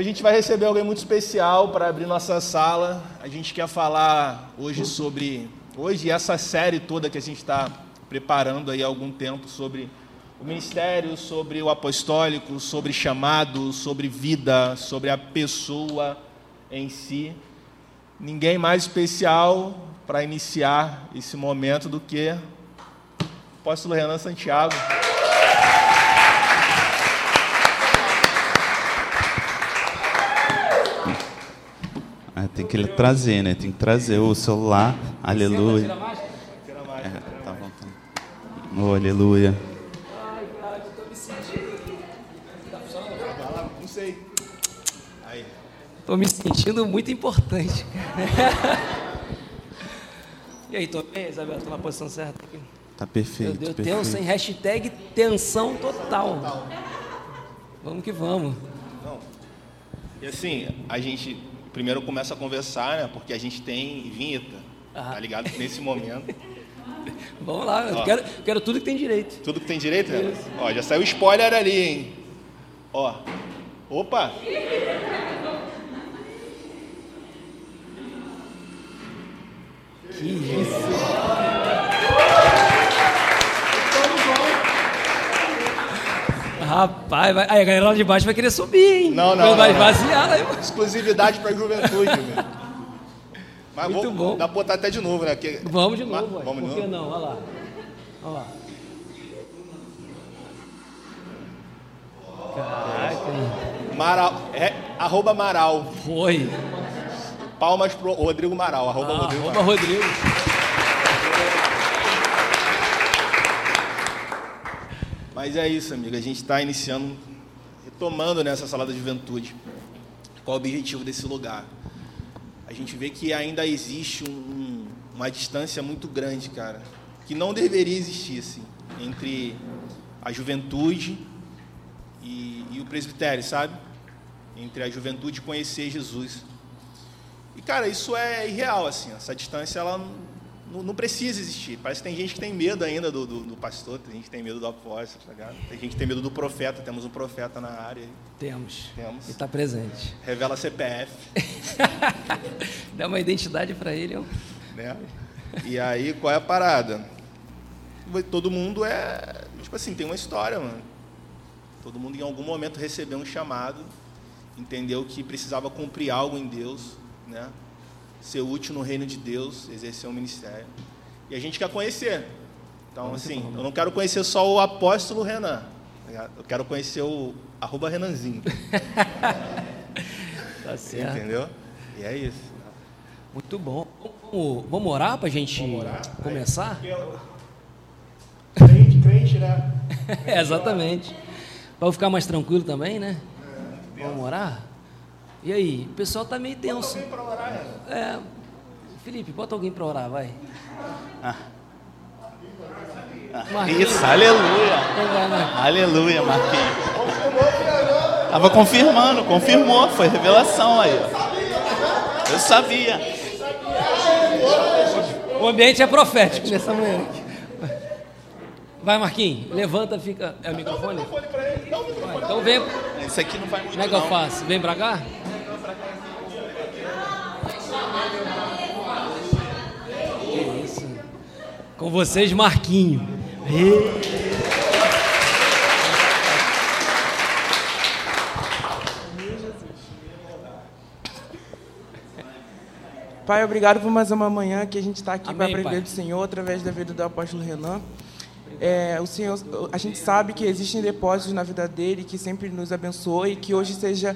a gente vai receber alguém muito especial para abrir nossa sala. A gente quer falar hoje sobre. Hoje, essa série toda que a gente está preparando aí há algum tempo sobre o ministério, sobre o apostólico, sobre chamado, sobre vida, sobre a pessoa em si. Ninguém mais especial para iniciar esse momento do que o apóstolo Renan Santiago. Ah, tem que trazer, né? Tem que trazer o celular. Aleluia. É, tá voltando. Oh, aleluia. Ai, cara, eu tô me sentindo. Não sei. Aí. Tô me sentindo muito importante. e aí, tô bem, Isabel? Tô na posição certa aqui? Tá Meu perfeito. Deus, perfeito. tenso, hein? Hashtag tensão total. Vamos que vamos. Não. E assim, a gente primeiro começa a conversar, né? Porque a gente tem vinheta. Ah. Tá ligado? Nesse momento. Vamos lá, eu quero, quero tudo que tem direito. Tudo que tem direito, né? Ó, já saiu spoiler ali, hein? Ó. Opa! Que isso? Rapaz, vai... aí a galera lá de baixo vai querer subir, hein? Não, não, Quando vai não, não. esvaziar, né? Exclusividade pra juventude, meu. Mas Muito vou, bom. Dá pra botar até de novo, né? Porque- Vamos de novo, ué. Vamos de Por que novo. não? Olha lá. Olha lá. Caraca, Maral, é, arroba Maral. foi. Palmas pro Rodrigo Maral. Arroba Ah, Rodrigo arroba Maral. Rodrigo. Mas é isso, amigo. A gente está iniciando, retomando nessa sala da juventude. Qual o objetivo desse lugar? A gente vê que ainda existe um- um- uma distância muito grande, cara, que não deveria existir, assim, entre a juventude e, e o presbitério, sabe? Entre a juventude conhecer Jesus. E, cara, isso é irreal, assim. Essa distância, ela não, não precisa existir. Parece que tem gente que tem medo ainda do, do, do pastor, tem gente que tem medo do apóstolo, tá ligado? Tem gente que tem medo do profeta. Temos um profeta na área. Temos. Temos. Ele está presente. Revela CPF, Dá uma identidade para ele. ó. né? E aí, qual é a parada? Todo mundo é... Tipo assim, tem uma história, mano. Todo mundo, em algum momento, recebeu um chamado, entendeu que precisava cumprir algo em Deus, né? Ser útil no reino de Deus, exercer um ministério. E a gente quer conhecer. Então, assim, eu não quero conhecer só o apóstolo Renan. tá? Eu quero conhecer o arroba Renanzinho. Tá certo. Entendeu? E é isso. Muito bom. Vamos, vamos orar para a gente começar? Crente, crente, né? É, exatamente. Para eu ficar mais tranquilo também, né? Vamos orar? E aí? O pessoal tá meio tenso. Pra orar, Renan. É. Felipe, bota alguém para orar, vai. Marquinhos. Isso, aleluia. Então vai, Marquinhos. Aleluia, Marquinhos. Tava confirmando, confirmou, foi revelação aí. ó. Eu sabia. O ambiente é profético nessa manhã. Vai, Marquinhos. Levanta, fica. É o microfone? Então vem. Isso aqui não vai muito Como é que eu não. faço? Vem pra cá? Que isso? Com vocês, Marquinho. Pai, obrigado por mais uma manhã que a gente está aqui para aprender Pai. do Senhor através da vida do apóstolo Renan. É, o Senhor, a gente sabe que existem depósitos na vida dele que sempre nos abençoa e que hoje seja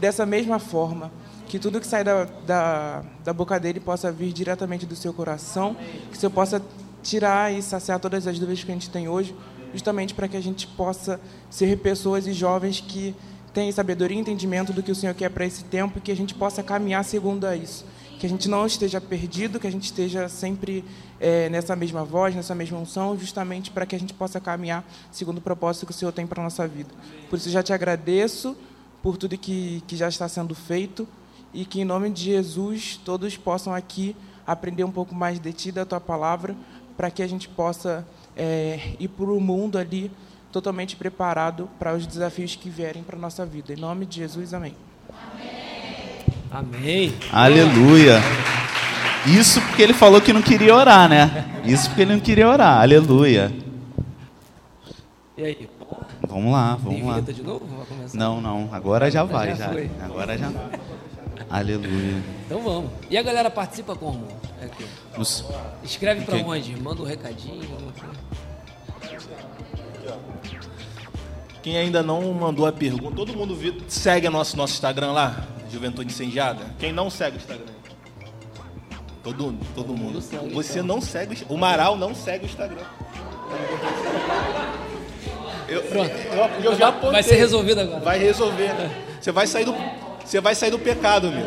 dessa mesma forma. Que tudo que sai da, da, da boca dele possa vir diretamente do seu coração, que o Senhor possa tirar e saciar todas as dúvidas que a gente tem hoje, justamente para que a gente possa ser pessoas e jovens que têm sabedoria e entendimento do que o Senhor quer para esse tempo e que a gente possa caminhar segundo a isso que a gente não esteja perdido, que a gente esteja sempre é, nessa mesma voz, nessa mesma unção, justamente para que a gente possa caminhar segundo o propósito que o Senhor tem para a nossa vida. Por isso, já te agradeço por tudo que, que já está sendo feito e que, em nome de Jesus, todos possam aqui aprender um pouco mais de Ti, da Tua palavra, para que a gente possa é, ir para o mundo ali totalmente preparado para os desafios que vierem para a nossa vida. Em nome de Jesus, amém. Amém. Aleluia. Isso porque ele falou que não queria orar, né? Isso porque ele não queria orar. Aleluia. E aí? Vamos lá, vamos Tem lá. de novo? Começar? Não, não. Agora já vai, Já já. Agora já. Aleluia. Então vamos. E a galera participa como? É aqui. Nos- Escreve pra Ok. onde? Manda um recadinho. Quem ainda não mandou a pergunta, todo mundo vi- segue nosso, nosso Instagram lá, Juventude Incendiada? Quem não segue o Instagram? Todo, todo mundo. segue, Você então. não segue o Instagram. O Maral não segue o Instagram. Eu, Pronto. eu, eu já apontei. Vai ser resolvido agora. Vai resolver. Você vai sair do, você vai sair do pecado, meu.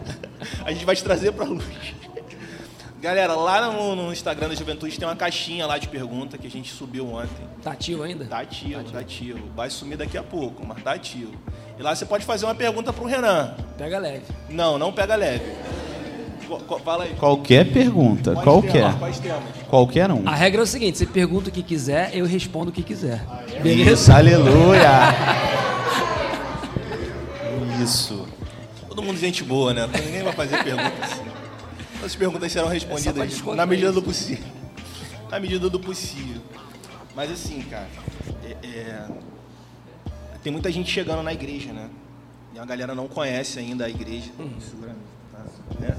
A gente vai te trazer pra luz. Galera, lá no, no Instagram da Juventude tem uma caixinha lá de pergunta que a gente subiu ontem. Tá ativo ainda? Tá ativo, tá ativo. Vai sumir daqui a pouco, mas tá ativo. E lá você pode fazer uma pergunta pro Renan. Pega leve. Não, não pega leve. Fala aí. Qualquer pergunta, Quais qualquer. temas? Quais temas? Qualquer um. A regra é o seguinte: você pergunta o que quiser, eu respondo o que quiser. Ah, é? Beleza? Isso, aleluia. Isso. Todo mundo gente boa, né? Ninguém vai fazer perguntas. As perguntas serão respondidas na medida do possível. Na medida do possível. Mas assim, cara, é- é, tem muita gente chegando na igreja, né? E a galera não conhece ainda a igreja. Segura, tá? Né?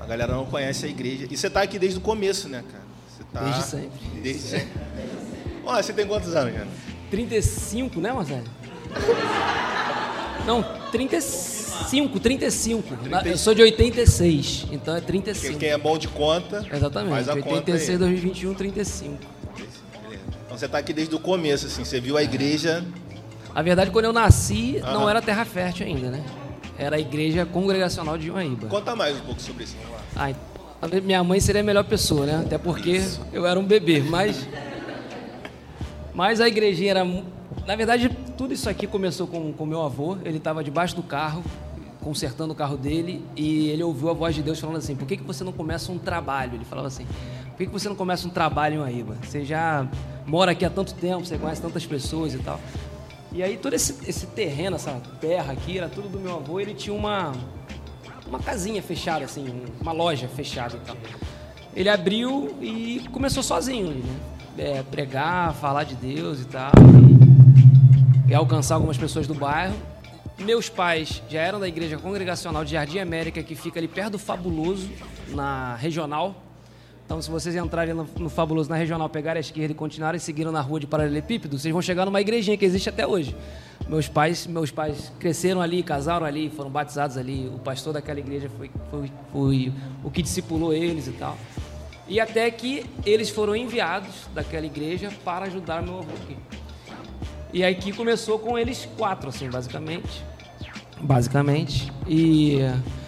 A galera não conhece a igreja. E você tá aqui desde o começo, né, cara? Você tá Desde sempre. Desde sempre. Olha, você tem quantos anos, cara? 35, né, Marcelo? Não, 35, 35. Na- Eu sou de 86, então é Quem, 35. quem é bom de conta, Exatamente, faz a conta 86, aí. 2021, 35. Beleza. Então você tá aqui desde o começo, assim. Você viu a igreja A verdade, quando eu nasci, não era terra fértil ainda, né? Era a igreja congregacional de Joaíba. Conta mais um pouco sobre isso. Vamos lá. Ah, minha mãe seria a melhor pessoa, né? Até porque eu era um bebê, mas. Mas a igrejinha era. Na verdade, tudo isso aqui começou com o meu avô. Ele estava debaixo do carro, consertando o carro dele, e ele ouviu a voz de Deus falando assim: Por que, que você não começa um trabalho? Ele falava assim: Por que, que você não começa um trabalho em Uaíba? Você já mora aqui há tanto tempo, você conhece tantas pessoas e tal. E aí, todo esse, esse terreno, essa terra aqui, era tudo do meu avô. Ele tinha uma, uma casinha fechada, assim, uma loja fechada e tal. Ele abriu e começou sozinho, né? É, pregar, falar de Deus e tal. E, alcançar algumas pessoas do bairro. Meus pais já eram da igreja congregacional de Jardim América, que fica ali perto do Fabuloso, na regional. Então, se vocês entrarem no Fabuloso, na regional, pegarem a esquerda e continuarem seguindo na rua de Paralelepípedo, vocês vão chegar numa igrejinha que existe até hoje. Meus pais, meus pais cresceram ali, casaram ali, foram batizados ali. O pastor daquela igreja foi, foi, foi o que discipulou eles e tal. E até que eles foram enviados daquela igreja para ajudar meu avô aqui. E aí que começou com eles quatro, assim, basicamente. Basicamente. E,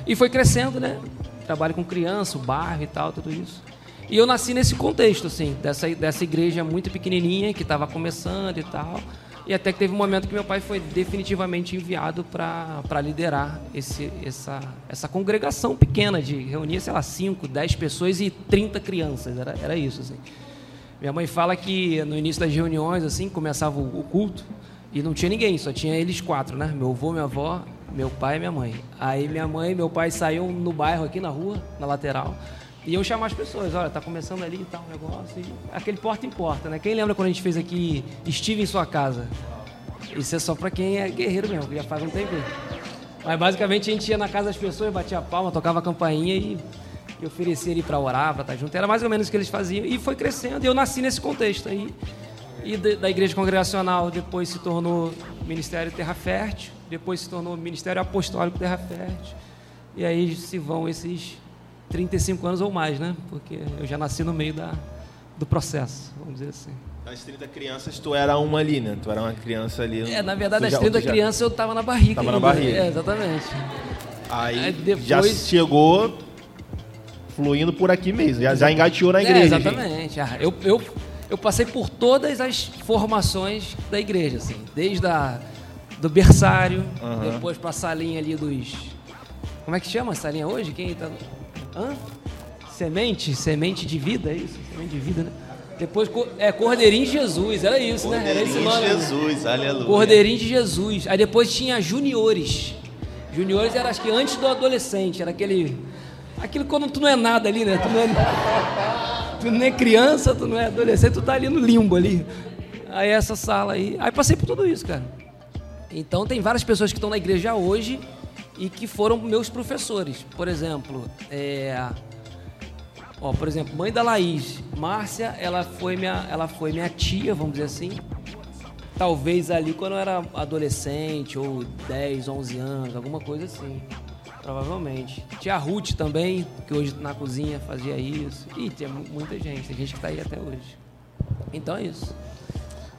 e foi crescendo, né? Trabalho com criança, o bairro e tal, tudo isso. E eu nasci nesse contexto, assim, dessa, dessa igreja muito pequenininha, que estava começando e tal. E até que teve um momento que meu pai foi definitivamente enviado para liderar esse, essa, essa congregação pequena, de reunia, sei lá, 5, 10 pessoas e 30 crianças. Era, era isso, assim. Minha mãe fala que no início das reuniões, assim, começava o, culto e não tinha ninguém, só tinha eles quatro, né? Meu avô, minha avó, meu pai e minha mãe. Aí minha mãe e meu pai saíam no bairro aqui na rua, na lateral, e iam chamar as pessoas, olha, tá começando ali e tal, um negócio. E aquele porta em porta, né? Quem lembra quando a gente fez aqui Estive em sua casa? Isso é só pra quem é guerreiro mesmo, que já faz um tempinho. Mas basicamente a gente ia na casa das pessoas, batia palma, tocava a campainha e, e oferecia ali para orar, para estar junto. Era mais ou menos o que eles faziam. E foi crescendo e eu nasci nesse contexto aí. E da igreja congregacional depois se tornou Ministério Terra Fértil, depois se tornou Ministério Apostólico Terra Fértil. E aí se vão esses 35 anos ou mais, né? Porque eu já nasci no meio da, do processo, vamos dizer assim. Das 30 crianças, tu era uma ali, né? Tu era uma criança ali. É, na verdade, as já- 30 tu já- crianças eu tava na barriga. Tava na ainda. barriga. É, exatamente. Aí, Aí depois- já chegou fluindo por aqui mesmo. Já, já engateou na É, igreja. gente. exatamente. Ah, eu, eu, eu passei por todas as formações da igreja, assim. Desde a, do berçário, Aham. depois pra salinha ali dos... Como é que chama a salinha hoje? Quem tá... Hã? Semente? Semente de vida, é isso? Semente de vida, né? Depois, é Cordeirinho de Jesus, era isso, né? Era esse Cordeirinho nome. de né? Jesus, aleluia. Cordeirinho de Jesus. Aí depois tinha juniores. Juniores era acho que antes do adolescente, era aquele. Aquilo quando tu não é nada ali, né? Tu não é, tu não é criança, tu não é adolescente, tu tá ali no limbo ali. Aí essa sala aí. Aí passei por tudo isso, cara. Então tem várias pessoas que estão na igreja hoje e que foram meus professores. Por exemplo, é, ó, por exemplo, mãe da Laís, Márcia, ela foi minha, ela foi minha tia, vamos dizer assim. Talvez ali quando eu era adolescente ou 10, 11 anos, alguma coisa assim. Provavelmente. Tia Ruth também, que hoje na cozinha fazia isso. E tinha muita gente, tem gente que está aí até hoje. Então é isso.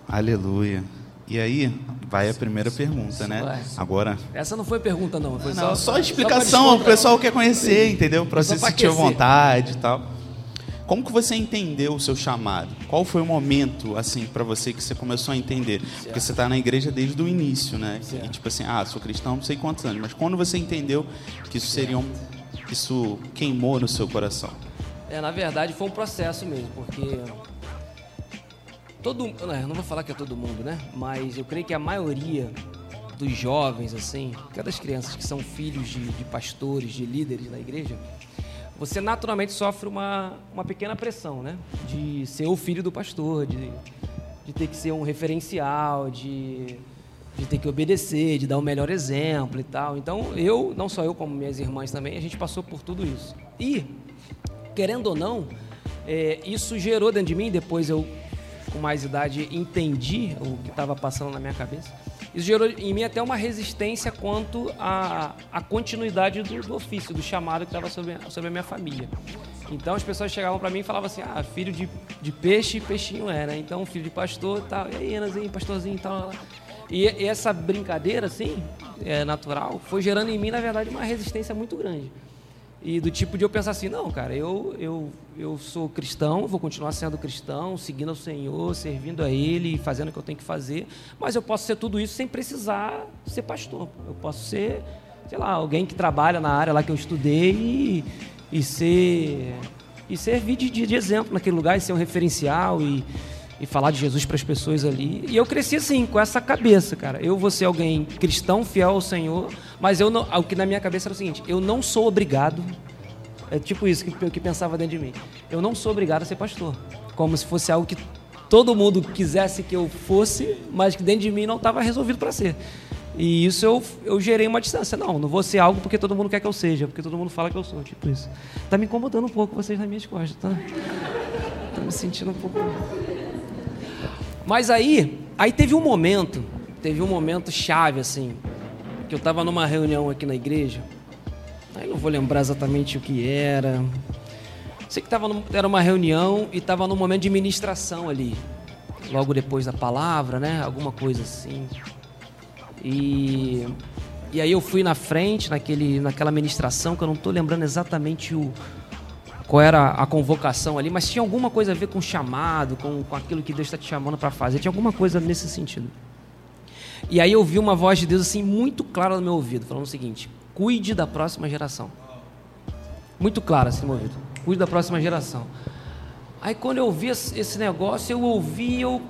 Aleluia. E aí, vai a primeira pergunta, né? Agora. Essa não foi pergunta, não. Foi Não, só, só pra explicação, o descontra- pessoal quer conhecer, entendeu? Para Só você pra sentir vontade e tal. Como que você entendeu o seu chamado? Qual foi o momento, assim, para você que você começou a entender? Porque você está na igreja desde o início, né? E tipo assim, ah, sou cristão não sei quantos anos. Mas quando você entendeu que isso seria um... que isso queimou no seu coração? É, na verdade foi um processo mesmo, porque todo, eu não vou falar que é todo mundo, né? Mas eu creio que a maioria dos jovens, assim, até das crianças que são filhos de, de pastores, de líderes da igreja, você naturalmente sofre uma, uma pequena pressão, né? De ser o filho do pastor, de, de ter que ser um referencial, de, de ter que obedecer, de dar o melhor exemplo e tal. Então, eu, não só eu, como minhas irmãs também, a gente passou por tudo isso. E, querendo ou não, é, isso gerou dentro de mim, depois eu, com mais idade, entendi o que estava passando na minha cabeça. Isso gerou em mim até uma resistência quanto à, à continuidade do, do ofício, do chamado que estava sobre, sobre a minha família. Então as pessoas chegavam para mim e falavam assim: ah, filho de, de peixe, peixinho é, né? Então filho de pastor e tal. E aí, Anazinho, pastorzinho e tal. E, e essa brincadeira, assim, é, natural, foi gerando em mim, na verdade, uma resistência muito grande. E do tipo de eu pensar assim, não, cara, eu, eu, eu sou cristão, vou continuar sendo cristão, seguindo ao Senhor, servindo a Ele fazendo o que eu tenho que fazer, mas eu posso ser tudo isso sem precisar ser pastor. Eu posso ser, sei lá, alguém que trabalha na área lá que eu estudei e, e ser e servir de, de exemplo naquele lugar e ser um referencial e, e falar de Jesus para as pessoas ali. E eu cresci assim, com essa cabeça, cara. Eu vou ser alguém cristão, fiel ao Senhor, mas eu não, o que na minha cabeça era o seguinte: eu não sou obrigado. É tipo isso que, que pensava dentro de mim. Eu não sou obrigado a ser pastor. Como se fosse algo que todo mundo quisesse que eu fosse, mas que dentro de mim não estava resolvido para ser. E isso eu, eu gerei uma distância. Não, não vou ser algo porque todo mundo quer que eu seja, porque todo mundo fala que eu sou. Tipo isso. Tá me incomodando um pouco vocês nas minhas costas, tá? Tô me sentindo um pouco. Mas aí, aí teve um momento, teve um momento chave assim, que eu estava numa reunião aqui na igreja. Aí não vou lembrar exatamente o que era. Sei que tava num- era uma reunião e estava num momento de ministração ali. Logo depois da palavra, né? Alguma coisa assim. E, e aí eu fui na frente, naquele, naquela ministração, que eu não estou lembrando exatamente o, qual era a convocação ali, mas tinha alguma coisa a ver com o chamado, com, com aquilo que Deus está te chamando para fazer. Tinha alguma coisa nesse sentido. E aí eu vi uma voz de Deus assim muito clara no meu ouvido, falando o seguinte: cuide da próxima geração. Muito clara assim no meu ouvido. Cuide da próxima geração. Aí quando eu ouvi esse negócio, eu ouvi eu,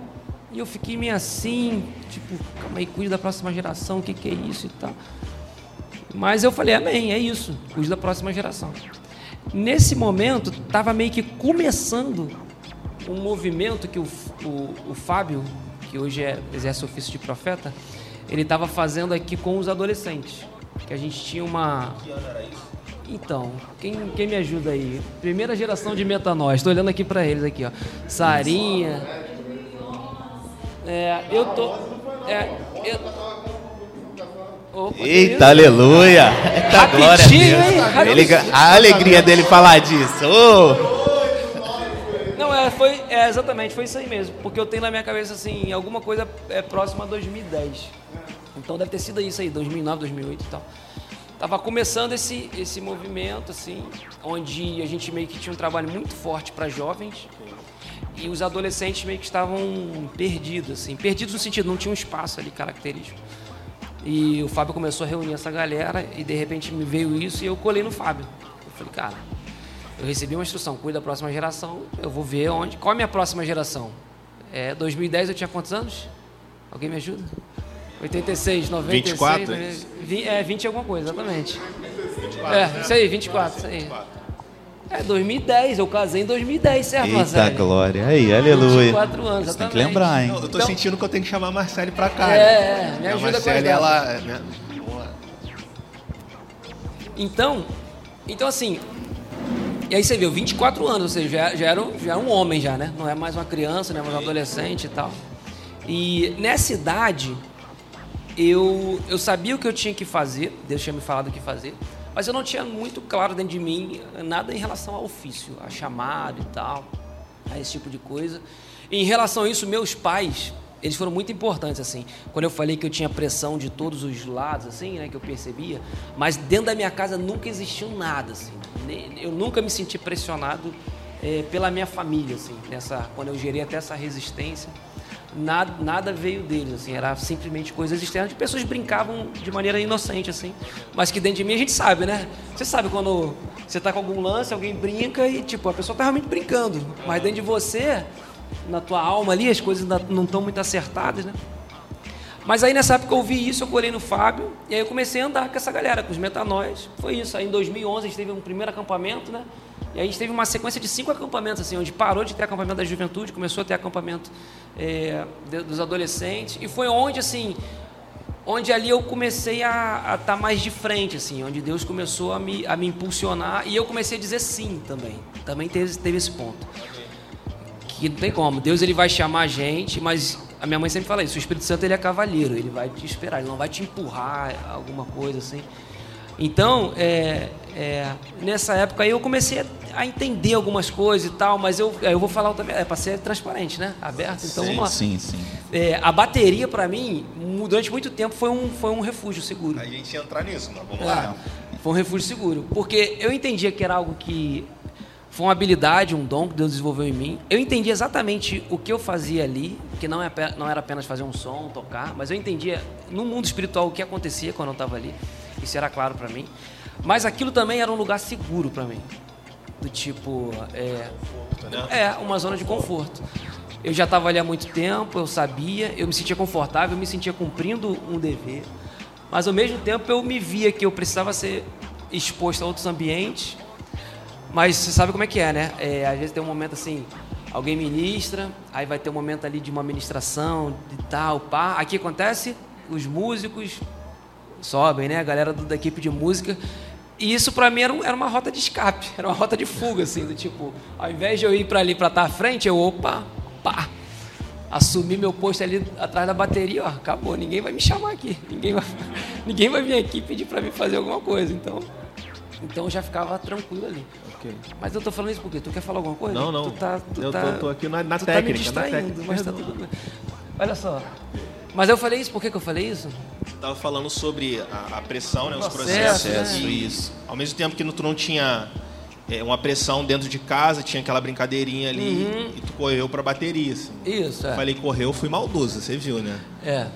e eu fiquei meio assim, tipo, calma aí, cuide da próxima geração, o que, que é isso e tal. Mas eu falei, amém, é isso, cuide da próxima geração. Nesse momento, estava meio que começando um movimento que o, o, o Fábio, que hoje é, exerce o ofício de profeta, ele estava fazendo aqui com os adolescentes. Que a gente tinha uma. Então, quem, quem me ajuda aí? Primeira geração de metanóis. Estou olhando aqui para eles aqui, ó. Sarinha. É, eu tô. É, eu... Opa? Eita, aleluia! Eita, glória a? Deus. Ele, a alegria dele falar disso. Não, é, foi, é, exatamente, foi isso aí mesmo. Porque eu tenho na minha cabeça, assim, alguma coisa é, próxima a 2010. Então deve ter sido isso aí, 2009, 2008 e tal. Tava começando esse, esse movimento, assim, onde a gente meio que tinha um trabalho muito forte para jovens e os adolescentes meio que estavam perdidos, assim. Perdidos no sentido, não tinha um espaço ali característico. E o Fábio começou a reunir essa galera e de repente me veio isso e eu colei no Fábio. Eu falei, cara, eu recebi uma instrução, cuida da próxima geração, eu vou ver onde. Qual é a minha próxima geração? É, 2010 eu tinha quantos anos? Alguém me ajuda? 86, 96. 24, é né? isso? Vi- É, 20 e alguma coisa, exatamente. É, isso aí, 24, isso aí. É, 2010, eu casei em 2010, certo, Eita Marcelo? glória. Aí, aleluia. 24 anos, Você tem que lembrar, hein? Não, eu tô Então- sentindo que eu tenho que chamar a Marcele pra cá. É, né? é, me a ajuda com as Marcele, datas. ela. né? Então, então assim, e aí você viu, 24 anos, ou seja, já, já, era, um- já era um homem já, né? Não é mais uma criança, não é mais um adolescente e tal. E nessa idade, eu, eu sabia o que eu tinha que fazer, Deus tinha me falado o que fazer, mas eu não tinha muito claro dentro de mim nada em relação ao ofício, a chamado e tal, a esse tipo de coisa. E em relação a isso, meus pais, eles foram muito importantes, assim. Quando eu falei que eu tinha pressão de todos os lados, assim, né, que eu percebia, mas dentro da minha casa nunca existiu nada, assim. Eu nunca me senti pressionado eh, pela minha família, assim, nessa, quando eu gerei até essa resistência nada, nada veio deles, assim, era simplesmente coisas externas. Pessoas brincavam de maneira inocente, assim, mas que dentro de mim a gente sabe, né? Você sabe quando você tá com algum lance, alguém brinca e, tipo, a pessoa tá realmente brincando, mas dentro de você, na tua alma ali, as coisas não estão muito acertadas, né? Mas aí nessa época eu ouvi isso, eu colei no Fábio, e aí eu comecei a andar com essa galera, com os metanóis. Foi isso. Aí em 2011 a gente teve um primeiro acampamento, né? E a gente teve uma sequência de cinco acampamentos, assim, onde parou de ter acampamento da juventude, começou a ter acampamento é, de- dos adolescentes. E foi onde, assim, onde ali eu comecei a estar mais de frente, assim, onde Deus começou a me, a me impulsionar e eu comecei a dizer sim também. Também teve, teve esse ponto que não tem como. Deus ele vai chamar a gente, mas a minha mãe sempre fala isso. O Espírito Santo ele é cavalheiro, ele vai te esperar, ele não vai te empurrar alguma coisa assim. Então, é, é, nessa época aí eu comecei a, entender algumas coisas e tal, mas eu, eu vou falar também, é para ser transparente, né? Aberto. Então, vamos lá. sim, sim. É, a bateria para mim, durante muito tempo foi um, foi um refúgio seguro. A gente ia entrar nisso, mas vamos É, lá. foi um refúgio seguro. Porque eu entendia que era algo que foi uma habilidade, um dom que Deus desenvolveu em mim. Eu entendi exatamente o que eu fazia ali, que não, é, não era apenas fazer um som, tocar, mas eu entendia no mundo espiritual o que acontecia quando eu estava ali. Isso era claro para mim. Mas aquilo também era um lugar seguro para mim. Do tipo, é, é uma zona de conforto. Eu já estava ali há muito tempo, eu sabia, eu me sentia confortável, eu me sentia cumprindo um dever. Mas ao mesmo tempo eu me via que eu precisava ser exposto a outros ambientes. Mas você sabe como é que é, né? É, às vezes tem um momento assim, alguém ministra, aí vai ter um momento ali de uma ministração, de tal, pá. Aqui acontece, os músicos sobem, né? A galera do- da equipe de música. E isso pra mim era, era uma rota de escape, era uma rota de fuga, assim, do tipo, ao invés de eu ir pra ali pra estar à frente, eu, opa, pá, assumi meu posto ali atrás da bateria, ó, acabou, ninguém vai me chamar aqui, ninguém vai, ninguém vai vir aqui pedir pra mim fazer alguma coisa, então, então eu já ficava tranquilo ali. Mas eu tô falando isso porque tu quer falar alguma coisa? Não, não. Tu tá, tu Eu tá, tô- tô aqui na- na tu técnica, Tá me na distraindo, técnica. mas tá tudo bem. Olha só. Mas eu falei isso, por que, que eu falei isso? Estava falando sobre a, a pressão, né, os Processo, processos. né? E, isso. Ao mesmo tempo que tu não tinha é, uma pressão dentro de casa, tinha aquela brincadeirinha ali e tu correu pra bateria. Assim. Isso, Eu é. falei, correu, fui maldoso, você viu, né? É.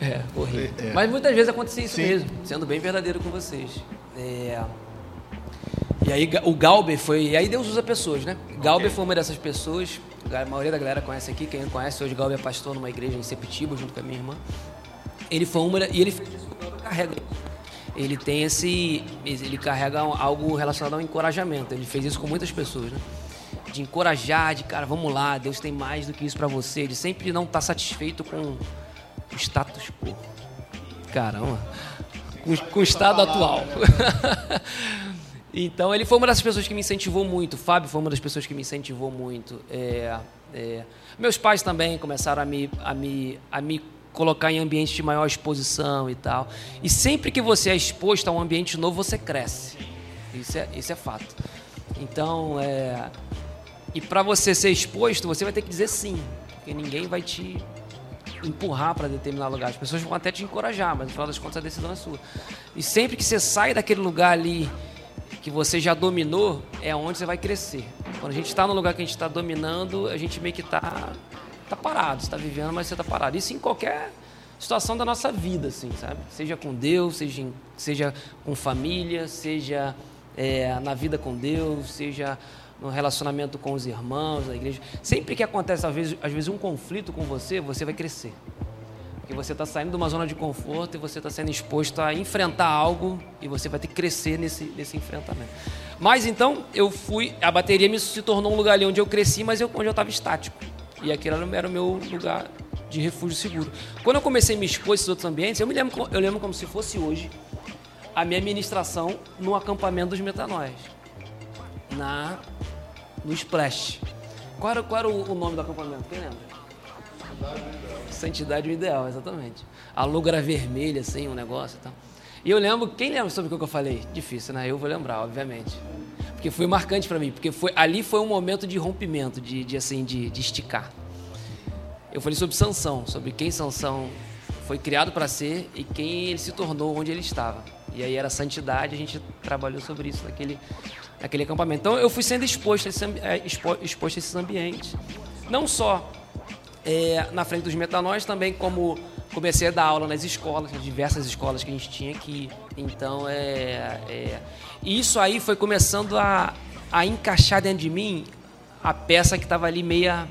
É, horrível. É. Mas muitas vezes acontecia isso Sim. mesmo, sendo bem verdadeiro com vocês. É. E aí o Galber foi. E aí Deus usa pessoas, né? Galber foi uma dessas pessoas. A maioria da galera conhece aqui. Quem não conhece, hoje Galber é pastor numa igreja em Sepetiba, junto com a minha irmã. Ele foi uma. E ele carrega. Ele tem esse. Ele carrega algo relacionado ao encorajamento. Ele fez isso com muitas pessoas, né? De encorajar, de cara, vamos lá, Deus tem mais do que isso pra você. De sempre não estar satisfeito com o status quo. Caramba. Com, com o estado atual. então, ele foi uma das pessoas que me incentivou muito. O Fábio foi uma das pessoas que me incentivou muito. É, é, meus pais também começaram a me, a, me, a me colocar em ambientes de maior exposição e tal. E sempre que você é exposto a um ambiente novo, você cresce. Isso é, isso é fato. Então, é, e para você ser exposto, você vai ter que dizer sim, porque ninguém vai te empurrar para determinado lugar. As pessoas vão até te encorajar, mas no final das contas a decisão é sua. E sempre que você sai daquele lugar ali que você já dominou, é onde você vai crescer. Quando a gente está no lugar que a gente está dominando, a gente meio que está tá parado, está vivendo, mas você está parado. Isso em qualquer situação da nossa vida, assim, sabe? Seja com Deus, seja, em- seja com família, seja é, na vida com Deus, seja no relacionamento com os irmãos, na igreja. Sempre que acontece, às vezes, às vezes, um conflito com você, você vai crescer. Porque você está saindo de uma zona de conforto e você está sendo exposto a enfrentar algo e você vai ter que crescer nesse, nesse enfrentamento. Mas então eu fui, a bateria me se tornou um lugar ali onde eu cresci, mas eu, onde eu estava estático. E aquele era, era o meu lugar de refúgio seguro. Quando eu comecei a me expor a esses outros ambientes, eu me lembro, eu lembro como se fosse hoje a minha ministração no acampamento dos metanóis, na no Splash. Qual era, qual era o, o nome do acampamento? Quem lembra? Santidade Ideal, exatamente. A logo era vermelha, assim, um negócio e tal. E eu lembro, quem lembra sobre o que eu falei? Difícil, né? Eu vou lembrar, obviamente. Porque foi marcante para mim, porque foi, ali foi um momento de rompimento, de, de assim, de, de esticar. Eu falei sobre Sansão, sobre quem Sansão foi criado para ser e quem ele se tornou onde ele estava. E aí era santidade, a gente trabalhou sobre isso naquele, naquele acampamento. Então eu fui sendo exposto a, esse, é, exposto a esses ambientes. Não só é, na frente dos metanóis, também como comecei a dar aula nas escolas, nas diversas escolas que a gente tinha aqui. Então, é, é isso aí foi começando a, a encaixar dentro de mim a peça que estava ali meia,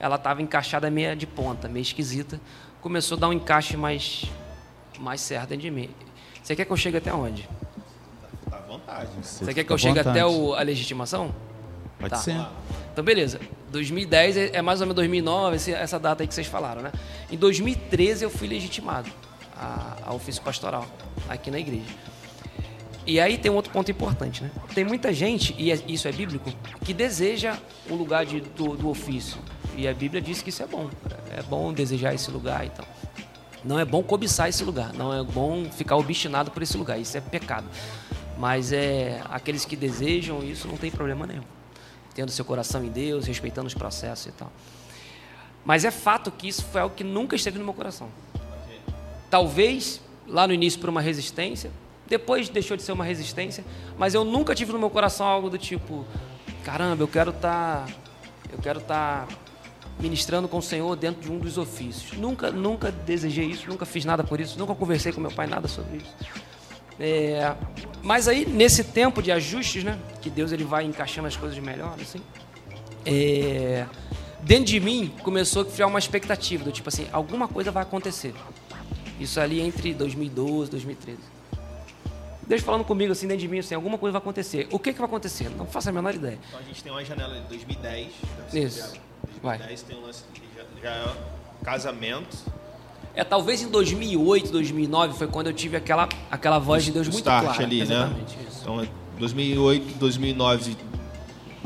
ela estava encaixada meia de ponta, meio esquisita. Começou a dar um encaixe mais, mais certo dentro de mim. Você quer que eu chegue até onde? Tá à vontade. Você, Você quer que eu chegue até o, a legitimação? Pode tá. ser. Então, beleza. 2010 é, é mais ou menos 2009, essa data aí que vocês falaram, né? Em 2013 eu fui legitimado a, a ofício pastoral aqui na igreja. E aí tem um outro ponto importante, né? Tem muita gente, e é, isso é bíblico, que deseja o lugar de, do, do, ofício. E a Bíblia diz que isso é bom. É bom desejar esse lugar e então. tal. Não é bom cobiçar esse lugar. Não é bom ficar obstinado por esse lugar. Isso é pecado. Mas é aqueles que desejam isso não tem problema nenhum tendo seu coração em Deus, respeitando os processos e tal. Mas é fato que isso foi algo que nunca esteve no meu coração. Talvez lá no início por uma resistência, depois deixou de ser uma resistência, mas eu nunca tive no meu coração algo do tipo, caramba, eu quero estar, tá, eu quero estar tá ministrando com o Senhor dentro de um dos ofícios. Nunca, nunca desejei isso, nunca fiz nada por isso, nunca conversei com meu pai nada sobre isso. É, mas aí, nesse tempo de ajustes, né? Que Deus ele vai encaixando as coisas melhor, assim. É, dentro de mim começou a criar uma expectativa do tipo assim, alguma coisa vai acontecer. Isso ali entre 2012 e 2013. Deus falando comigo assim dentro de mim, assim, alguma coisa vai acontecer. O que, que vai acontecer? Não faço a menor ideia. Então a gente tem uma janela de 2010. Isso. 2010 vai. tem um lance já, já é casamento é, talvez em 2008, 2009 foi quando eu tive aquela, aquela voz de Deus muito start clara. ali, né? Isso. Então, 2008, 2009,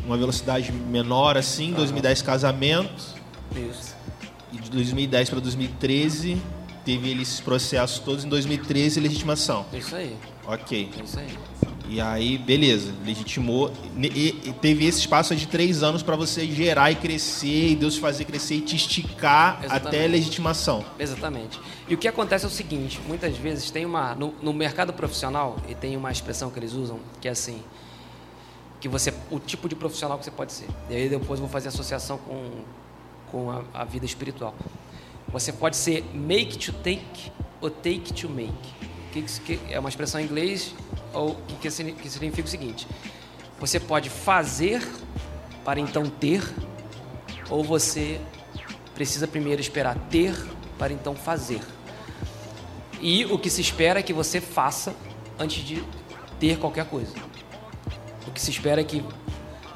uma velocidade menor assim, 2010 casamento. Isso. E de 2010 para 2013 teve esses processos todos em 2013 legitimação. Isso aí. Ok. Isso aí. E aí, beleza, legitimou. E, teve esse espaço de três anos para você gerar e crescer, e Deus fazer crescer e te esticar Exatamente. até a legitimação. Exatamente. E o que acontece é o seguinte: muitas vezes tem uma. No, no, mercado profissional, e tem uma expressão que eles usam, que é assim. Que você. O tipo de profissional que você pode ser. E aí depois eu vou fazer associação com, com a, a vida espiritual. Você pode ser make to take ou take to make. Que, que é uma expressão em inglês ou que, que significa o seguinte: você pode fazer para então ter, ou você precisa primeiro esperar ter para então fazer. E o que se espera é que você faça antes de ter qualquer coisa. O que se espera é que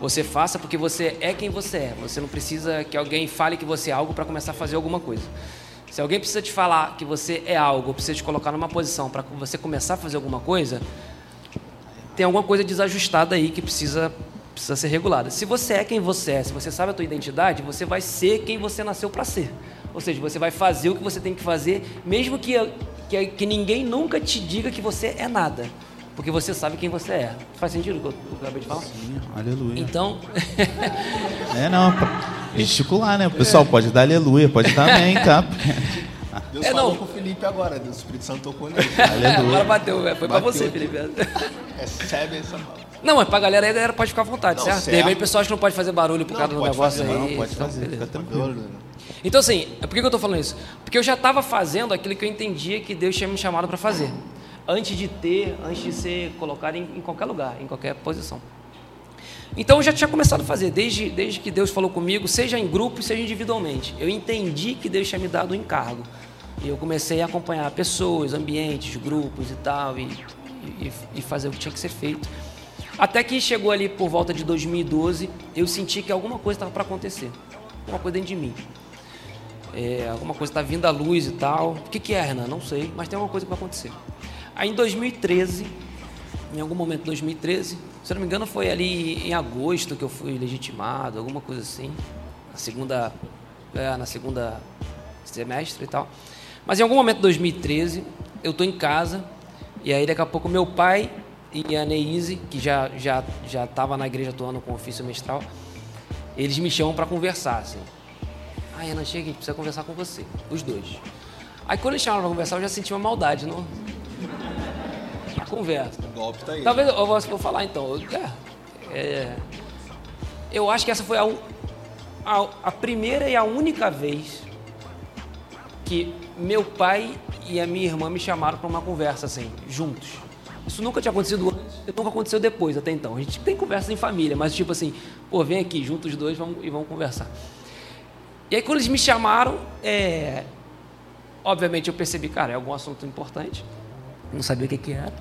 você faça porque você é quem você é. Você não precisa que alguém fale que você é algo para começar a fazer alguma coisa. Se alguém precisa te falar que você é algo, precisa te colocar numa posição para você começar a fazer alguma coisa, tem alguma coisa desajustada aí que precisa, precisa ser regulada. Se você é quem você é, se você sabe a tua identidade, você vai ser quem você nasceu para ser. Ou seja, você vai fazer o que você tem que fazer, mesmo que, que, que ninguém nunca te diga que você é nada. Porque você sabe quem você é. Faz sentido o que eu acabei de falar? Sim, aleluia. Então. é, não. Gesticular, né? O pessoal pode dar aleluia, pode dar amém, tá? Deus é, falou não. com o Felipe agora, Deus, o Espírito Santo tocou nele. Aleluia. Agora bateu, foi bateu pra você, aqui. Felipe. Recebe essa mão. Não, mas pra galera aí, a galera pode ficar à vontade, não, certo? certo? De repente, pessoal que não pode fazer barulho por causa do negócio fazer, aí. Não, pode então, fazer, fica tranquilo. Então, assim, por que eu tô falando isso? Porque eu já estava fazendo aquilo que eu entendia que Deus tinha me chamado para fazer. Antes de ter, antes de ser colocado em, em qualquer lugar, em qualquer posição. Então eu já tinha começado a fazer, desde, desde que Deus falou comigo, seja em grupo, seja individualmente. Eu entendi que Deus tinha me dado um encargo E eu comecei a acompanhar pessoas, ambientes, grupos e tal, e, e, e fazer o que tinha que ser feito. Até que chegou ali por volta de 2012, eu senti que alguma coisa estava para acontecer. Alguma coisa dentro de mim. É, alguma coisa está vindo à luz e tal. O que, que é, Renan? Não sei, mas tem alguma coisa que vai acontecer. Aí em 2013, em algum momento de 2013, se não me engano foi ali em agosto que eu fui legitimado, alguma coisa assim. Na segunda, é, na segunda semestre e tal. Mas em algum momento de 2013, eu estou em casa, e aí daqui a pouco meu pai e a Neise, que já já já estava na igreja atuando com ofício mestral, eles me chamam para conversar, assim. Ah, Ana, chega, a gente precisa conversar com você, os dois. Aí quando eles chamaram para conversar, eu já senti uma maldade, não? Conversa. O golpe tá aí. Talvez eu vou, vou falar então. É, é, eu acho que essa foi a, a, a primeira e a única vez que meu pai e a minha irmã me chamaram para uma conversa assim, juntos. Isso nunca tinha acontecido antes, nunca aconteceu depois até então. A gente tem conversas em família, mas tipo assim, pô, vem aqui, juntos os dois vamos, e vamos conversar. E aí quando eles me chamaram, é, obviamente eu percebi, cara, é algum assunto importante, não sabia o que, que era,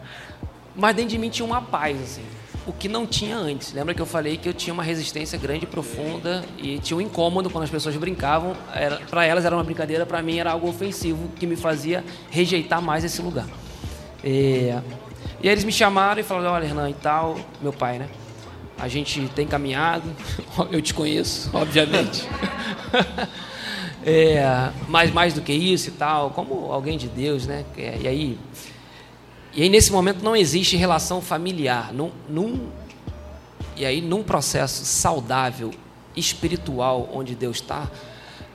mas dentro de mim tinha uma paz, assim, o que não tinha antes. Lembra que eu falei que eu tinha uma resistência grande, profunda e tinha um incômodo quando as pessoas brincavam. Para elas era uma brincadeira, para mim era algo ofensivo que me fazia rejeitar mais esse lugar. É, e aí eles me chamaram e falaram: Olha, Renan e tal, meu pai, né? A gente tem caminhado, eu te conheço, obviamente. é, mas mais do que isso e tal, como alguém de Deus, né? E aí e aí, nesse momento, não existe relação familiar. Num, num, e aí, num processo saudável, espiritual, onde Deus está,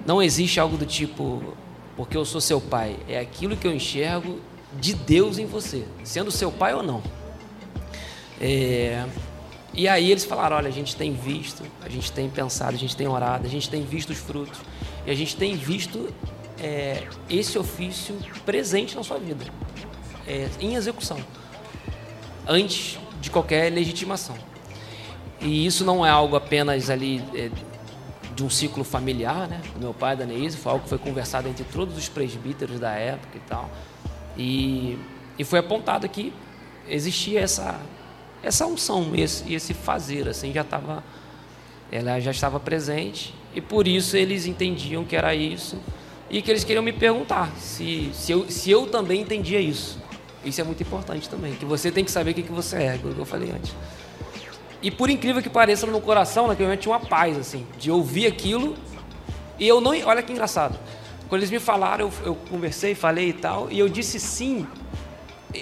não existe algo do tipo, porque eu sou seu pai. É aquilo que eu enxergo de Deus em você, sendo seu pai ou não. É, e aí eles falaram: olha, a gente tem visto, a gente tem pensado, a gente tem orado, a gente tem visto os frutos, e a gente tem visto é, esse ofício presente na sua vida é, em execução, antes de qualquer legitimação. E isso não é algo apenas ali é, de um ciclo familiar, né? Meu pai, da foi algo que foi conversado entre todos os presbíteros da época e tal. E, e foi apontado que existia essa essa unção, esse, esse fazer, assim, já estava ela já estava presente e por isso eles entendiam que era isso e que eles queriam me perguntar se, se, eu, se eu também entendia isso. Isso é muito importante também, que você tem que saber o que, que você é, como eu falei antes. E por incrível que pareça, no coração, naquele momento tinha uma paz, assim, de ouvir aquilo. E eu não. Olha que engraçado. Quando eles me falaram, eu, eu conversei, falei e tal, e eu disse sim.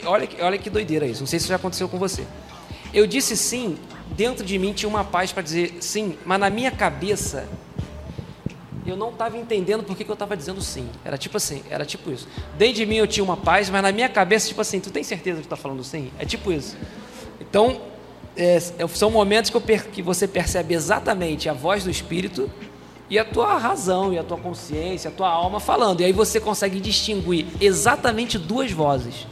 Olha, olha que doideira isso, não sei se já aconteceu com você. Eu disse sim, dentro de mim tinha uma paz para dizer sim, mas na minha cabeça eu não estava entendendo por que, eu estava dizendo sim. Era tipo assim, era tipo isso. Dentro de mim eu tinha uma paz, mas na minha cabeça, tipo assim, tu tem certeza que está falando sim? É tipo isso. Então, é, é, são momentos que, per, que você percebe exatamente a voz do Espírito e a tua razão, e a tua consciência, a tua alma falando. E aí você consegue distinguir exatamente duas vozes.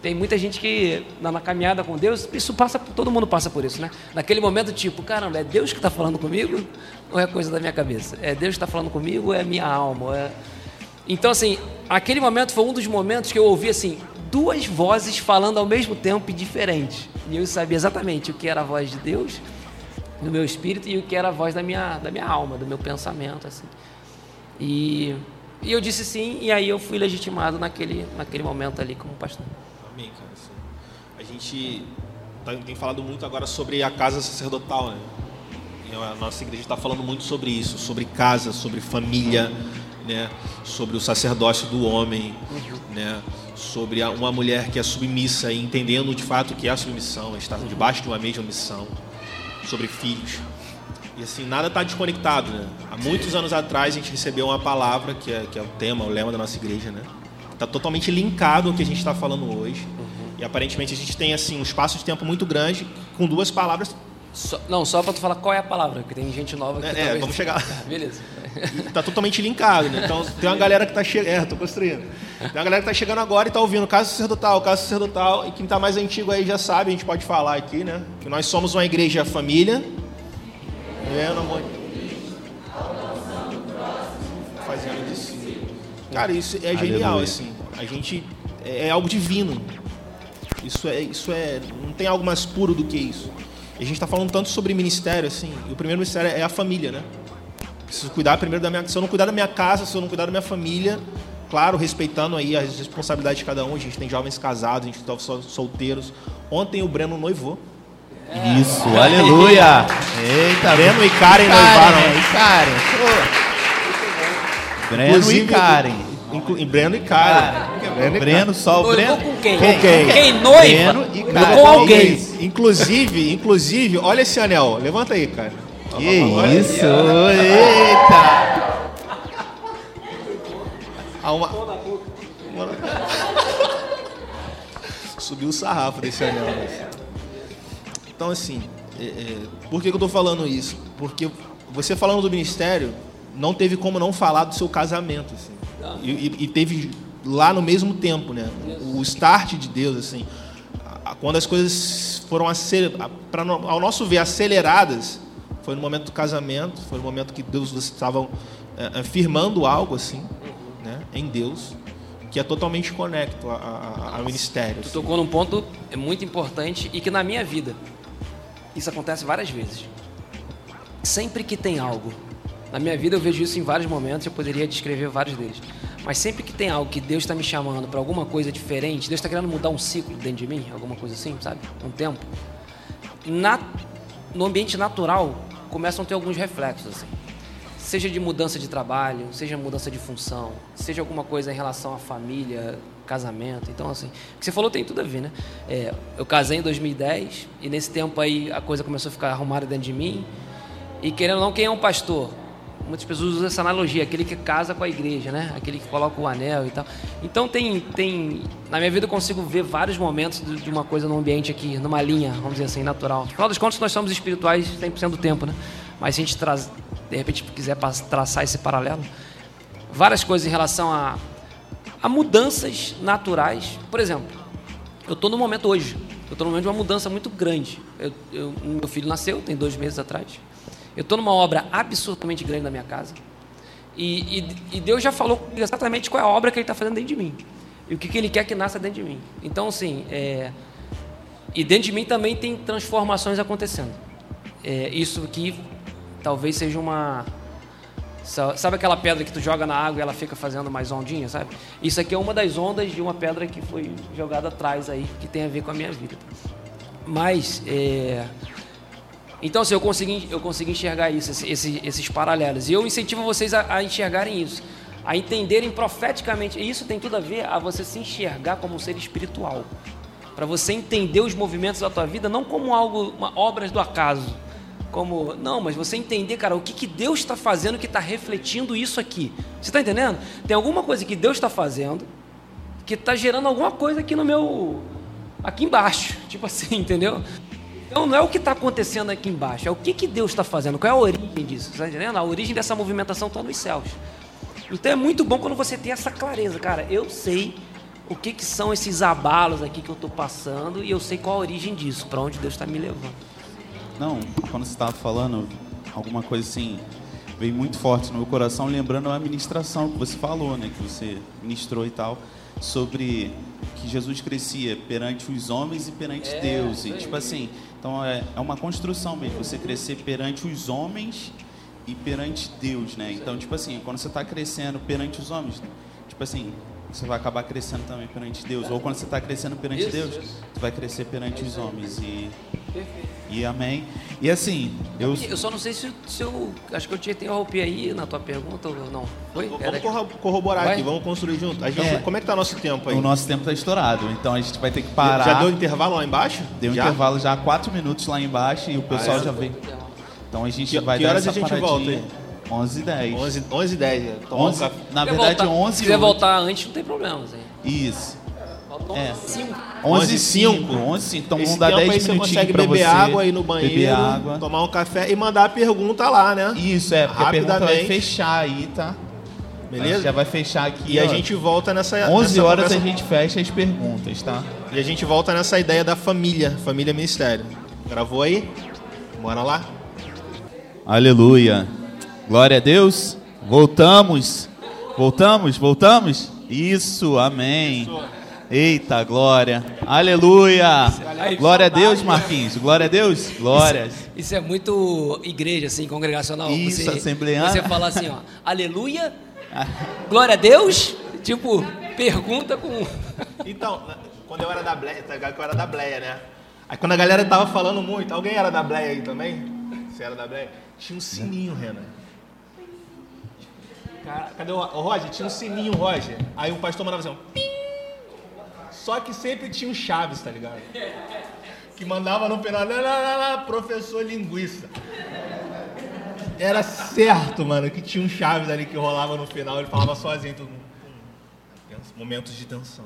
Tem muita gente que na, na, caminhada com Deus, isso passa, todo mundo passa por isso, né? Naquele momento, tipo, caramba, é Deus que está falando comigo ou é coisa da minha cabeça? É Deus está falando comigo ou é minha alma? É... Então, assim, aquele momento foi um dos momentos que eu ouvi, assim, duas vozes falando ao mesmo tempo e diferentes. E eu sabia exatamente o que era a voz de Deus no meu espírito e o que era a voz da minha, da minha alma, do meu pensamento, assim. E, e eu disse sim, e aí eu fui legitimado naquele, naquele momento ali como pastor. Amém, cara. A gente tá, tem falado muito agora sobre a casa sacerdotal, né? A nossa igreja está falando muito sobre isso, sobre casa, sobre família, né? Sobre o sacerdócio do homem, né? Sobre uma mulher que é submissa e entendendo de fato que é a submissão, estar debaixo de uma mesma missão, sobre filhos. E assim, nada está desconectado, né? Há muitos anos atrás a gente recebeu uma palavra que é, que é o tema, o lema da nossa igreja, né? Está totalmente linkado ao que a gente está falando hoje. E aparentemente a gente tem assim um espaço de tempo muito grande com duas palavras. So, não, só para tu falar qual é a palavra, porque tem gente nova que É, talvez... vamos chegar. beleza. Está totalmente linkado, né? Então tem uma galera que está chegando. É, tô construindo. Tem uma galera que está chegando agora e está ouvindo caso sacerdotal, caso sacerdotal. E quem está mais antigo aí já sabe, a gente pode falar aqui, né? Que nós somos uma igreja família. Vendo, amor? Fazendo discípulo. Cara, isso é Aleluia. genial, assim. A gente. É, é algo divino. Isso é, isso é. Não tem algo mais puro do que isso. E a gente está falando tanto sobre ministério, assim. E o primeiro ministério é a família, né? Preciso cuidar primeiro da minha. Se eu não cuidar da minha casa, se eu não cuidar da minha família, claro, respeitando aí as responsabilidades de cada um. A gente tem jovens casados, a gente tem sol- solteiros. Ontem o Breno noivou. Isso, aleluia. Eita, Breno e Karen noivaram. Karen, e Karen. Breno e Inclusive, Karen. Inclu- Breno e Karen. Breno e Breno, só o Breno. com quem? Com quem? Quem noiva? Breno e Karen. com alguém. Inclusive, inclusive, olha esse anel. Levanta aí, cara. Que isso, eita. Há uma... Subiu o sarrafo desse anel. Então, assim, é, é, por que, que eu tô falando isso? Porque você falando do ministério, não teve como não falar do seu casamento, assim. E, e- e teve lá no mesmo tempo, né? O start de Deus, assim. a- a- Quando as coisas foram, acel- a- pra no- ao nosso ver, aceleradas, foi no momento do casamento, foi no momento que Deus estavam é, é, firmando algo, assim, né? Em Deus, que é totalmente conecto ao ministério. Tu assim. tocou num ponto muito importante e que na minha vida isso acontece várias vezes. Sempre que tem algo, na minha vida eu vejo isso em vários momentos, eu poderia descrever vários deles. Mas sempre que tem algo que Deus está me chamando para alguma coisa diferente, Deus está querendo mudar um ciclo dentro de mim, alguma coisa assim, sabe? Um tempo. Na, no ambiente natural começam a ter alguns reflexos assim. Seja de mudança de trabalho, seja mudança de função, seja alguma coisa em relação à família, casamento. Então, assim, o que você falou tem tudo a ver, né? É, eu casei em 2010 e nesse tempo aí a coisa começou a ficar arrumada dentro de mim. E querendo ou não, quem é um pastor? Muitas pessoas usam essa analogia, aquele que casa com a igreja, né? Aquele que coloca o anel e tal. Então tem, tem na minha vida eu consigo ver vários momentos de uma coisa num ambiente aqui, numa linha, vamos dizer assim, natural. Afinal das contas, nós somos espirituais 100% do tempo, né? Mas se a gente traz, de repente quiser traçar esse paralelo, várias coisas em relação a, a mudanças naturais. Por exemplo, eu estou no momento hoje, eu estou no momento de uma mudança muito grande. Eu, eu- meu filho nasceu, tem dois meses atrás. Eu estou numa obra absurdamente grande na minha casa. E, e- e Deus já falou exatamente qual é a obra que Ele está fazendo dentro de mim. E o que, que Ele quer que nasça dentro de mim. Então, assim, é, e dentro de mim também tem transformações acontecendo. É, isso aqui talvez seja uma. sa- Sabe aquela pedra que tu joga na água e ela fica fazendo mais ondinha, sabe? Isso aqui é uma das ondas de uma pedra que foi jogada atrás aí, que tem a ver com a minha vida. Mas, é, então, assim, eu consegui, eu consegui enxergar isso, esse- esse- esses paralelos. E eu incentivo vocês a, a enxergarem isso, a entenderem profeticamente. E isso tem tudo a ver a você se enxergar como um ser espiritual. Para você entender os movimentos da tua vida, não como algo, uma, obras do acaso. Como, não, mas você entender, cara, o que, que Deus está fazendo que está refletindo isso aqui. Você está entendendo? Tem alguma coisa que Deus está fazendo que está gerando alguma coisa aqui no meu. aqui embaixo. Tipo assim, entendeu? Então não é o que está acontecendo aqui embaixo, é o que, que Deus está fazendo, qual é a origem disso, está entendendo? A origem dessa movimentação está nos céus. Então é muito bom quando você tem essa clareza, cara. Eu sei o que, que são esses abalos aqui que eu estou passando e eu sei qual a origem disso, para onde Deus está me levando. Não, quando você estava falando, alguma coisa assim veio muito forte no meu coração, lembrando a ministração que você falou, né, que você ministrou e tal, sobre que Jesus crescia perante os homens e perante Deus. E tipo assim, então é, é uma construção mesmo, você crescer perante os homens e perante Deus, né? Então, tipo assim, quando você está crescendo perante os homens, tipo assim, você vai acabar crescendo também perante Deus. Ou quando você está crescendo perante Isso, Deus, isso. tu vai crescer perante os homens. E, e amém. E assim, eu. Eu só não sei se, se eu. Acho que eu tinha interrompi aí na tua pergunta ou não. Foi? Era- Vamos corro- corroborar Vai. aqui, vamos construir junto. Gente, É. Como é que tá nosso tempo aí? O nosso tempo está estourado, então a gente vai ter que parar. Já deu intervalo lá embaixo? Deu um já? intervalo já há quatro minutos lá embaixo e o pessoal Ah, é? já veio. Então a gente Que- vai que dar horas essa a gente paradinha. volta aí? 11 e 10. 11, 11 e 10. né? Tomar um 11, café. na Se verdade, voltar- 11 Se e quiser 8. voltar antes, não tem problema. Assim. Isso. É. cinco. 11 e 5. 5. 11 e 5. Então vamos dar tempo 10 aí você minutinhos consegue pra beber você. água aí no banheiro, Beber água. tomar um café e mandar a pergunta lá, né? Isso, é, porque a pergunta vai Rapidamente. fechar aí, tá? A gente Beleza? já vai fechar aqui. E a ó. gente volta nessa 11 nessa horas a conversa- gente fecha as perguntas, tá? E a gente volta nessa ideia da família, família ministério. Gravou aí? Bora lá? Aleluia. Glória a Deus. Voltamos. Voltamos? Voltamos? Isso, amém. Eita, glória. Aleluia. Glória a Deus, Marquinhos. Glória a Deus. Glórias. Isso é muito igreja, assim, congregacional. Isso, você, assembleana. Você fala assim, ó, aleluia, glória a Deus, tipo, pergunta com... Então, quando eu era da Bleia, tá ligado que eu era da Bleia, né? Aí quando a galera tava falando muito, alguém era da Bleia aí também? Você era da Bleia? Tinha um sininho, Renan. Cadê o, o Roger? Tinha um sininho, Roger. Aí o pastor mandava assim, um pim. Só que sempre tinha o Chaves, tá ligado? Que mandava no final, lá, lá, lá, professor linguiça. Era certo, mano, que tinha um Chaves ali que rolava no final, ele falava sozinho, todo mundo. Tens- Momentos de tensão.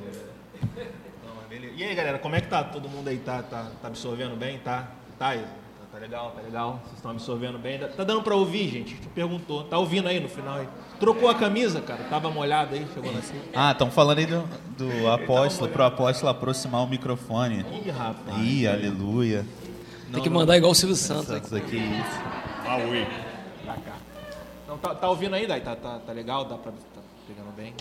Não. E aí, galera, como é que tá todo mundo aí? Tá, tá, tá absorvendo bem? Tá? Tá aí? Tá, tá legal, tá legal? Vocês estão absorvendo bem? Tá dando pra ouvir, gente? Tu perguntou. Tá ouvindo aí no final aí? Trocou a camisa, cara? Tava molhada aí, chegou assim. Ah, estão falando aí do, do apóstolo, pro apóstolo aproximar o microfone. Ih, rapaz. Ih, aleluia. Tem que mandar igual o Silvio Santos. Santos aqui, isso. Pra cá. Não, tá, tá ouvindo aí, Dai? Tá, tá, tá legal? Dá pra. Tá pegando bem?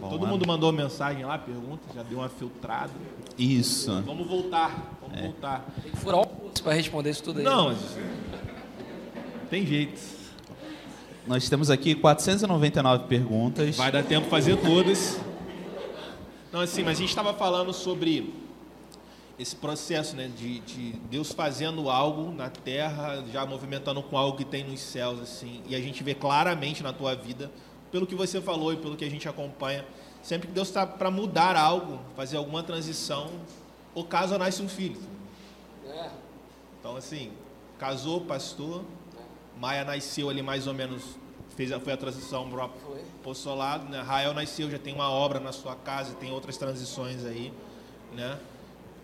Bom, Todo amém. mundo mandou mensagem lá, pergunta, já deu uma filtrada. Isso. Vamos voltar, vamos voltar. Tem que furar o pra responder isso tudo aí. Não, mas. Tem jeito. Nós temos aqui 499 perguntas. Vai dar tempo de fazer todas. Não, assim, mas a gente estava falando sobre esse processo, né, de, de Deus fazendo algo na terra, já movimentando com algo que tem nos céus, assim, e a gente vê claramente na tua vida, pelo que você falou e pelo que a gente acompanha, sempre que Deus está para mudar algo, fazer alguma transição, ou caso nasce um filho. Então, assim, casou, pastor, Maia nasceu ali mais ou menos, fez, foi a transição para o apostolado, né? Rael nasceu, já tem uma obra na sua casa, tem outras transições aí, né?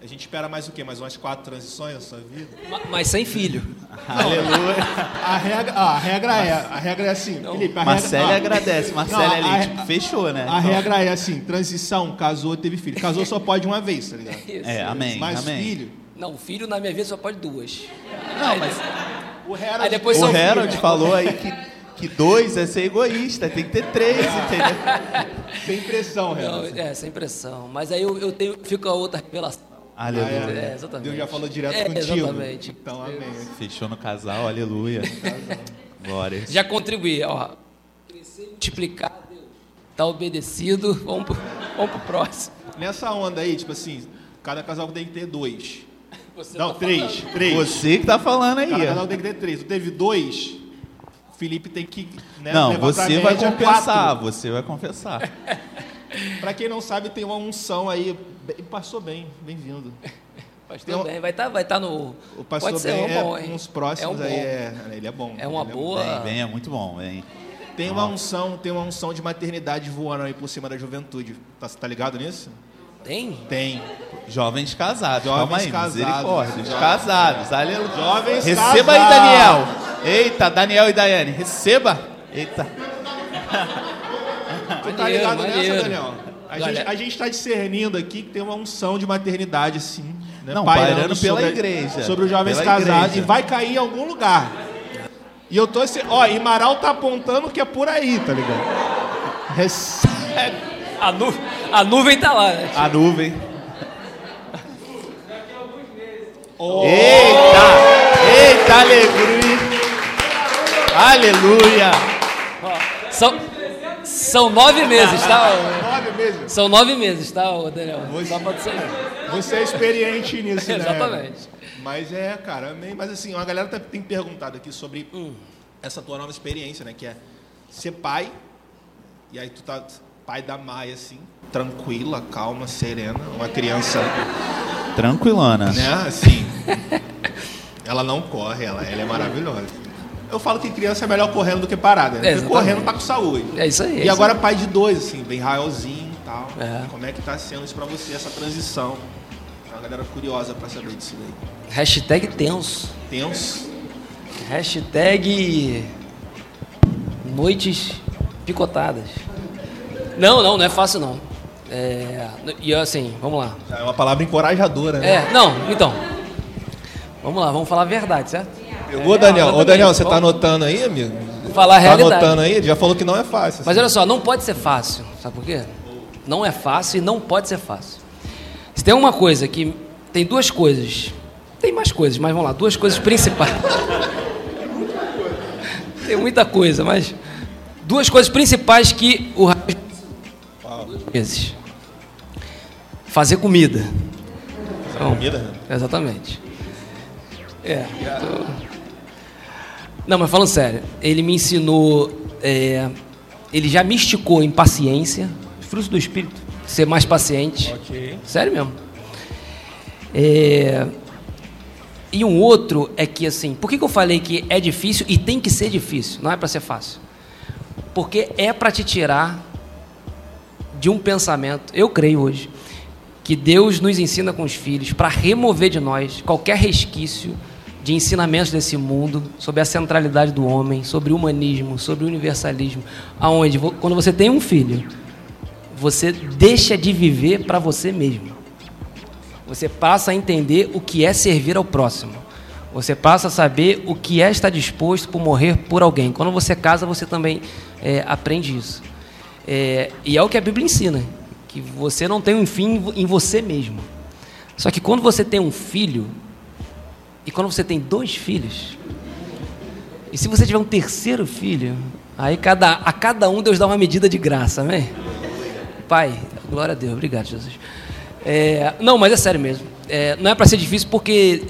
A gente espera mais o quê? Mais umas quatro transições na sua vida? Ma- Mas sem filho. Aleluia. A regra, ah, a regra é, a regra é assim, Felipe, a Marcele regra, agradece. Marcele Não, ali, a- tipo, fechou, né? a regra é assim, transição, casou, teve filho. Casou só pode uma vez, tá ligado? Isso. É, amém, Mas amém. filho, Não, filho na minha vida só pode duas. Não, mas o Harold, Aí depois o Harold filhos. falou aí que, que dois é ser egoísta, tem que ter três, entendeu? tem pressão, Não, Harold. é, sem pressão. Mas aí eu, eu tenho, fico a outra revelação. Aleluia. É, exatamente. Deus já falou direto É, contigo. exatamente. Então, amém. Fechou no casal, aleluia. Glória. Já contribuí, ó. Crescer, multiplicar, Deus. Tá obedecido, vamos pro, vamos pro próximo. Nessa onda aí, tipo assim, cada casal tem que ter dois. Você Não, tá três. falando. Três. Você que tá falando aí. Cada ó. casal tem que ter três. Tu teve dois, o Felipe tem que. Né, Não, você vai compensar, quatro. você vai confessar. Pra quem não sabe, tem uma unção aí. Bem- Passou bem, bem-vindo. Pastor bem, vai estar vai tá no. O pastor pode ser bem um é bom, hein? uns próximos é um aí. É, ele é bom. É uma ele boa. Vem, vem, é muito bom, vem. Tem uma unção, tem uma unção de maternidade voando aí por cima da juventude. Tá, tá ligado nisso? Tem? Tem. Jovens casados, Jovens calma aí, casados. misericórdia. Os casados, aleluia. Jovens Receba aí, casados. Daniel. Eita, Daniel e Daiane, receba. Eita. Tu tá ligado maneiro. nessa, Daniel? A Galera- gente, a gente tá discernindo aqui que tem uma unção de maternidade, assim. Né? Não, pairando pela sobre igreja. Sobre os jovens Pela casados. igreja. E vai cair em algum lugar. E eu tô assim, ó, e Maral tá apontando que é por aí, tá ligado? Recebe. A, nu, a nuvem tá lá, né? A nuvem. Oh, Eita! Eita, aleluia! Aleluia! São, são nove meses, tá? nove meses. São nove meses, tá, Daniel? Você- Só pode ser. Você é experiente nisso, né? Exatamente. Mas é, cara, amém. Mas assim, uma galera tá- tem perguntado aqui sobre Hum. essa tua nova experiência, né? Que é ser pai. E aí tu tá pai da Maia, assim, tranquila, calma, serena, uma criança, Tranquilona. né? Assim. ela não corre, ela, ela é maravilhosa. Eu falo que criança é melhor correndo do que parada, né? É, correndo tá com saúde. É isso aí. é E isso agora pai de dois, assim, bem raiozinho e tal. É. Como é que tá sendo isso pra você, essa transição? A galera curiosa pra saber disso daí. aí. Hashtag tenso. Tenso. Hashtag noites picotadas. Não, não, não é fácil não. É, e assim, vamos lá. É uma palavra encorajadora, né? É, não, então. Vamos lá, vamos falar a verdade, certo? Pegou, É, Daniel? Ô. Daniel, você tá Vamos- anotando aí, amigo? falar a Tá realidade. anotando aí? Ele já falou que não é fácil. Mas assim. olha só, não pode ser fácil. Sabe por quê? Não é fácil e não pode ser fácil. Se tem uma coisa que. Tem duas coisas. Tem mais coisas, mas vamos lá, duas coisas principais. tem muita coisa, mas. Duas coisas principais que o duas vezes. Fazer comida. Então, Comida? Exatamente. É. tô- Não, mas falando sério, ele me ensinou. é, ele já me esticou em paciência, fruto do espírito, ser mais paciente. Ok. Sério mesmo. É, E um outro é que, assim, por que, que eu falei que é difícil e tem que ser difícil? Não é para ser fácil. Porque é para te tirar de um pensamento, eu creio hoje, que Deus nos ensina com os filhos para remover de nós qualquer resquício de ensinamentos desse mundo sobre a centralidade do homem, sobre o humanismo, sobre o universalismo, aonde quando você tem um filho, você deixa de viver para você mesmo. Você passa a entender o que é servir ao próximo. Você passa a saber o que é estar disposto por morrer por alguém. Quando você casa, você também é, aprende isso. É, e é o que a Bíblia ensina, que você não tem um fim em você mesmo. Só que quando você tem um filho, e quando você tem dois filhos, e se você tiver um terceiro filho, aí cada, a cada um Deus dá uma medida de graça, amém? Pai, glória a Deus, obrigado, Jesus. É, não, mas é sério mesmo. É, não é para ser difícil porque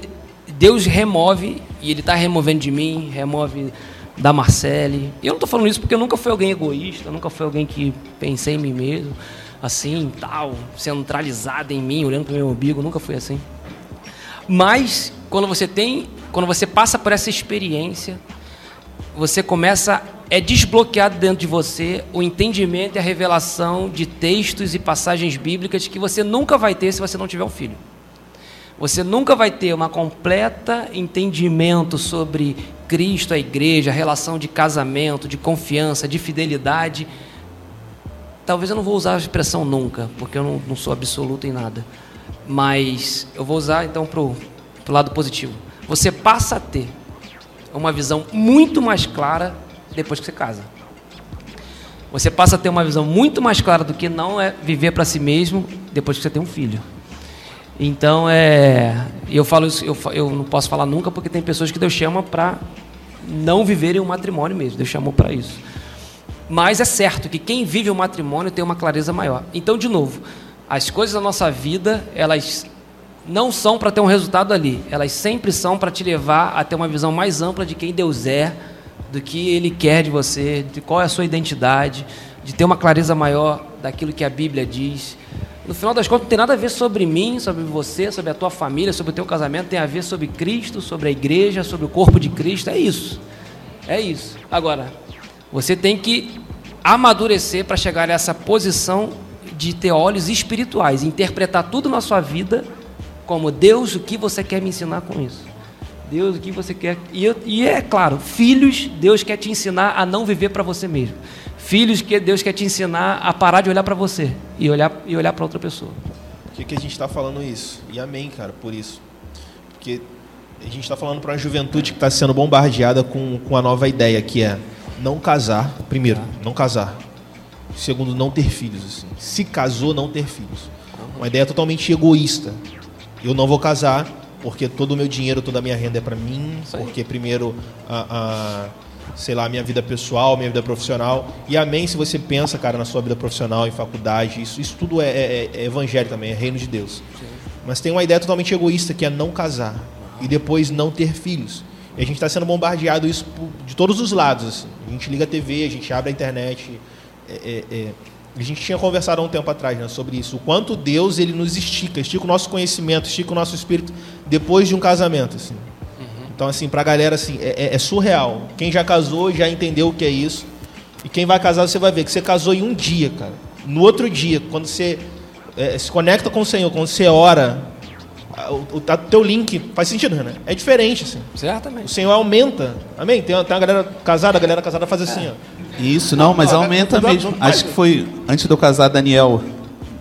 Deus remove, e Ele está removendo de mim, remove da Marcele. E eu não estou falando isso porque eu nunca fui alguém egoísta, nunca fui alguém que pensei em mim mesmo, assim, tal, centralizado em mim, olhando para o meu umbigo, nunca fui assim. Mas quando você tem, quando você passa por essa experiência, você começa é desbloqueado dentro de você o entendimento e a revelação de textos e passagens bíblicas que você nunca vai ter se você não tiver um filho. Você nunca vai ter uma completa entendimento sobre Cristo, a igreja, a relação de casamento, de confiança, de fidelidade. Talvez eu não vou usar a expressão nunca, porque eu não, não sou absoluto em nada. Mas eu vou usar então para o lado positivo. Você passa a ter uma visão muito mais clara depois que você casa. Você passa a ter uma visão muito mais clara do que não é viver para si mesmo depois que você tem um filho. Então é, eu falo isso, eu, eu não posso falar nunca porque tem pessoas que Deus chama para não viverem um matrimônio mesmo. Deus chamou para isso. Mas é certo que quem vive o matrimônio tem uma clareza maior. Então, de novo, as coisas da nossa vida, elas não são para ter um resultado ali. Elas sempre são para te levar a ter uma visão mais ampla de quem Deus é, do que Ele quer de você, de qual é a sua identidade, de ter uma clareza maior daquilo que a Bíblia diz. No final das contas, não tem nada a ver sobre mim, sobre você, sobre a tua família, sobre o teu casamento. Tem a ver sobre Cristo, sobre a igreja, sobre o corpo de Cristo. É isso. É isso. Agora, você tem que amadurecer para chegar nessa posição de ter olhos espirituais, interpretar tudo na sua vida como Deus, o que você quer me ensinar com isso? Deus, o que você quer. E, eu- e é claro, filhos, Deus quer te ensinar a não viver para você mesmo. Filhos que Deus quer te ensinar a parar de olhar para você e olhar, e olhar para outra pessoa. Por que, que a gente está falando isso? E amém, cara, por isso. Porque a gente está falando para uma juventude que está sendo bombardeada com, com a nova ideia, que é não casar. Primeiro, não casar. Segundo, não ter filhos. Assim. Se casou, não ter filhos. Uma ideia totalmente egoísta. Eu não vou casar porque todo o meu dinheiro, toda a minha renda é para mim, porque primeiro a, a, sei lá, minha vida pessoal, minha vida profissional. E amém se você pensa, cara, na sua vida profissional, em faculdade, isso, isso tudo é, é- é evangelho também, é reino de Deus. Mas tem uma ideia totalmente egoísta que é não casar e depois não ter filhos. E a gente está sendo bombardeado isso de todos os lados. assim. A gente liga a TV, a gente abre a internet. é- é- é. A gente tinha conversado há um tempo atrás né, sobre isso. O quanto Deus ele nos estica, estica o nosso conhecimento, estica o nosso espírito depois de um casamento. Assim. Então, assim, pra galera, assim, é, é- é surreal. Quem já casou já entendeu o que é isso. E quem vai casar, você vai ver que você casou em um dia, cara. No outro dia, quando você é, se conecta com o Senhor, quando você ora, o, o a- teu link faz sentido, né? É diferente, assim. O Certamente. Senhor aumenta. Amém? Tem, uma- tem uma galera casada, a galera casada faz assim, ó. Isso, não, mas aumenta mesmo. Acho que foi antes de eu casar, Daniel.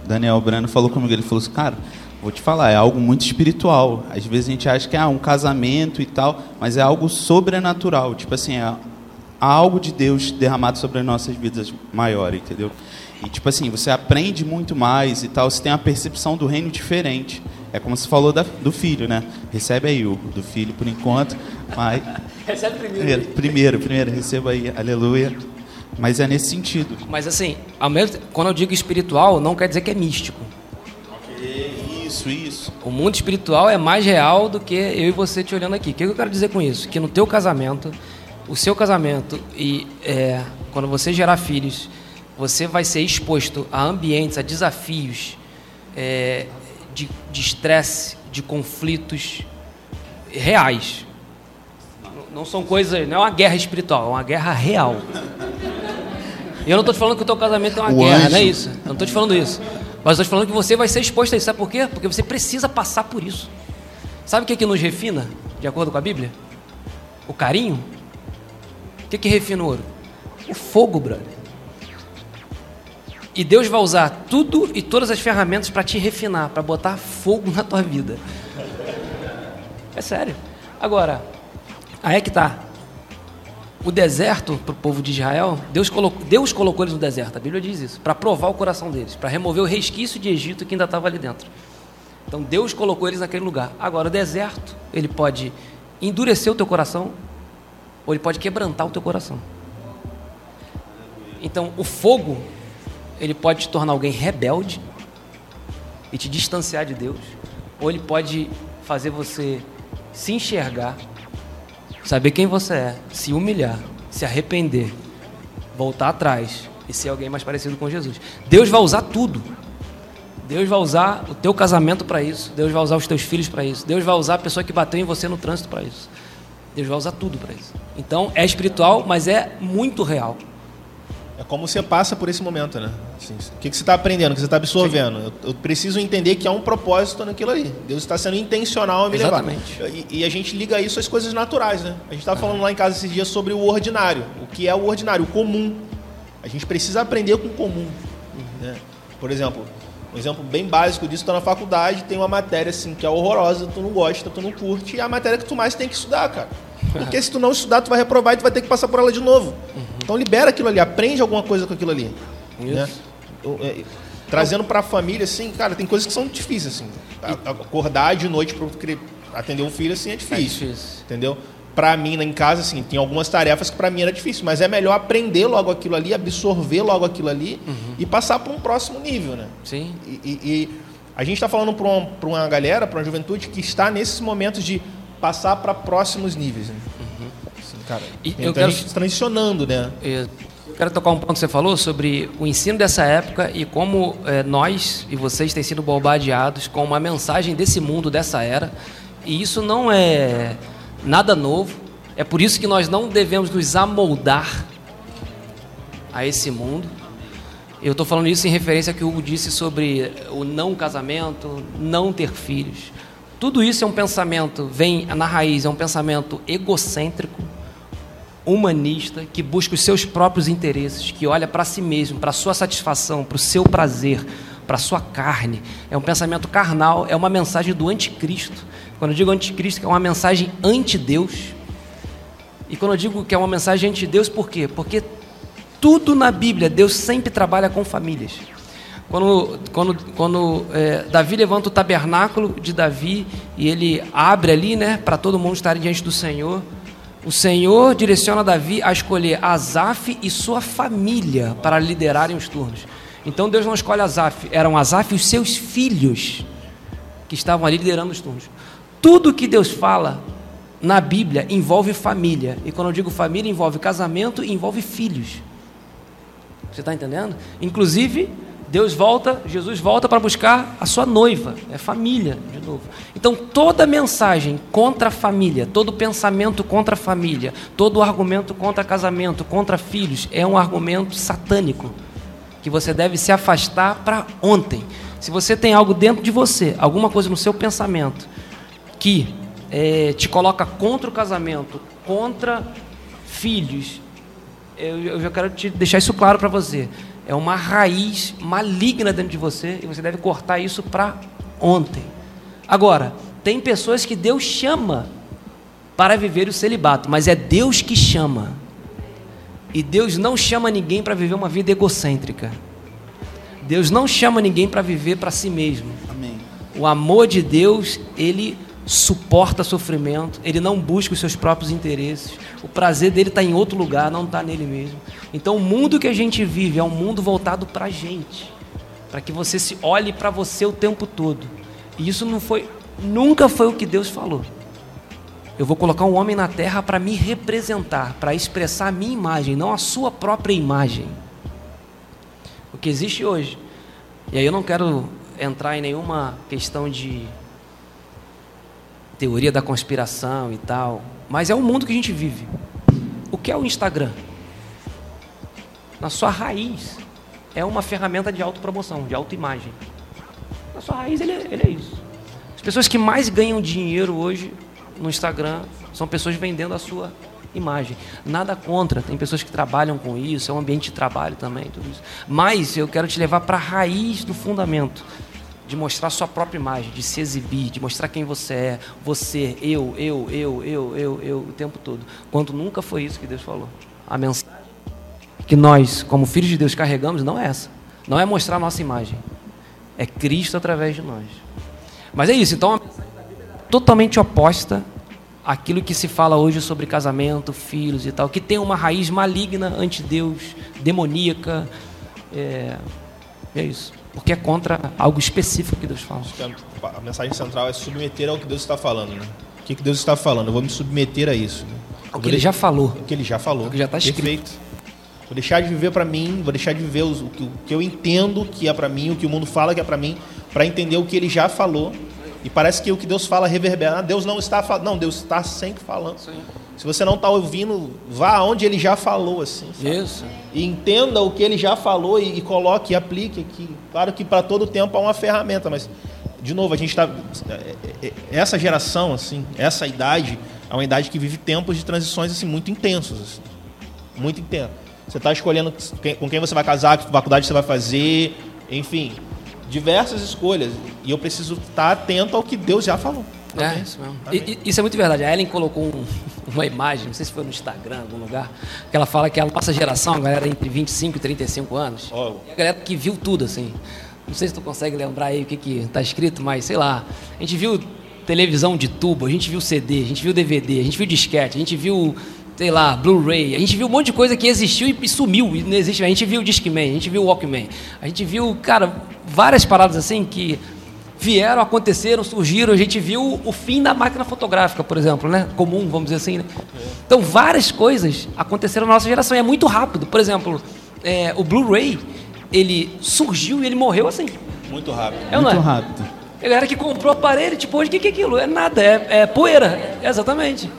Daniel Brano falou comigo, ele falou assim, cara, vou te falar, é algo muito espiritual. Às vezes a gente acha que é ah, um casamento e tal, mas é algo sobrenatural. Tipo assim, é há algo de Deus derramado sobre as nossas vidas maior, entendeu? E tipo assim, você aprende muito mais e tal, você tem uma percepção do reino diferente. É como você falou da, do filho, né? Recebe aí o do filho por enquanto, mas Recebe primeiro. primeiro, primeiro, receba aí, aleluia. Mas é nesse sentido. Mas assim, ao mesmo, quando eu digo espiritual, não quer dizer que é místico. Isso, isso. O mundo espiritual é mais real do que eu e você te olhando aqui. O que eu quero dizer com isso? Que no teu casamento, o seu casamento e é, quando você gerar filhos, você vai ser exposto a ambientes, a desafios é, de de estresse, de conflitos reais. Não- são coisas, não é uma guerra espiritual, é uma guerra real. E eu não estou te falando que o teu casamento é uma O guerra, anjo. não é isso. Eu não estou te falando isso. Mas estou te falando que você vai ser exposto a isso. Sabe por quê? Porque você precisa passar por isso. Sabe o que, que nos refina, de acordo com a Bíblia? O carinho. O que, que refina o ouro? O fogo, brother. E Deus vai usar tudo e todas as ferramentas para te refinar, para botar fogo na tua vida. É sério. Agora, aí é que tá. O deserto para o povo de Israel, Deus colocou, Deus colocou eles no deserto, a Bíblia diz isso, para provar o coração deles, para remover o resquício de Egito que ainda estava ali dentro. Então Deus colocou eles naquele lugar. Agora, o deserto, ele pode endurecer o teu coração, ou ele pode quebrantar o teu coração. Então, o fogo, ele pode te tornar alguém rebelde e te distanciar de Deus, ou ele pode fazer você se enxergar, saber quem você é, se humilhar, se arrepender, voltar atrás e ser alguém mais parecido com Jesus. Deus vai usar tudo. Deus vai usar o teu casamento para isso. Deus vai usar os teus filhos para isso. Deus vai usar a pessoa que bateu em você no trânsito para isso. Deus vai usar tudo para isso. Então é espiritual, mas é muito real. É como você passa por esse momento, né? Assim, o que, que você está aprendendo, o que você está absorvendo. Eu, eu preciso entender que há um propósito naquilo ali. Deus está sendo intencional em me Exatamente. levar. E, e a gente liga isso às coisas naturais, né? A gente estava falando lá em casa esses dias sobre o ordinário. O que é o ordinário? O comum. A gente precisa aprender com o comum. Né? Por exemplo, um exemplo bem básico disso, tu tá na faculdade, tem uma matéria assim que é horrorosa, tu não gosta, tu não curte, e é a matéria que tu mais tem que estudar, cara. Porque se tu não estudar, tu vai reprovar e tu vai ter que passar por ela de novo. Então libera aquilo ali, aprende alguma coisa com aquilo ali. Né? Eu, é, trazendo pra família, assim, cara, tem coisas que são difíceis, assim. A- Acordar de noite querer atender um filho, assim, é difícil. difícil. Entendeu? Pra mim, lá em casa, assim, tem algumas tarefas que pra mim era difícil, mas é melhor aprender logo aquilo ali, absorver logo aquilo ali e passar para um próximo nível, né? Sim. E, e- e a gente está falando para uma, pra uma galera, para uma juventude que está nesses momentos de passar para próximos níveis. Né? Assim, cara, E tem eu quero- transicionando, né? Eu quero tocar um ponto que você falou sobre o ensino dessa época e como eh, nós e vocês têm sido bombardeados com uma mensagem desse mundo, dessa era. E isso não é nada novo. É por isso que nós não devemos nos amoldar a esse mundo. Eu estou falando isso em referência ao que o Hugo disse sobre o não casamento, não ter filhos. Tudo isso é um pensamento, vem na raiz, é um pensamento egocêntrico, humanista, que busca os seus próprios interesses, que olha para si mesmo, para a sua satisfação, para o seu prazer, para a sua carne. É um pensamento carnal, é uma mensagem do anticristo. Quando eu digo anticristo, é uma mensagem anti-Deus. E quando eu digo que é uma mensagem anti-Deus, por quê? Porque tudo na Bíblia, Deus sempre trabalha com famílias. Quando, quando, quando é, Davi levanta o tabernáculo de Davi e ele abre ali, né, para todo mundo estar diante do Senhor, o Senhor direciona Davi a escolher Asaf e sua família para liderarem os turnos. Então Deus não escolhe Asaf, eram Asaf e os seus filhos que estavam ali liderando os turnos. Tudo que Deus fala na Bíblia envolve família. E quando eu digo família, envolve casamento e envolve filhos. Você está entendendo? Inclusive, Deus volta, Jesus volta para buscar a sua noiva, é família, de novo. Então, toda mensagem contra a família, todo pensamento contra a família, todo argumento contra casamento, contra filhos, é um argumento satânico, que você deve se afastar para ontem. Se você tem algo dentro de você, alguma coisa no seu pensamento, que eh, te coloca contra o casamento, contra filhos, eu, eu já quero te deixar isso claro para você. É uma raiz maligna dentro de você e você deve cortar isso para ontem. Agora, tem pessoas que Deus chama para viver o celibato, mas é Deus que chama. E Deus não chama ninguém para viver uma vida egocêntrica. Deus não chama ninguém para viver para si mesmo. Amém. O amor de Deus, ele suporta sofrimento, ele não busca os seus próprios interesses. O prazer dele está em outro lugar, não está nele mesmo. Então, o mundo que a gente vive é um mundo voltado para a gente, para que você se olhe para você o tempo todo. E isso não foi, nunca foi o que Deus falou. Eu vou colocar um homem na terra para me representar, para expressar a minha imagem, não a sua própria imagem. O que existe hoje. E aí eu não quero entrar em nenhuma questão de teoria da conspiração e tal, mas é o mundo que a gente vive. O que é o Instagram? Na sua raiz, é uma ferramenta de autopromoção, de autoimagem. Na sua raiz, ele é, ele é isso. As pessoas que mais ganham dinheiro hoje no Instagram são pessoas vendendo a sua imagem. Nada contra, tem pessoas que trabalham com isso, é um ambiente de trabalho também, tudo isso. Mas eu quero te levar para a raiz do fundamento de mostrar sua própria imagem, de se exibir, de mostrar quem você é, você, eu, eu, eu, eu, eu, eu, o tempo todo. Quando nunca foi isso que Deus falou. A mensagem que nós, como filhos de Deus, carregamos não é essa. Não é mostrar a nossa imagem. É Cristo através de nós. Mas é isso, então a mensagem da Bíblia é totalmente oposta àquilo que se fala hoje sobre casamento, filhos e tal, que tem uma raiz maligna ante Deus, demoníaca. É, é isso porque é contra algo específico que Deus fala. A mensagem central é submeter ao que Deus está falando, né? O que, Deus está falando? Eu vou me submeter a isso. Né? O que ele já falou. O que ele já falou. O que já está escrito. Perfeito. Vou deixar de viver para mim, vou deixar de viver o que eu entendo que é para mim, o que o mundo fala que é para mim, para entender o que ele já falou. E parece que o que Deus fala reverbera. Ah, Deus não está falando. Não, Deus está sempre falando. Sim. Se você não está ouvindo, vá aonde ele já falou, assim. Sabe? Isso. E entenda o que ele já falou e, e coloque e aplique aqui. Claro que para todo tempo há uma ferramenta, mas de novo a gente está é, é, é, essa geração, assim, essa idade é uma idade que vive tempos de transições assim muito intensos, assim, muito intensos. Você está escolhendo com quem você vai casar, que faculdade você vai fazer, enfim, diversas escolhas. E eu preciso estar atento ao que Deus já falou. É, isso mesmo. E, isso é muito verdade. A Ellen colocou um, uma imagem, não sei se foi no Instagram, em algum lugar, que ela fala que a nossa geração, a galera entre 25 e 35 anos, oh. é a galera que viu tudo, assim. Não sei se tu consegue lembrar aí o que que tá escrito, mas sei lá. A gente viu televisão de tubo, a gente viu CD, a gente viu DVD, a gente viu disquete, a gente viu, sei lá, Blu-ray, a gente viu um monte de coisa que existiu e sumiu, e não existe. A gente viu o Discman, a gente viu o Walkman, a gente viu, cara, várias paradas assim que vieram, aconteceram, surgiram. A gente viu o fim da máquina fotográfica, por exemplo, né? Comum, vamos dizer assim. Né? Então, várias coisas aconteceram na nossa geração. E é muito rápido. Por exemplo, é, o Blu-ray, ele surgiu e ele morreu assim. Muito rápido. É, muito é? rápido. A galera que comprou o aparelho, tipo, hoje o que, que é aquilo? É nada, é, é poeira. É, exatamente.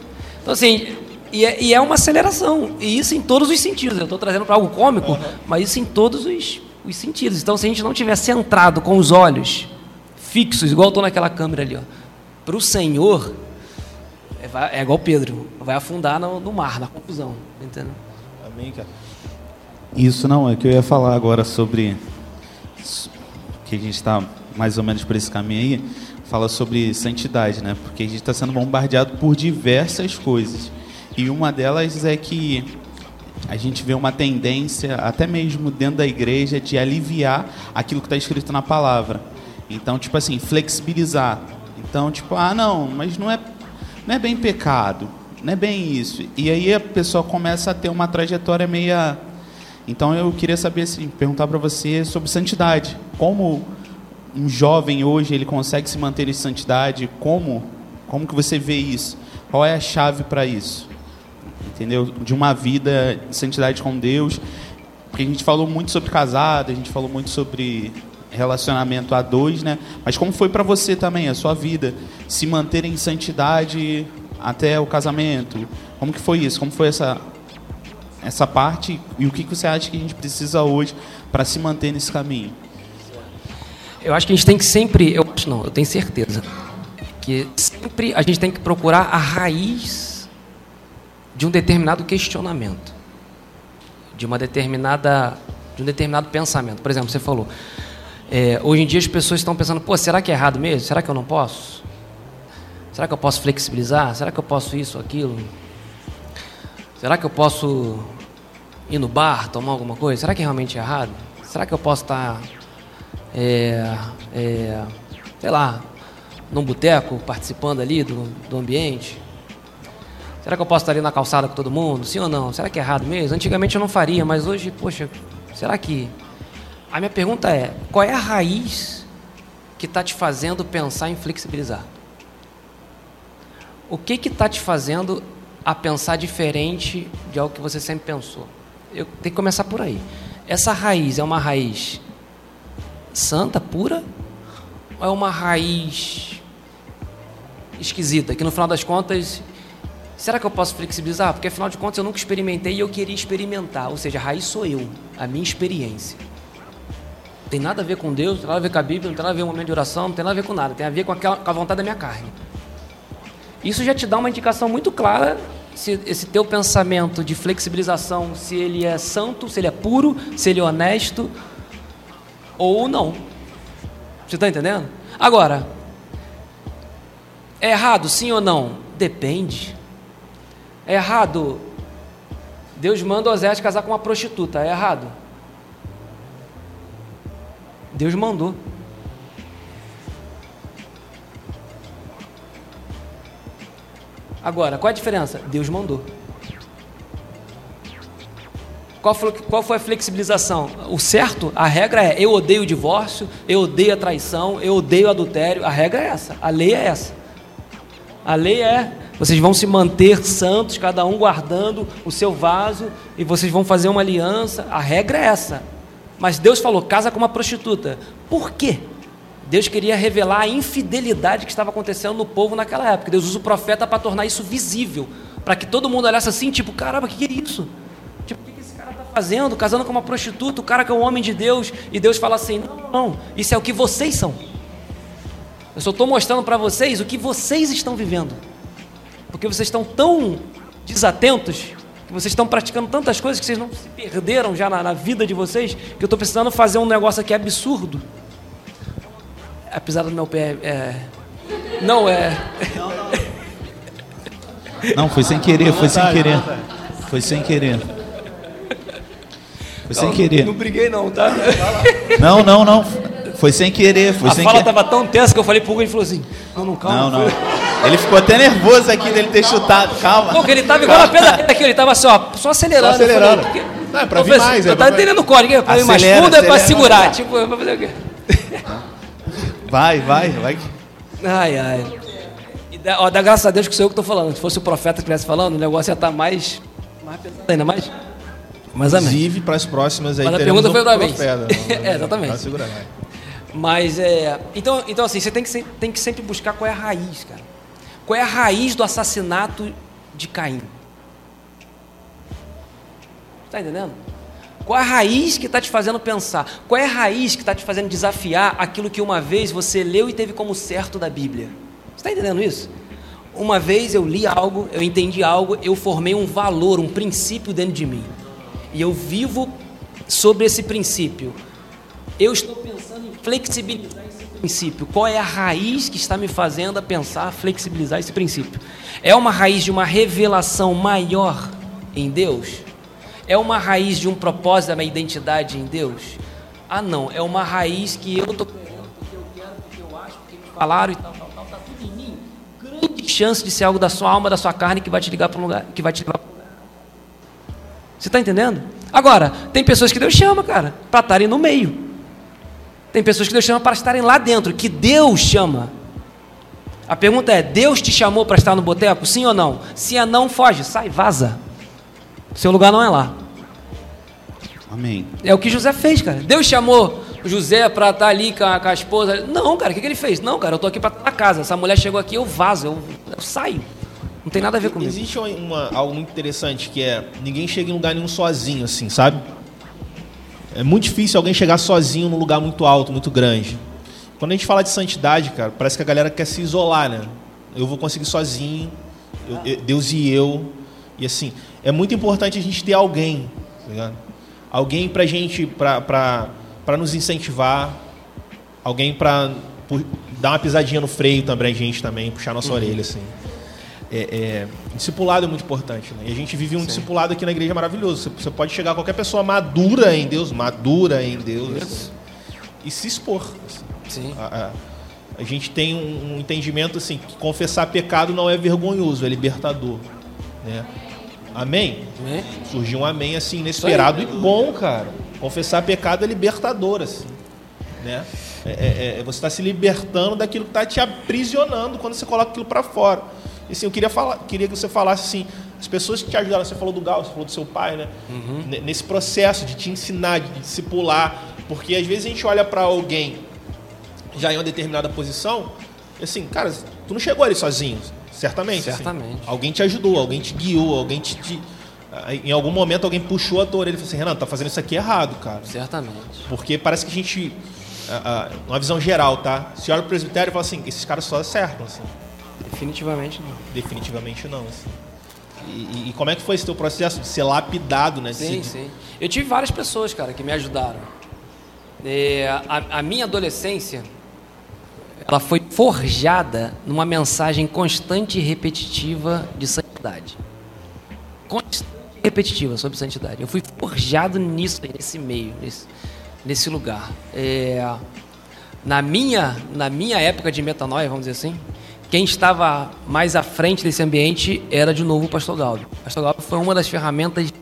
Então, assim, e é, e é, uma aceleração. E isso em todos os sentidos. Eu estou trazendo para algo cômico, uhum. mas isso em todos os, os sentidos. Então, se a gente não tiver centrado com os olhos fixos, igual estou naquela câmera ali, para o Senhor, é, é, igual Pedro, vai afundar no, no mar, na confusão. Entendeu? Amém, cara. Isso não, é que eu ia falar agora sobre que a gente está mais ou menos por esse caminho aí, fala sobre santidade, né? Porque a gente está sendo bombardeado por diversas coisas. E uma delas é que a gente vê uma tendência, até mesmo dentro da igreja, de aliviar aquilo que está escrito na palavra. Então, tipo assim, flexibilizar. Então, tipo, ah, não, mas não é, não é bem pecado, não é bem isso. E aí a pessoa começa a ter uma trajetória meia. Então eu queria saber, assim, perguntar para você sobre santidade. Como um jovem hoje ele consegue se manter em santidade? Como, como que você vê isso? Qual é a chave para isso? Entendeu? De uma vida de santidade com Deus. Porque a gente falou muito sobre casado, a gente falou muito sobre relacionamento a dois, né? Mas como foi para você também a sua vida se manter em santidade até o casamento? Como que foi isso? Como foi essa essa parte e o que você acha que a gente precisa hoje para se manter nesse caminho? Eu acho que a gente tem que sempre, eu acho não, eu tenho certeza que sempre a gente tem que procurar a raiz de um determinado questionamento, de uma determinada de um determinado pensamento. Por exemplo, você falou, é, hoje em dia as pessoas estão pensando, pô, será que é errado mesmo? Será que eu não posso? Será que eu posso flexibilizar? Será que eu posso isso, aquilo? Será que eu posso ir no bar, tomar alguma coisa? Será que é realmente errado? Será que eu posso estar, é, é, sei lá, num boteco, participando ali do, do ambiente? Será que eu posso estar ali na calçada com todo mundo? Sim ou não? Será que é errado mesmo? Antigamente eu não faria, mas hoje, poxa, será que. A minha pergunta é: qual é a raiz que está te fazendo pensar em flexibilizar? O que está te fazendo a pensar diferente de algo que você sempre pensou? Eu tenho que começar por aí. Essa raiz é uma raiz santa, pura? Ou é uma raiz esquisita, que no final das contas Será que eu posso flexibilizar? Porque afinal de contas eu nunca experimentei e eu queria experimentar. Ou seja, a raiz sou eu, a minha experiência. Tem nada a ver com Deus, não tem nada a ver com a Bíblia, não tem nada a ver com o momento de oração, não tem nada a ver com nada. Tem a ver com, aquela, com a vontade da minha carne. Isso já te dá uma indicação muito clara se esse teu pensamento de flexibilização, se ele é santo, se ele é puro, se ele é honesto ou não. Você está entendendo? Agora, é errado sim ou não? Depende. É errado. Deus manda Oséias casar com uma prostituta. É errado. Deus mandou. Agora, qual a diferença? Deus mandou. Qual foi, qual foi, a flexibilização? O certo, a regra é: eu odeio o divórcio, eu odeio a traição, eu odeio o adultério. A regra é essa, a lei é essa. A lei é vocês vão se manter santos, cada um guardando o seu vaso, e vocês vão fazer uma aliança. A regra é essa. Mas Deus falou: casa com uma prostituta. Por quê? Deus queria revelar a infidelidade que estava acontecendo no povo naquela época. Deus usa o profeta para tornar isso visível, para que todo mundo olhasse assim, tipo, caramba, o que é isso? Tipo, o que esse cara está fazendo? Casando com uma prostituta, o cara que é um homem de Deus, e Deus fala assim: não, não, isso é o que vocês são. Eu só estou mostrando para vocês o que vocês estão vivendo. Porque vocês estão tão desatentos, que vocês estão praticando tantas coisas que vocês não se perderam já na, na vida de vocês, que eu estou precisando fazer um negócio aqui absurdo. Apesar do meu pé. É... Não é. Não, foi sem querer, foi sem querer. Foi sem querer. Foi sem querer. Não briguei não, tá? Não, não, não. Foi sem querer, foi a sem fala querer. tava tão tensa que eu falei pro Hugo e ele falou assim: Não, não, calma. Não, não. Ele ficou até nervoso aqui dele ter chutado. Calma. Não, que ele tava igual na pedra aqui, ele tava assim, ó, só acelerando. Só acelerando. Falei, Não, é pra vir mais, Eu é tava pra- entendendo o código, é pra ir mais Acelera, fundo, é pra acelera. segurar. Tipo, eu vou fazer o quê? Vai, vai, vai. Ai, ai. E dá, ó, dá graças a Deus que sou eu que estou falando. Se fosse o profeta que estivesse falando, o negócio ia estar mais, mais pesado ainda, mais. Mas amém. Inclusive, para as próximas aí Mas a pergunta foi pra mim. profeta. É, exatamente. Tá segurando aí. Mas é. Então, então assim, você tem que, tem que sempre buscar qual é a raiz, cara. Qual é a raiz do assassinato de Caim? Está entendendo? Qual é a raiz que está te fazendo pensar? Qual é a raiz que está te fazendo desafiar aquilo que uma vez você leu e teve como certo da Bíblia? Você está entendendo isso? Uma vez eu li algo, eu entendi algo, eu formei um valor, um princípio dentro de mim. E eu vivo sobre esse princípio. Eu estou pensando em flexibilizar princípio. Qual é a raiz que está me fazendo a pensar, flexibilizar esse princípio? É uma raiz de uma revelação maior em Deus? É uma raiz de um propósito da minha identidade em Deus? Ah, não. É uma raiz que eu estou querendo, porque eu quero, porque eu acho, porque me falaram e tal, tal, tal. Está tudo em mim. Grande chance de ser algo da sua alma, da sua carne, que vai te ligar para um lugar, que vai te levar para um lugar. Você está entendendo? Agora, tem pessoas que Deus chama, cara, para estarem no meio. Tem pessoas que Deus chama para estarem lá dentro, que Deus chama. A pergunta é: Deus te chamou para estar no boteco? Sim ou não? Se é não, foge, sai, vaza. Seu lugar não é lá. Amém. É o que José fez, cara. Deus chamou José para estar ali com a, com a esposa. Não, cara, o que, que ele fez? Não, cara, eu tô aqui para estar na casa. Essa mulher chegou aqui, eu vazo, eu, eu saio. Não tem nada a ver comigo. Existe uma- algo muito interessante que é ninguém chega em lugar nenhum sozinho, assim, sabe? É muito difícil alguém chegar sozinho num lugar muito alto, muito grande. Quando a gente fala de santidade, cara, parece que a galera quer se isolar, né? Eu vou conseguir sozinho, eu- eu- Deus e eu. E assim, é muito importante a gente ter alguém, tá ligado? Alguém pra gente, pra, pra, pra nos incentivar, alguém pra dar uma pisadinha no freio também, a gente também, puxar nossa orelha, assim. É, é, discipulado é muito importante. Né? E a gente vive um Sim. discipulado aqui na igreja maravilhoso. Você, você, pode chegar a qualquer pessoa madura em Deus, madura em Deus, assim, e se expor. Assim. Sim. A, a, a, gente tem um, um, entendimento assim que confessar pecado não é vergonhoso, é libertador. Né? Amém? amém? Surgiu um amém assim inesperado e bom, cara. Confessar pecado é libertador, assim. Né? É, é, é você está se libertando daquilo que está te aprisionando quando você coloca aquilo para fora. E assim, eu queria, falar, queria que você falasse assim, as pessoas que te ajudaram, você falou do Gal, você falou do seu pai, né? Uhum. Nesse processo de te ensinar, de discipular, porque às vezes a gente olha para alguém já em uma determinada posição, e assim, cara, tu não chegou ali sozinho, certamente. Assim. Certamente. Assim, alguém te ajudou, alguém te guiou, alguém te, te em algum momento alguém puxou a tua orelha e falou assim, Renan, tá fazendo isso aqui errado, cara. Certamente. Porque parece que a gente, uma visão geral, tá? Se olha o presbitério e fala assim, esses caras só acertam, assim. Definitivamente não. Definitivamente não. Assim. E, e, como é que foi esse teu processo de ser lapidado, né? Sim, sim. Eu tive várias pessoas, cara, que me ajudaram. É, a, a, minha adolescência, ela foi forjada numa mensagem constante e repetitiva de santidade. Constante e repetitiva sobre santidade. Eu fui forjado nisso, nesse meio, nesse, nesse lugar. É, na minha, na minha época de metanoia, vamos dizer assim, quem estava mais à frente desse ambiente era de novo o pastor Galdo. Pastor Galdo foi uma das ferramentas de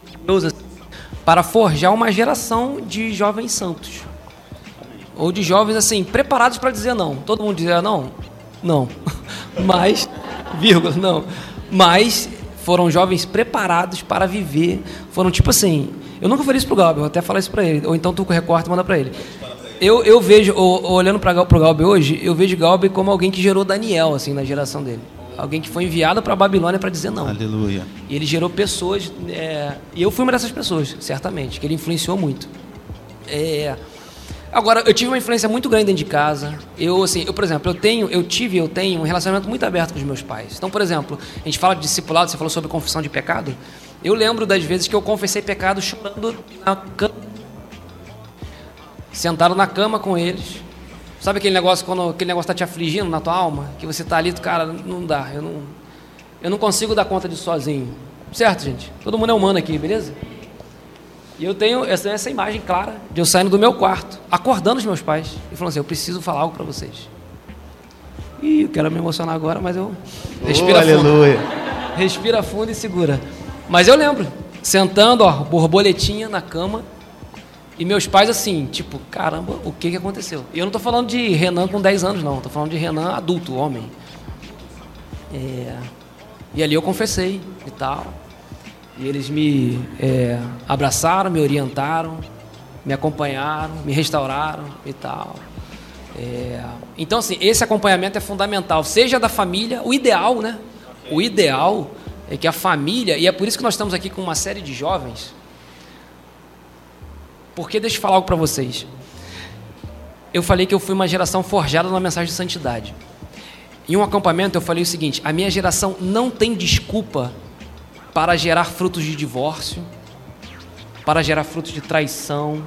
para forjar uma geração de jovens santos. Ou de jovens assim, preparados para dizer não. Todo mundo dizia não? Não. Mas, vírgula, não. Mas foram jovens preparados para viver. Foram tipo assim. Eu nunca falei isso pro Galdo, eu até falar isso para ele. Ou então tu recorta e manda para ele eu, eu vejo, olhando para o Galbi hoje, eu vejo Galbi como alguém que gerou Daniel, assim, na geração dele. Alguém que foi enviado para a Babilônia para dizer não. Aleluia. E ele gerou pessoas, é, e eu fui uma dessas pessoas, certamente, que ele influenciou muito. É, agora, eu tive uma influência muito grande dentro de casa. Eu, assim, eu, por exemplo, eu tenho, eu tive, eu tenho um relacionamento muito aberto com os meus pais. Então, por exemplo, a gente fala de discipulado, você falou sobre confissão de pecado. Eu lembro das vezes que eu confessei pecado chorando na cama sentaram na cama com eles. Sabe aquele negócio quando aquele negócio está te afligindo na tua alma? Que você está ali, cara, não dá, eu não, eu não consigo dar conta disso sozinho. Certo, gente? Todo mundo é humano aqui, beleza? E eu tenho essa, essa imagem clara de eu saindo do meu quarto, acordando os meus pais e falando assim: eu preciso falar algo para vocês. E eu quero me emocionar agora, mas eu. Respira oh, fundo. Aleluia. Respira fundo e segura. Mas eu lembro, sentando, ó, borboletinha na cama, e meus pais, assim, tipo, caramba, o que, que aconteceu? E eu não estou falando de Renan com 10 anos, não. Estou falando de Renan adulto, homem. É... E ali eu confessei e tal. E eles me é, abraçaram, me orientaram, me acompanharam, me restauraram e tal. É... Então, assim, esse acompanhamento é fundamental, seja da família, o ideal, né? O ideal é que a família, e é por isso que nós estamos aqui com uma série de jovens porque deixa eu falar algo para vocês. Eu falei que eu fui uma geração forjada numa mensagem de santidade. Em um acampamento eu falei o seguinte: a minha geração não tem desculpa para gerar frutos de divórcio, para gerar frutos de traição,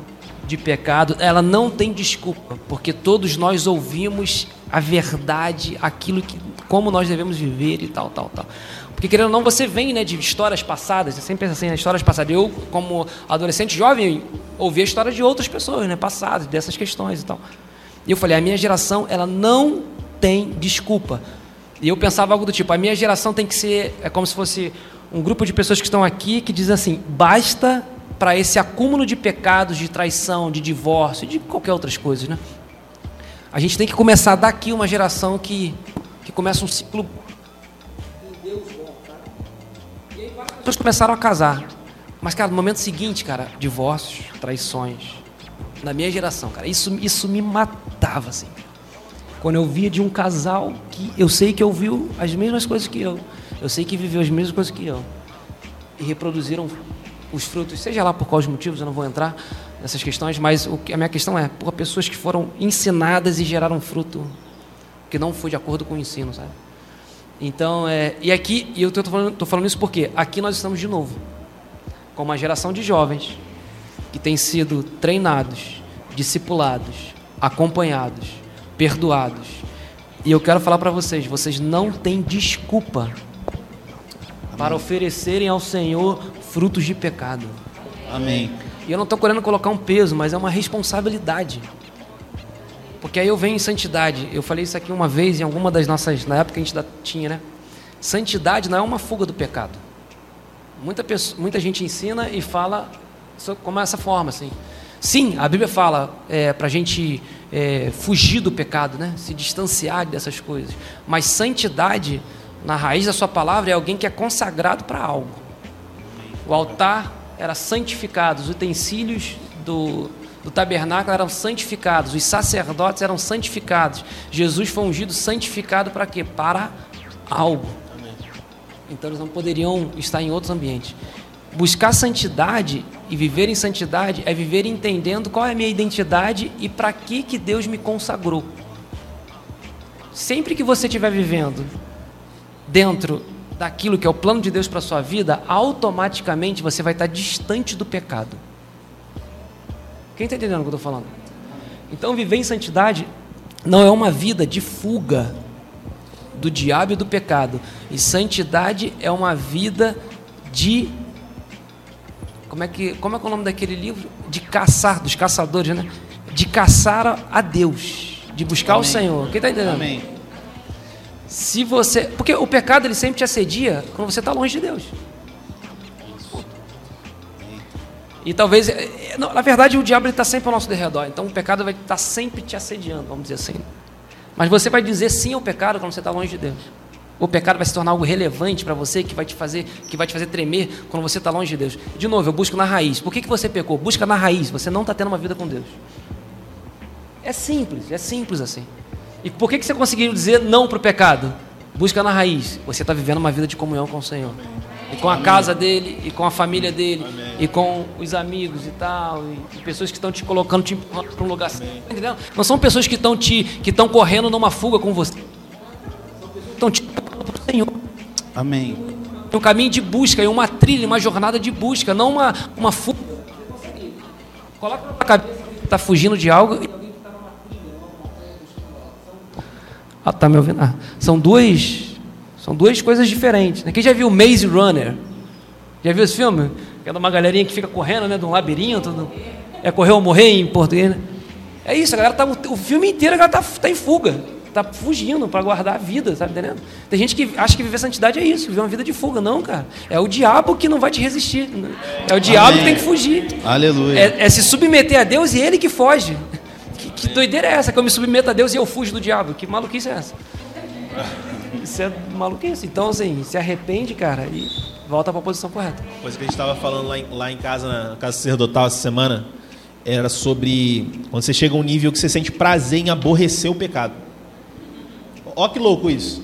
de pecado. Ela não tem desculpa, porque todos nós ouvimos a verdade, aquilo que como nós devemos viver e tal, tal, tal. Porque, querendo ou não, você vem né, de histórias passadas, você sempre pensa assim, nas histórias passadas. Eu, como adolescente jovem, ouvia histórias de outras pessoas, né, passadas, dessas questões e tal. E eu falei, a minha geração, ela não tem desculpa. E eu pensava algo do tipo, a minha geração tem que ser, é como se fosse um grupo de pessoas que estão aqui que dizem assim, basta para esse acúmulo de pecados, de traição, de divórcio, de qualquer outras coisas, né? A gente tem que começar daqui uma geração que, que começa um ciclo pessoas começaram a casar. Mas, cara, no momento seguinte, cara, divórcios, traições. Na minha geração, cara, isso, isso me matava, assim. Quando eu via de um casal que eu sei que ouviu as mesmas coisas que eu. Eu sei que viveu as mesmas coisas que eu. E reproduziram os frutos, seja lá por quais motivos, eu não vou entrar nessas questões, mas o que, a minha questão é, por pessoas que foram ensinadas e geraram fruto que não foi de acordo com o ensino, sabe? Então, é, e aqui, e eu estou falando, falando isso porque aqui nós estamos de novo com uma geração de jovens que têm sido treinados, discipulados, acompanhados, perdoados. E eu quero falar para vocês, vocês não têm desculpa para oferecerem ao Senhor frutos de pecado. Amém. E eu não estou querendo colocar um peso, mas é uma responsabilidade. Porque aí eu venho em santidade. Eu falei isso aqui uma vez em alguma das nossas. Na época a gente tinha, né? Santidade não é uma fuga do pecado. Muita, pessoa, muita gente ensina e fala como essa forma, assim. Sim, a Bíblia fala é, para a gente é, fugir do pecado, né? se distanciar dessas coisas. Mas santidade, na raiz da sua palavra, é alguém que é consagrado para algo. O altar era santificado, os utensílios do, do tabernáculo eram santificados, os sacerdotes eram santificados. Jesus foi ungido santificado para quê? Para algo. Então eles não poderiam estar em outros ambientes. Buscar santidade e viver em santidade é viver entendendo qual é a minha identidade e para que que Deus me consagrou. Sempre que você estiver vivendo dentro daquilo que é o plano de Deus para sua vida, automaticamente você vai estar distante do pecado. Quem está entendendo o que eu estou falando? Então, viver em santidade não é uma vida de fuga do diabo e do pecado. E santidade é uma vida de como é que como é, que é o nome daquele livro? De caçar, dos caçadores, né? De caçar a Deus, de buscar Amém. o Senhor. Quem está entendendo? Amém. Se você, porque o pecado ele sempre te assedia quando você está longe de Deus. E talvez, é, é, na verdade, o diabo está sempre ao nosso derredor. Então o pecado vai estar tá sempre te assediando, vamos dizer assim. Mas você vai dizer sim ao pecado quando você está longe de Deus. O pecado vai se tornar algo relevante para você, que vai te fazer, que vai te fazer tremer quando você está longe de Deus. De novo, eu busco na raiz. Por que, que você pecou? Busca na raiz. Você não está tendo uma vida com Deus. É simples, é simples assim. E por que, que você conseguiu dizer não para o pecado? Busca na raiz. Você está vivendo uma vida de comunhão com o Senhor. E com a Amém. casa dele, e com a família dele, Amém. e com os amigos e tal, e, pessoas que estão te colocando te para um lugar. Entendeu? Não são pessoas que estão te que estão correndo numa fuga com você. Estão te para o Senhor. Amém. Um caminho de busca, uma trilha, uma jornada de busca, não uma, uma fuga. Coloca na cabeça que está fugindo de algo. Ah, tá me ouvindo? Ah, são duas são duas coisas diferentes. Né? Quem já viu Maze Runner? Já viu esse filme? Que é uma galerinha que fica correndo, né? De um labirinto. Do... É correr ou morrer em português, né? É isso, a galera tá, o filme inteiro a galera tá, tá em fuga. Tá fugindo para guardar a vida, sabe entendendo? Tem gente que acha que viver santidade é isso, viver uma vida de fuga. Não, cara. É o diabo que não vai te resistir. É o diabo Amém. que tem que fugir. Aleluia. É, é, se submeter a Deus e ele que foge. Que, que doideira é essa? Que eu me submeto a Deus e eu fujo do diabo? Que maluquice é essa? Isso é maluquice. Então, assim, se arrepende, cara, e volta para a posição correta. Coisa que a gente estava falando lá em, lá em casa, na casa sacerdotal essa semana, era sobre quando você chega a um nível que você sente prazer em aborrecer o pecado. Ó que louco isso.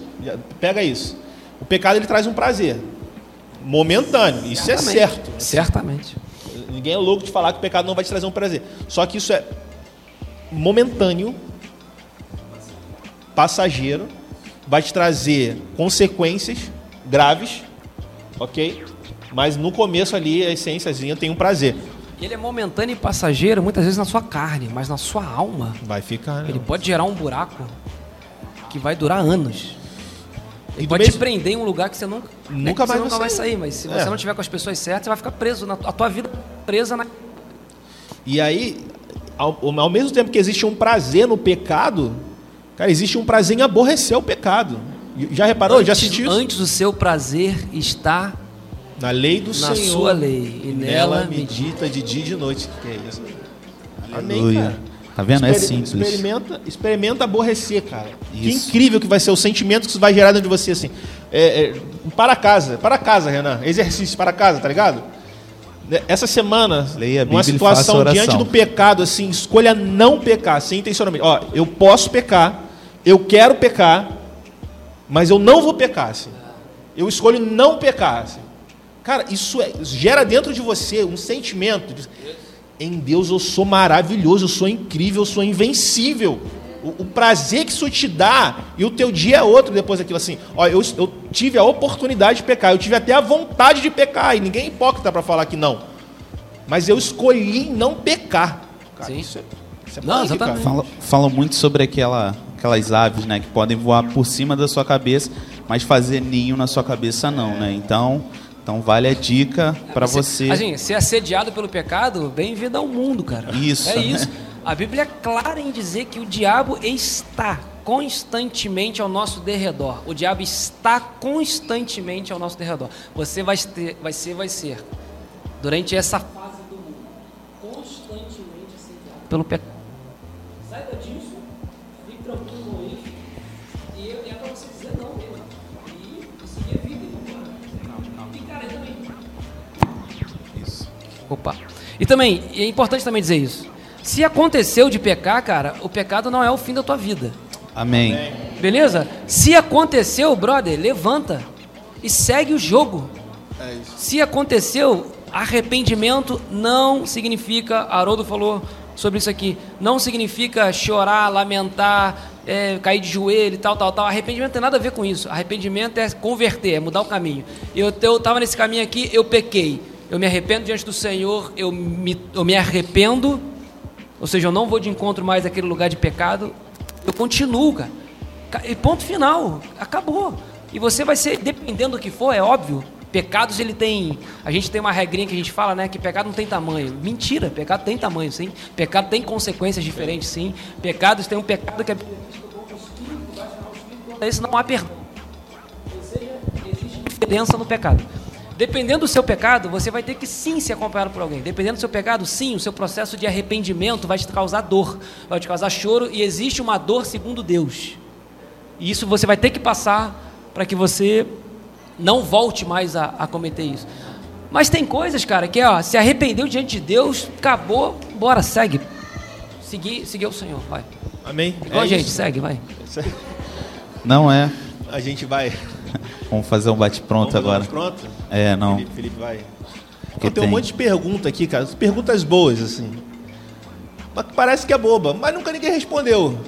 Pega isso. O pecado ele traz um prazer momentâneo. Isso é é certo. Certamente. Ninguém é louco de falar que o pecado não vai te trazer um prazer. Só que isso é momentâneo, passageiro vai te trazer consequências graves, ok? Mas no começo ali, a essênciazinha tem um prazer. Ele é momentâneo e passageiro, muitas vezes na sua carne, mas na sua alma. Vai ficar. Né? Ele pode gerar um buraco que vai durar anos. Ele pode mesmo... te prender em um lugar que você nunca, nunca, mais você nunca vai sair. sair. Mas se é. você não tiver com as pessoas certas, você vai ficar preso. Na, a tua vida presa na. E aí, ao, ao mesmo tempo que existe um prazer no pecado, Cara, existe um prazer em aborrecer o pecado. Já reparou? Antes, já sentiu isso? Antes o seu prazer está na lei do na Senhor. Na sua lei. E nela medita de dia e de noite. Que é isso? Amém, cara. Tá vendo? é simples. Experimenta, experimenta aborrecer, cara. Isso. Que incrível que vai ser o sentimento que isso vai gerar dentro de você, assim. É, é, para casa, para casa, Renan. Exercício para casa, tá ligado? Essa semana, uma situação diante do pecado, assim, escolha não pecar, sem intencionalmente. Ó, eu posso pecar, eu quero pecar, mas eu não vou pecar. Assim. Eu escolho não pecar. Assim. Cara, isso é, gera dentro de você um sentimento de, em Deus eu sou maravilhoso, eu sou incrível, eu sou invencível. O, o, prazer que isso te dá, e o teu dia é outro depois daquilo assim. Ó, eu, eu tive a oportunidade de pecar, eu tive até a vontade de pecar, e ninguém é hipócrita para falar que não. Mas eu escolhi não pecar. Cara, Sim. Isso é, isso é não, exatamente. Fala, fala muito sobre aquela aquelas aves, né, que podem voar por cima da sua cabeça, mas fazer ninho na sua cabeça não, né? Então, então vale a dica para você. Assim, ser assediado pelo pecado, bem-vindo ao mundo, cara. Isso, É né? isso. A Bíblia é clara em dizer que o diabo está constantemente ao nosso derredor. O diabo está constantemente ao nosso derredor. Você vai ter, vai ser, vai ser. Durante essa fase do mundo, constantemente assediado pelo pecado. Opa. E também, é importante também dizer isso. Se aconteceu de pecar, cara, o pecado não é o fim da tua vida. Amém. Beleza? Se aconteceu, brother, levanta e segue o jogo. É isso. Se aconteceu, arrependimento não significa, Haroldo falou sobre isso aqui, não significa chorar, lamentar, é, cair de joelho e tal, tal, tal. Arrependimento não tem nada a ver com isso. Arrependimento é converter, é mudar o caminho. Eu estava nesse caminho aqui, eu pequei. Eu me arrependo diante do Senhor, eu me, eu me arrependo, ou seja, eu não vou de encontro mais àquele lugar de pecado, eu continuo, cara. Ca- E ponto final, acabou. E você vai ser, dependendo do que for, é óbvio. Pecados ele tem, a gente tem uma regrinha que a gente fala, né, que pecado não tem tamanho. Mentira, pecado tem tamanho, sim. Pecado tem consequências diferentes, sim. Pecados tem um pecado que é esse não há perdão. Ou seja, existe diferença no pecado. Dependendo do seu pecado, você vai ter que sim ser acompanhado por alguém. Dependendo do seu pecado, sim, o seu processo de arrependimento vai te causar dor, vai te causar choro e existe uma dor segundo Deus. E isso você vai ter que passar para que você não volte mais a, a cometer isso. Mas tem coisas, cara, que ó, se arrependeu diante de Deus, acabou, bora, segue. Seguir, seguir o Senhor, vai. Amém? Igual a É gente, isso. segue, vai. Não é. A gente vai. Vamos fazer um bate-pronto agora. Pronto? É, não. Felipe, Felipe vai. Que tem um monte de pergunta aqui, cara. Perguntas boas, assim. Mas parece que é boba, mas nunca ninguém respondeu.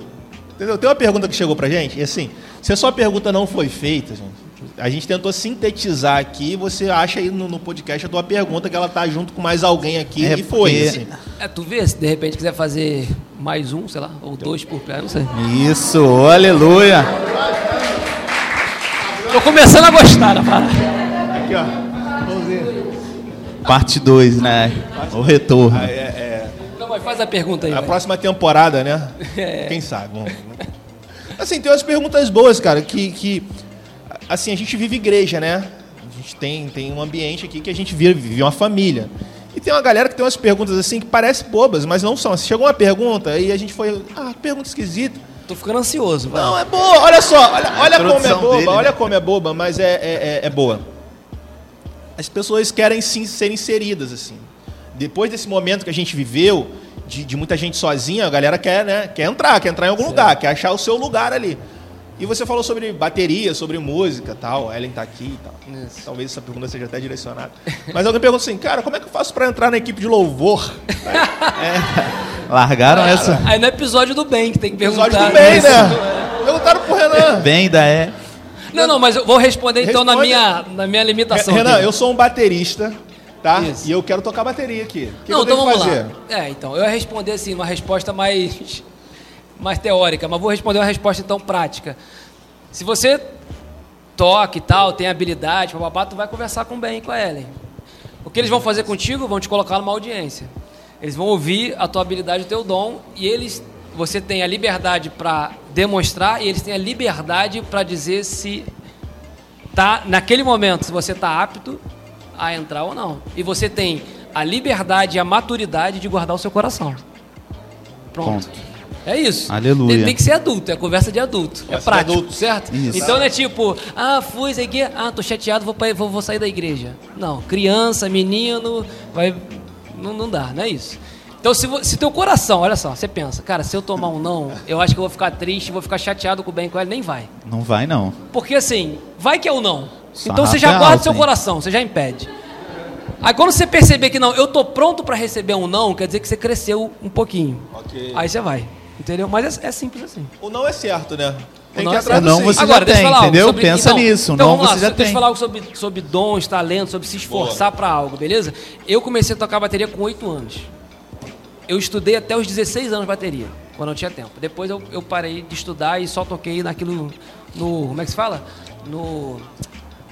Entendeu? Tem uma pergunta que chegou pra gente, e assim, se a sua pergunta não foi feita, gente, a gente tentou sintetizar aqui, você acha aí no, no podcast a tua pergunta que ela tá junto com mais alguém aqui, É e foi, porque- assim. É, tu vê, se de repente quiser fazer mais um, sei lá, ou dois por pé, não sei. Isso, aleluia. Tô começando a gostar da parada. Aqui, ó. Vamos ver. Parte 2, né? O retorno. Ah, é, é, Não, mas faz a pergunta aí. a vai. próxima temporada, né? É. Quem sabe? Vamos- Assim, tem umas perguntas boas, cara, que, que assim, a gente vive igreja, né? A gente tem, tem um ambiente aqui que a gente vive, vive uma família. E tem uma galera que tem umas perguntas assim que parecem bobas, mas não são. Chegou uma pergunta e a gente foi, ah, que pergunta esquisita. Tô ficando ansioso, vai. Não, é boa, olha só, olha, olha como é boba, dele, né? olha como é boba, mas é, é, é- é boa. As pessoas querem sim ser inseridas, assim. Depois desse momento que a gente viveu, de, de muita gente sozinha, a galera quer, né, quer entrar, quer entrar em algum lugar, quer achar o seu lugar ali. E você falou sobre bateria, sobre música tal, Ellen tá aqui e tal. Isso. Talvez essa pergunta seja até direcionada. Mas alguém pergunta assim, cara, como é que eu faço para entrar na equipe de louvor? Largaram essa? Aí no episódio do bem que tem que perguntar. Episódio do bem, né? Perguntaram pro Renan. Bem, ainda é. Não, não, mas eu vou responder então na Responde. minha, na minha limitação. Renan, aqui. eu sou um baterista, tá? Isso. E eu quero tocar bateria aqui. O que não, então que vamos fazer? lá. É, então, eu ia responder assim, uma resposta mais, mais teórica, mas vou responder uma resposta então prática. Se você toca e tal, tem habilidade, papapá, tu vai conversar com o Ben e com a Ellen. O que eles vão fazer contigo? Vão te colocar numa audiência. Eles vão ouvir a tua habilidade, o teu dom, e eles, você tem a liberdade para demonstrar e eles têm a liberdade para dizer se tá naquele momento se você tá apto a entrar ou não. E você tem a liberdade e a maturidade de guardar o seu coração. Pronto. Ponto. É isso. Aleluia. Tem, tem que ser adulto, é conversa de adulto. é Conversa de prático, adulto. certo? Isso. Então não é tipo, ah, fui, isso aqui, ah, tô chateado, vou, pra- vou, vou sair da igreja. Não, criança, menino, vai. Não, não dá, não é isso. Então, se, se teu coração, olha só, você pensa, cara, se eu tomar um não, eu acho que eu vou ficar triste, vou ficar chateado com o bem com ele, nem vai. Não vai, não. Porque assim, vai que é o não. Sarrafo Então você já é guarda alto, seu hein? coração, você já impede. Aí quando você perceber que não, eu tô pronto para receber um não, quer dizer que você cresceu um pouquinho. Ok. Aí você vai. Entendeu? Mas é, é simples assim. O não é certo, né? Tem O não que é atrás Não, você já Agora, deixa eu tem, entendeu? sobre- Pensa então, nisso, Então, não vamos lá, você já deixa eu tem. falar algo sobre, sobre dons, talentos, sobre se esforçar para algo, beleza? Eu comecei a tocar bateria com 8 anos. Eu estudei até os 16 anos bateria, quando eu tinha tempo. Depois eu, eu parei de estudar e só toquei naquilo, no, como é que se fala? no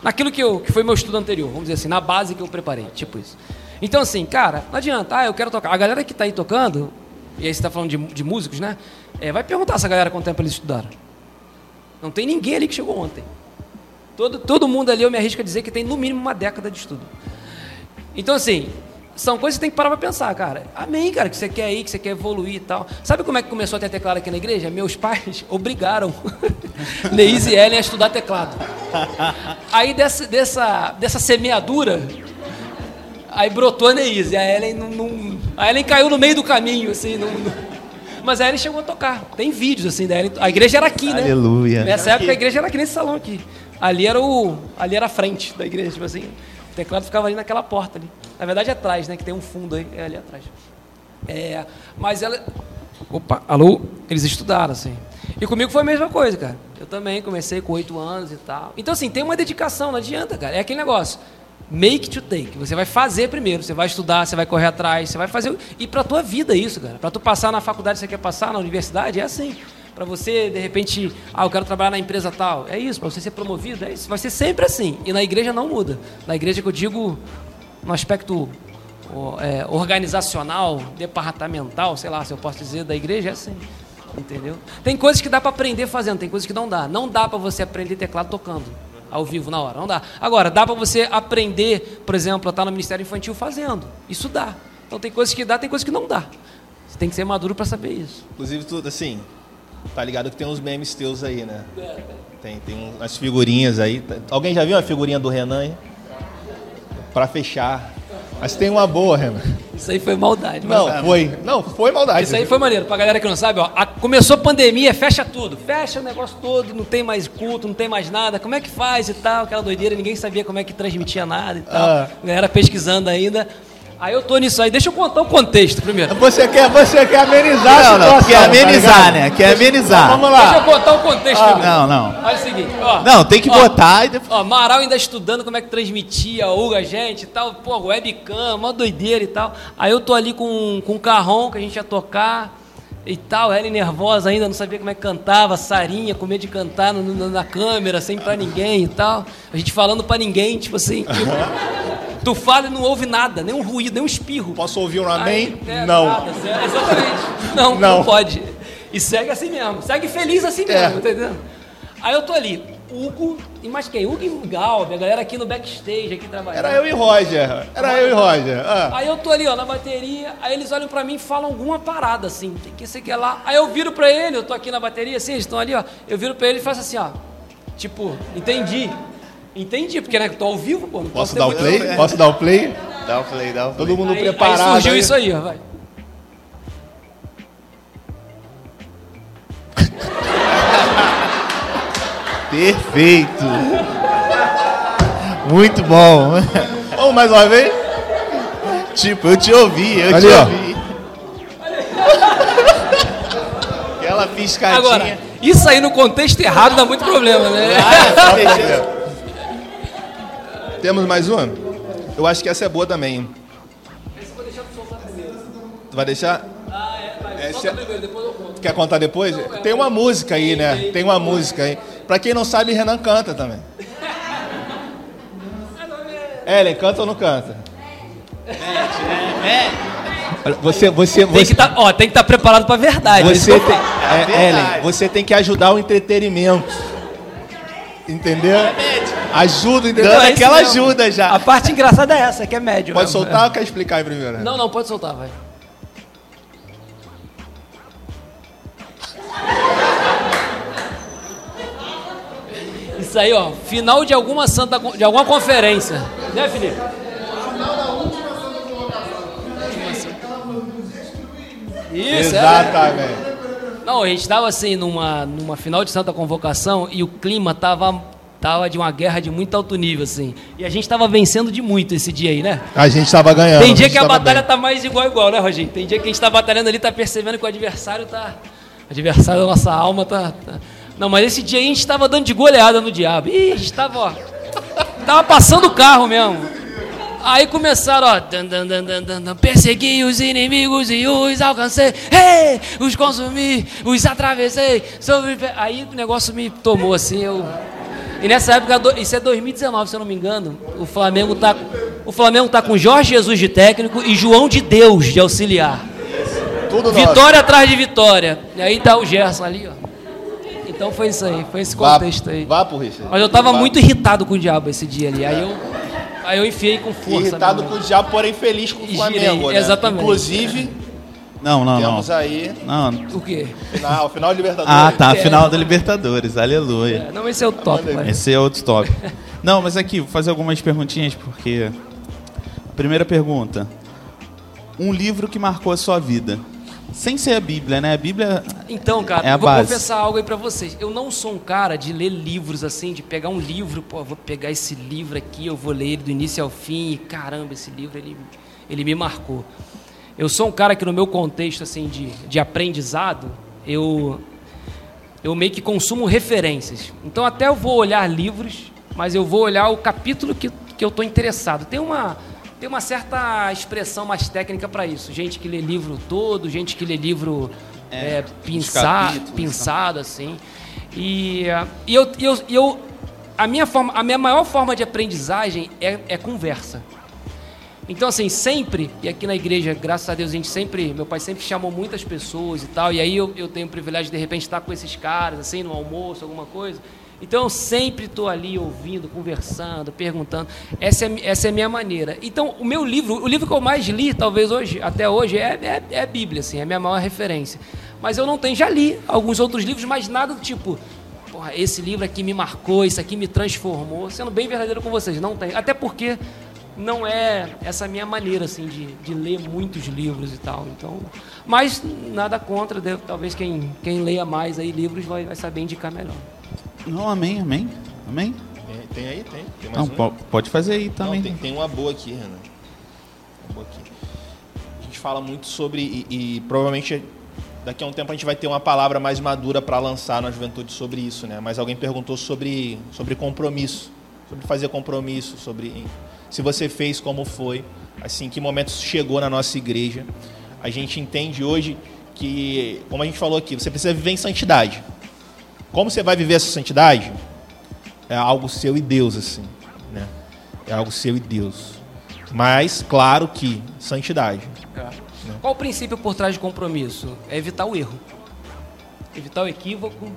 naquilo que, eu, que foi meu estudo anterior, vamos dizer assim, na base que eu preparei, tipo isso. Então, assim, cara, não adianta, ah, eu quero tocar. A galera que está aí tocando, e aí você está falando de, de músicos, né? É, vai perguntar essa galera quanto tempo eles estudaram. Não tem ninguém ali que chegou ontem. Todo, todo mundo ali, eu me arrisco a dizer que tem no mínimo uma década de estudo. Então, assim, são coisas que você tem que parar para pensar, cara. Amém, cara, que você quer ir, que você quer evoluir e tal. Sabe como é que começou a ter teclado aqui na igreja? Meus pais obrigaram Neise e Ellen a estudar teclado. Aí dessa, dessa, dessa semeadura, aí brotou a Neise. A Ellen, não, não, a Ellen caiu no meio do caminho, assim, não, não, mas a Ellen chegou a tocar. Tem vídeos assim da Ellen. A igreja era aqui, né? Aleluia. Nessa época a igreja era aqui nesse salão aqui. Ali era o, ali era a frente da igreja, tipo assim. O teclado ficava ali naquela porta ali. Na verdade é atrás, né? Que tem um fundo aí, é ali atrás. É, mas ela. Opa, alô? Eles estudaram, assim. E comigo foi a mesma coisa, cara. Eu também comecei com oito anos e tal. Então, assim, tem uma dedicação, não adianta, cara. É aquele negócio. Make to take. Você vai fazer primeiro, você vai estudar, você vai correr atrás, você vai fazer. E para tua vida isso, cara. Para tu passar na faculdade, você quer passar na universidade, é assim. Para você, de repente, ah, eu quero trabalhar na empresa tal. É isso, para você ser promovido, é isso. Vai ser sempre assim. E na igreja não muda. Na igreja que eu digo, no aspecto é, organizacional, departamental, sei lá se eu posso dizer, da igreja, é assim. Entendeu? Tem coisas que dá para aprender fazendo, tem coisas que não dá. Não dá para você aprender teclado tocando ao vivo na hora. Não dá. Agora, dá para você aprender, por exemplo, a estar no Ministério Infantil fazendo. Isso dá. Então tem coisas que dá, tem coisas que não dá. Você tem que ser maduro para saber isso. Inclusive, tudo assim, tá ligado que tem uns memes teus aí, né? Tem, tem umas figurinhas aí. Alguém já viu uma figurinha do Renan aí? Para fechar. Mas tem uma boa, Renan. Isso aí foi maldade. Não, mas... foi. Não, foi maldade. Isso aí foi maneiro. Pra galera que não sabe, ó, a, começou a pandemia, fecha tudo. Fecha o negócio todo, não tem mais culto, não tem mais nada. Como é que faz e tal? Aquela doideira, ninguém sabia como é que transmitia nada e tal. Ah. A galera pesquisando ainda. Aí eu tô nisso aí. Deixa eu contar o contexto primeiro. Você quer, você quer amenizar não, a situação, não, quer tá amenizar, tá né? Quer amenizar. Então, vamos lá. Deixa eu contar o contexto ah, primeiro. Não, não. Olha o seguinte, ó. Não, tem que ó, botar e depois... Ó, Maral ainda estudando como é que transmitia, Hugo, a gente e tal. Pô, webcam, mó doideira e tal. Aí eu tô ali com, com o carrão que a gente ia tocar e tal, ela nervosa ainda, não sabia como é que cantava, Sarinha, com medo de cantar no, no, na câmera, sem pra ninguém e tal. A gente falando pra ninguém, tipo assim. Tipo, Tu fala e não ouve nada, nem um ruído, nem um espirro. Posso ouvir um amém? É, não. Nada, exatamente. Não, não, não, pode. E segue assim mesmo. Segue feliz assim é. mesmo, tá entendendo? Aí eu tô ali, Hugo, e mais quem? Hugo e Galve, a galera aqui no backstage, aqui trabalhando. Era eu e Roger. Era eu e Roger. Ah. Aí eu tô ali, ó, na bateria, aí eles olham pra mim e falam alguma parada, assim, tem que ser que é lá. Aí eu viro pra ele, eu tô aqui na bateria, assim, eles estão ali, ó. Eu viro pra ele e faço assim, ó. Tipo, entendi. Entendi, porque né, tô ao vivo, pô. Posso dar o play? Posso dar o play? Dá o play, dá o play. Todo mundo aí, preparado. Aí surgiu aí. isso aí, ó, vai. Perfeito. Muito bom. Vamos mais uma vez? Tipo, eu te ouvi, eu Ali, te ó. ouvi. Aquela piscadinha. Agora, isso aí no contexto errado dá muito problema, né? Ah, é Temos mais uma? Eu acho que essa é boa também. Essa eu vou deixar tu soltar primeiro. Tu vai deixar? É. Solta primeiro, depois eu conto. Quer contar depois? Não, tem uma música aí, né? Tem uma música aí. Pra quem não sabe, Renan canta também. Ellen, canta ou não canta? É, é, é. Você, você, tem que tá, ó, tem que estar tá preparado para a verdade. Você tem, é, é Ellen, você tem que ajudar o entretenimento. Entendeu? Ajuda, entendeu? Não, é aquela ajuda já. A parte engraçada é essa, que é médio. Pode mesmo. soltar ou quer explicar aí primeiro? Não, não, pode soltar, vai. Isso aí, ó, final de alguma santa de alguma conferência. Né, Felipe? Isso, é. Exatamente. É. Não, a gente estava assim numa, numa final de Santa Convocação e o clima tava tava de uma guerra de muito alto nível assim. E a gente estava vencendo de muito esse dia aí, né? A gente estava ganhando. Tem dia a que a batalha bem. tá mais igual igual, né, Roginho? Tem dia que a gente está batalhando ali, tá percebendo que o adversário tá o adversário da nossa alma tá, tá... Não, mas esse dia aí a gente estava dando de goleada no diabo. Ih, a gente tava, ó, tava passando o carro mesmo. Aí começaram, ó, dan, dan, dan, dan, dan, persegui os inimigos e os alcancei, hey! os consumi, os atravessei, sobre... aí o negócio me tomou assim, eu E nessa época, isso é 2019, se eu não me engano, o Flamengo tá, o Flamengo tá com Jorge Jesus de técnico e João de Deus de auxiliar. Tudo nosso. Vitória atrás de vitória. E aí tá o Gerson ali, ó. Então foi isso aí, foi esse Vá, contexto aí. vá pro Richard. Mas eu tava Vá. muito irritado com o diabo esse dia ali. Aí eu, aí eu enfiei com força. irritado com o diabo, porém feliz com o Flamengo, girei, né? exatamente. Inclusive, Não, não, não. temos aí Não. O quê? final, final de Libertadores. Ah, tá. É. Final da Libertadores. Aleluia. É, Não, esse é o top. Vai. Esse é outro tópico. Não, mas aqui, vou fazer algumas perguntinhas, porque. Primeira pergunta. Um livro que marcou a sua vida. Sem ser a Bíblia, né? A Bíblia. Então, cara, É a eu vou base. confessar algo aí pra vocês. Eu não sou um cara de ler livros assim, de pegar um livro, pô, vou pegar esse livro aqui, eu vou ler ele do início ao fim, e caramba, esse livro ele, ele me marcou. Eu sou um cara que no meu contexto assim de, de aprendizado, eu eu meio que consumo referências. Então até eu vou olhar livros, mas eu vou olhar o capítulo que, que eu estou interessado. Tem uma tem uma certa expressão mais técnica para isso. Gente que lê livro todo, gente que lê livro É, é, pinçado assim. E, e eu, eu, eu a minha forma, a minha maior forma de aprendizagem é, é conversa. Então, assim, sempre, e aqui na igreja, graças a Deus, a gente sempre, meu pai sempre chamou muitas pessoas e tal, e aí eu, eu tenho o privilégio de, de repente, estar com esses caras, assim, no almoço, alguma coisa. Então, eu sempre estou ali ouvindo, conversando, perguntando. Essa é, essa é a minha maneira. Então, o meu livro, o livro que eu mais li, talvez hoje, até hoje, é, é, é a Bíblia, assim, é a minha maior referência. Mas eu não tenho, já li alguns outros livros, mas nada do tipo, porra, esse livro aqui me marcou, isso aqui me transformou. Sendo bem verdadeiro com vocês, não tem. Até porque não é essa minha maneira assim de, de ler muitos livros e tal. Então, mas nada contra, deve- talvez quem, quem leia mais aí livros vai, vai saber indicar melhor. Não, amém, amém. Amém? Tem, tem aí? Tem? Tem mais Não, pode fazer aí Não, também. tem, tem uma boa aqui, Renan. Uma boa aqui. A gente fala muito sobre, e, e provavelmente daqui a um tempo a gente vai ter uma palavra mais madura para lançar na juventude sobre isso, né? Mas alguém perguntou sobre, sobre compromisso, sobre fazer compromisso, sobre se você fez, como foi, assim, que momento chegou na nossa igreja. A gente entende hoje que, como a gente falou aqui, você precisa viver em santidade. Como você vai viver essa santidade? É algo seu e Deus, assim, né? É algo seu e Deus. Mas, claro que, santidade. Qual o princípio por trás de compromisso? É evitar o erro, evitar o equívoco,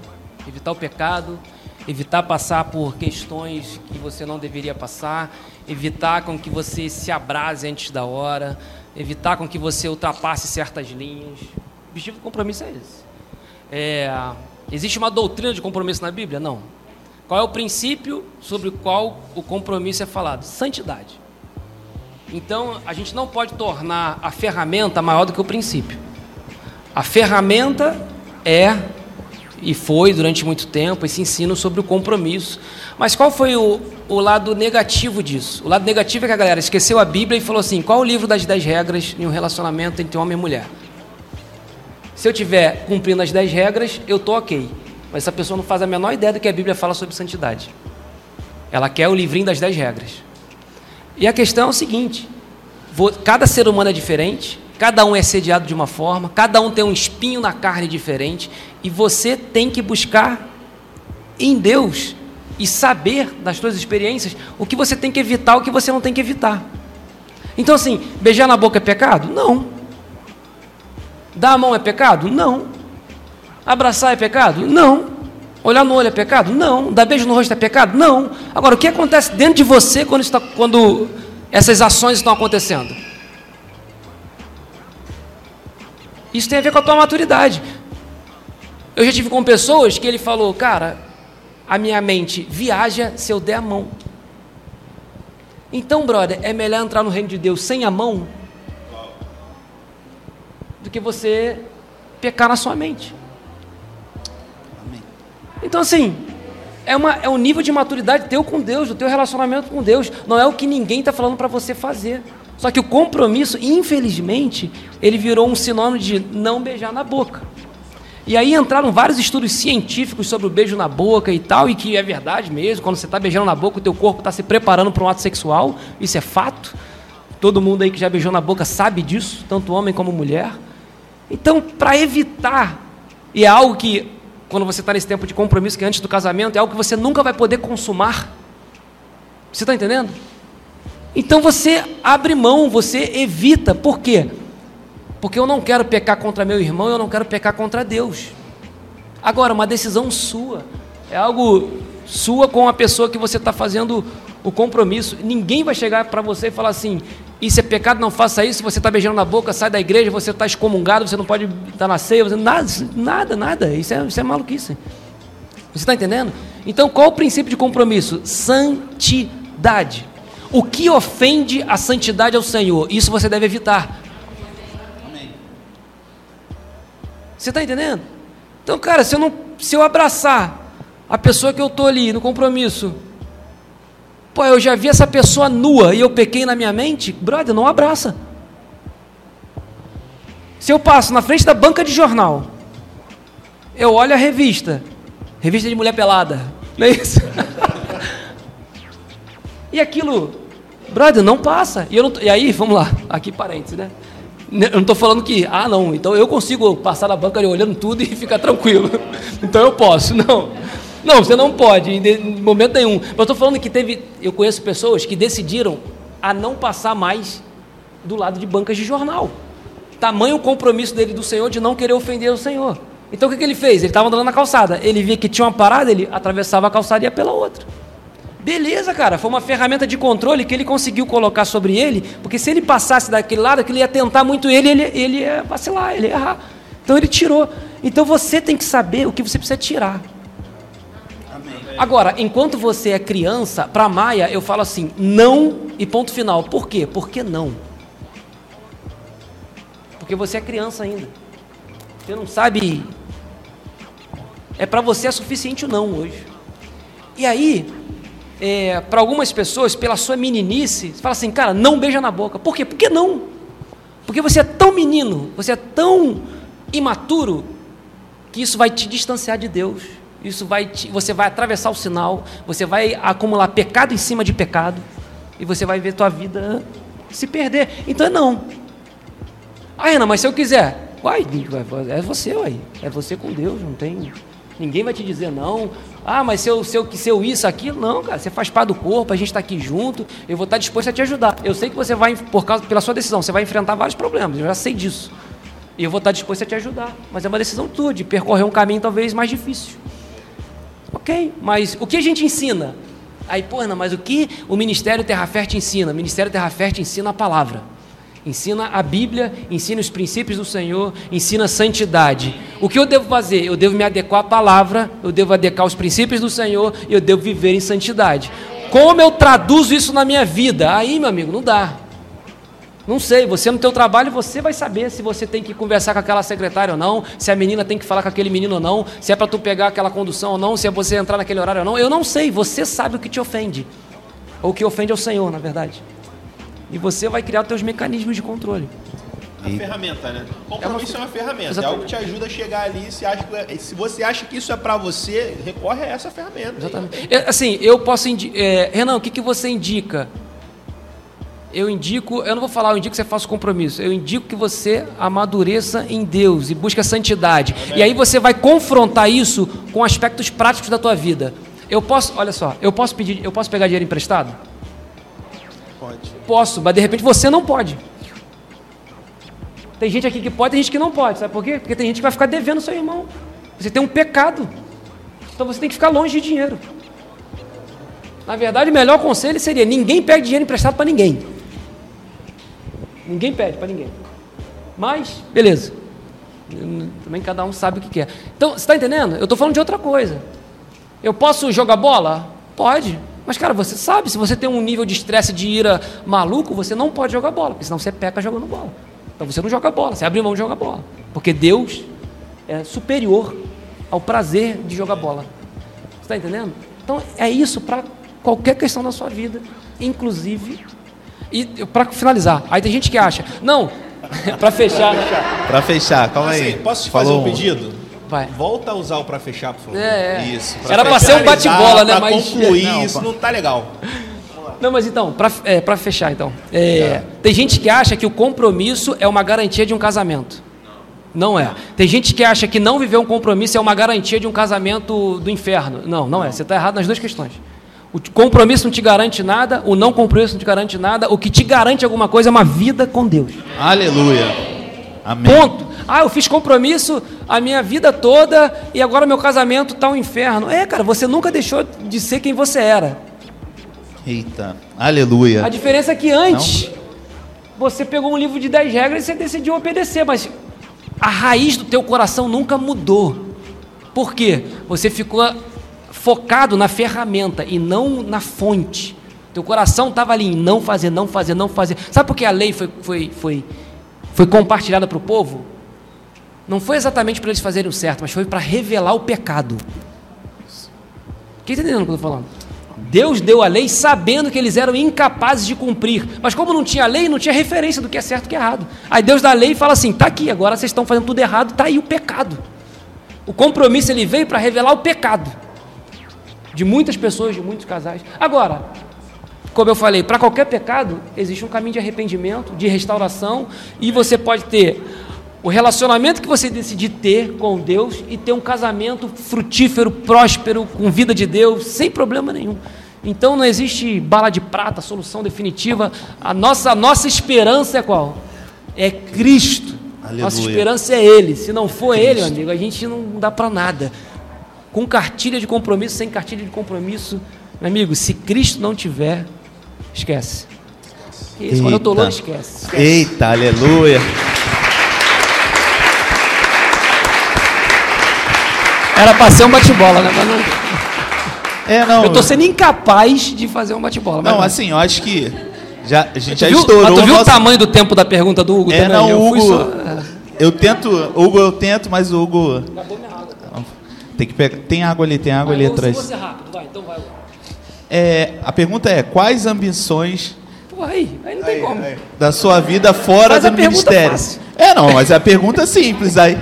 evitar o pecado, evitar passar por questões que você não deveria passar, evitar com que você se abrase antes da hora, evitar com que você ultrapasse certas linhas. O objetivo do compromisso é esse. É, existe uma doutrina de compromisso na Bíblia? Não. Qual é o princípio sobre o qual o compromisso é falado? Santidade. Então, a gente não pode tornar a ferramenta maior do que o princípio. A ferramenta é e foi durante muito tempo esse ensino sobre o compromisso. Mas qual foi o, o lado negativo disso? O lado negativo é que a galera esqueceu a Bíblia e falou assim: qual o livro das 10 regras em um relacionamento entre homem e mulher? Se eu estiver cumprindo as 10 regras, eu estou ok. Mas essa pessoa não faz a menor ideia do que a Bíblia fala sobre santidade. Ela quer o livrinho das 10 regras. E a questão é o seguinte: vo- cada ser humano é diferente, cada um é sediado de uma forma, cada um tem um espinho na carne diferente, e você tem que buscar em Deus e saber das suas experiências o que você tem que evitar, o que você não tem que evitar. Então, assim, beijar na boca é pecado? Não. Dar a mão é pecado? Não. Abraçar é pecado? Não. Olhar no olho é pecado? Não. Dar beijo no rosto é pecado? Não. Agora, o que acontece dentro de você quando, está, quando essas ações estão acontecendo? Isso tem a ver com a tua maturidade. Eu já tive com pessoas que ele falou, cara, a minha mente viaja se eu der a mão. Então, brother, é melhor entrar no reino de Deus sem a mão do que você pecar na sua mente. Então, assim, é, uma, é um nível de maturidade teu com Deus, do teu relacionamento com Deus. Não é o que ninguém está falando para você fazer. Só que o compromisso, infelizmente, ele virou um sinônimo de não beijar na boca. E aí entraram vários estudos científicos sobre o beijo na boca e tal, e que é verdade mesmo, quando você está beijando na boca, o teu corpo está se preparando para um ato sexual, isso é fato. Todo mundo aí que já beijou na boca sabe disso, tanto homem como mulher. Então, para evitar, e é algo que quando você está nesse tempo de compromisso que é antes do casamento, é algo que você nunca vai poder consumar. Você está entendendo? Então você abre mão, você evita. Por quê? Porque eu não quero pecar contra meu irmão, eu não quero pecar contra Deus. Agora, uma decisão sua. É algo sua com a pessoa que você está fazendo o compromisso. Ninguém vai chegar para você e falar assim: isso é pecado, não faça isso. Você está beijando na boca, sai da igreja, você está excomungado, você não pode estar na ceia. Você... Nada, nada, nada. Isso é, isso é maluquice. Você está entendendo? Então, qual o princípio de compromisso? Santidade. O que ofende a santidade ao Senhor? Isso você deve evitar. Você está entendendo? Então, cara, se eu, não, se eu abraçar a pessoa que eu estou ali no compromisso, pô, eu já vi essa pessoa nua e eu pequei na minha mente, brother, não abraça. Se eu passo na frente da banca de jornal, eu olho a revista, revista de mulher pelada, não é isso? e aquilo, brother, não passa. E, não, e aí, vamos lá, aqui parênteses, né? Eu não estou falando que, ah, não, então eu consigo passar na banca olhando tudo e ficar tranquilo. Então eu posso. Não. Não, você não pode, em momento nenhum. Mas estou falando que teve. Eu conheço pessoas que decidiram a não passar mais do lado de bancas de jornal. Tamanho compromisso dele do Senhor de não querer ofender o Senhor. Então o que, que ele fez? Ele estava andando na calçada. Ele via que tinha uma parada, ele atravessava a calçada e ia pela outra. Beleza, cara, foi uma ferramenta de controle que ele conseguiu colocar sobre ele, porque se ele passasse daquele lado, aquilo ia tentar muito ele, ele, ele ia vacilar, ele ia errar. Então ele tirou. Então você tem que saber o que você precisa tirar. Agora, enquanto você é criança, para Maia eu falo assim, não e ponto final. Por quê? Porque não. Porque você é criança ainda. Você não sabe. É para você é suficiente o não hoje. E aí, é, para algumas pessoas, pela sua meninice, você fala assim, cara, não beija na boca. Por quê? Por que não? Porque você é tão menino, você é tão imaturo, que isso vai te distanciar de Deus. Isso vai te, você vai atravessar o sinal, você vai acumular pecado em cima de pecado, e você vai ver tua vida se perder. Então não. Ah, Renan, mas se eu quiser, vai, é você, uai. É você com Deus, não tem. Ninguém vai te dizer não. Ah, mas se eu, se eu, se eu isso, aquilo, não, cara, você faz parte do corpo, a gente está aqui junto, eu vou estar disposto a te ajudar. Eu sei que você vai, por causa, pela sua decisão, você vai enfrentar vários problemas, eu já sei disso. E eu vou estar disposto a te ajudar. Mas é uma decisão tua, de percorrer um caminho talvez mais difícil. Ok, mas o que a gente ensina? Aí, pô, não, mas o que o Ministério Terra Fértil ensina? O Ministério Terra Fértil ensina a palavra ensina a Bíblia, ensina os princípios do Senhor, ensina a santidade. O que eu devo fazer? Eu devo me adequar à palavra, eu devo adequar aos princípios do Senhor e eu devo viver em santidade. Como eu traduzo isso na minha vida? Aí, meu amigo, não dá. Não sei, você no teu trabalho, você vai saber se você tem que conversar com aquela secretária ou não, se a menina tem que falar com aquele menino ou não, se é para tu pegar aquela condução ou não, se é você entrar naquele horário ou não. Eu não sei, você sabe o que te ofende. Ou o que ofende ao Senhor, na verdade. E você vai criar os seus mecanismos de controle. A e... ferramenta, né? Compromisso é uma, é uma ferramenta, Exatamente. é algo que te ajuda a chegar ali. Se, acha, é, se você acha que isso é para você, recorre a essa ferramenta. Exatamente. É, assim, eu posso indicar. É, Renan, o que, que você indica? Eu indico, eu não vou falar, eu indico que você faça o compromisso. Eu indico que você amadureça em Deus e busque a santidade. Amém. E aí você vai confrontar isso com aspectos práticos da tua vida. Eu posso, olha só, eu posso pedir, eu posso pegar dinheiro emprestado? Pode. Posso, mas de repente você não pode. Tem gente aqui que pode, tem gente que não pode. Sabe por quê? Porque tem gente que vai ficar devendo seu irmão. Você tem um pecado. Então você tem que ficar longe de dinheiro. Na verdade, o melhor conselho seria: ninguém pede dinheiro emprestado para ninguém. Ninguém pede para ninguém. Mas, beleza. Também cada um sabe o que quer. Então, você está entendendo? Eu estou falando de outra coisa. Eu posso jogar bola? Pode. Mas, cara, você sabe, se você tem um nível de estresse de ira maluco, você não pode jogar bola, porque senão você peca jogando bola. Então você não joga bola, você abre mão de jogar bola. Porque Deus é superior ao prazer de jogar bola. Você está entendendo? Então é isso para qualquer questão da sua vida, inclusive. E para finalizar, aí tem gente que acha, não, para fechar. Para fechar, calma aí. Assim, posso te fazer um pedido? Vai. Volta a usar o para fechar, por favor. É, é. Isso. Pra Era para ser um bate-bola, né? Pra mas concluir, não, isso não tá legal. Não, mas então, para é, fechar, então. É, é. Tem gente que acha que o compromisso é uma garantia de um casamento. Não é. Tem gente que acha que não viver um compromisso é uma garantia de um casamento do inferno. Não, não é. Você está errado nas duas questões. O compromisso não te garante nada, o não compromisso não te garante nada. O que te garante alguma coisa é uma vida com Deus. Aleluia. Amém. Ponto. Ah, eu fiz compromisso a minha vida toda e agora meu casamento está um inferno. É, cara, você nunca deixou de ser quem você era. Eita. Aleluia. A diferença é que antes você pegou um livro de 10 regras e você decidiu obedecer, mas a raiz do teu coração nunca mudou. Por quê? Você ficou focado na ferramenta e não na fonte. Teu coração estava ali em não fazer, não fazer, não fazer. Sabe por que a lei foi, foi, foi, foi compartilhada para o povo? Não foi exatamente para eles fazerem o certo, mas foi para revelar o pecado. Quem está entendendo o que eu estou falando? Deus deu a lei sabendo que eles eram incapazes de cumprir. Mas como não tinha lei, não tinha referência do que é certo e que é errado. Aí Deus dá a lei e fala assim: tá aqui, agora vocês estão fazendo tudo errado, tá aí o pecado. O compromisso ele veio para revelar o pecado de muitas pessoas, de muitos casais. Agora, como eu falei, para qualquer pecado existe um caminho de arrependimento, de restauração, e você pode ter o relacionamento que você decidir ter com Deus e ter um casamento frutífero, próspero, com vida de Deus, sem problema nenhum. Então não existe bala de prata, solução definitiva. A nossa, a nossa esperança é qual? É Cristo. Aleluia. Nossa esperança é Ele. Se não for Cristo. Ele, amigo, a gente não dá para nada. Com cartilha de compromisso, sem cartilha de compromisso, meu amigo, se Cristo não tiver, esquece. Isso, quando eu estou longe, esquece. esquece. Eita, aleluia. Era para ser um bate-bola, né? Mas não... É, não. Eu tô sendo incapaz de fazer um bate-bola. Não, assim, eu acho que já, a gente já viu, estourou. Mas tu viu nosso... o tamanho do tempo da pergunta do Hugo é, também? Não, eu Hugo, só... eu tento, Hugo, eu tento, mas o Hugo. Tem que pegar. Tem água ali, tem água vai, ali atrás. Você rápido, vai, então vai. É, a pergunta é: quais ambições Pô, aí, aí não tem aí, como. Aí. da sua vida fora Faz do a pergunta ministério? fácil. É, não, mas a pergunta é simples aí.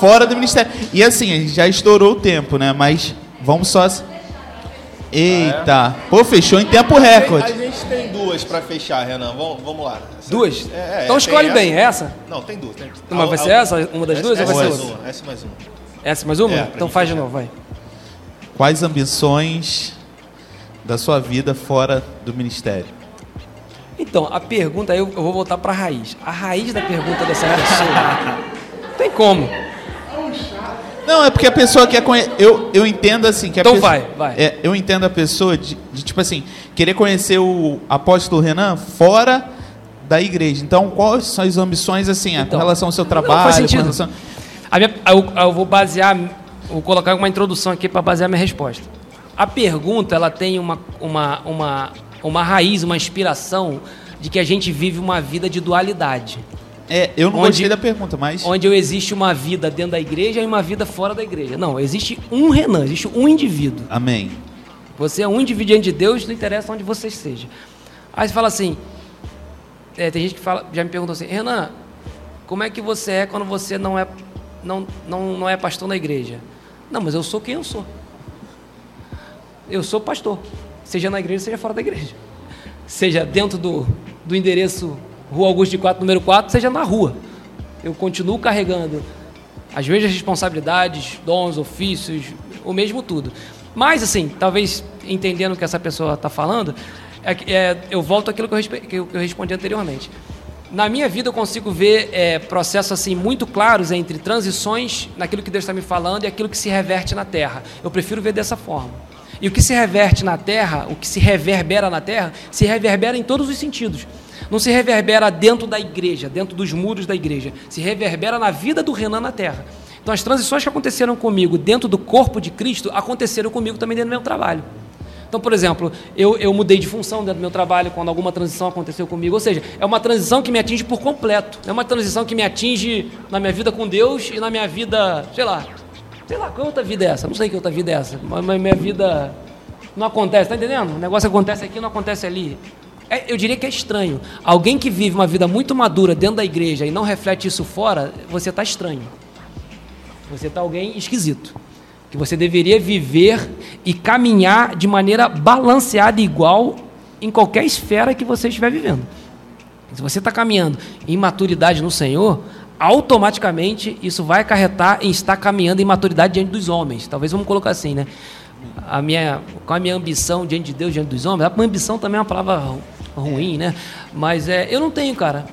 Fora do ministério. E assim, a gente já estourou o tempo, né? Mas vamos só. Eita. Pô, fechou em tempo recorde. A gente tem duas para fechar, Renan. Vamos, vamos lá. Duas? É, é, então escolhe bem, essa? Não, tem duas. Tem... Mas vai ser essa, uma das duas, ou vai ser mais outra? uma, essa mais uma. Essa mais uma? É, então faz de novo, vai. Quais ambições da sua vida fora do ministério? Então, a pergunta, eu, eu vou voltar para a raiz. A raiz da pergunta dessa pessoa. não tem como. Não, é porque a pessoa quer conhecer. Eu, eu entendo assim que a Então pessoa, vai, vai. É, eu entendo a pessoa de, de, tipo assim, querer conhecer o apóstolo Renan fora da igreja. Então, quais são as ambições assim, Então, com relação ao seu não, trabalho? faz com sentido. relação- A minha- eu, eu vou basear, vou colocar uma introdução aqui para basear minha resposta. A pergunta ela tem uma, uma, uma, uma raiz, uma inspiração de que a gente vive uma vida de dualidade. É, eu não Onde- gostei da pergunta, mas Onde existe uma vida dentro da igreja e uma vida fora da igreja. Não, existe um Renan, existe um indivíduo. amém. Você é um indivíduo diante de Deus, não interessa onde você esteja. Aí você fala assim, é, tem gente que fala, já me perguntou assim, Renan, como é que você é quando você não é, não, não, não é pastor na igreja? Não, mas eu sou quem eu sou. Eu sou pastor, seja na igreja, seja fora da igreja. Seja dentro do, do endereço Rua Augusto de 4, número 4, seja na rua. Eu continuo carregando as mesmas responsabilidades, dons, ofícios, o mesmo tudo. Mas, assim, talvez entendendo o que essa pessoa está falando, é, é, eu volto àquilo que eu- que eu respondi anteriormente. Na minha vida eu consigo ver é, processos assim muito claros entre transições naquilo que Deus está me falando e aquilo que se reverte na terra. Eu prefiro ver dessa forma. E o que se reverte na terra, o que se reverbera na terra, se reverbera em todos os sentidos. Não se reverbera dentro da igreja, dentro dos muros da igreja. Se reverbera na vida do Renan na terra. Então as transições que aconteceram comigo dentro do corpo de Cristo aconteceram comigo também dentro do meu trabalho. Então, por exemplo, eu, eu mudei de função dentro do meu trabalho quando alguma transição aconteceu comigo. Ou seja, é uma transição que me atinge por completo. É uma transição que me atinge na minha vida com Deus e na minha vida, sei lá. Sei lá, qual outra vida é essa? Não sei que outra vida é essa. Mas minha vida não acontece, tá entendendo? O negócio acontece aqui não acontece ali. É, eu diria que é estranho. Alguém que vive uma vida muito madura dentro da igreja e não reflete isso fora, você está estranho. Você está alguém esquisito. Que você deveria viver e caminhar de maneira balanceada e igual em qualquer esfera que você estiver vivendo. Se você está caminhando em maturidade no Senhor, automaticamente isso vai acarretar em estar caminhando em maturidade diante dos homens. Talvez vamos colocar assim, né? A minha, com a minha ambição diante de Deus, diante dos homens, a ambição também é uma palavra ruim, né? Mas é, eu não tenho, cara.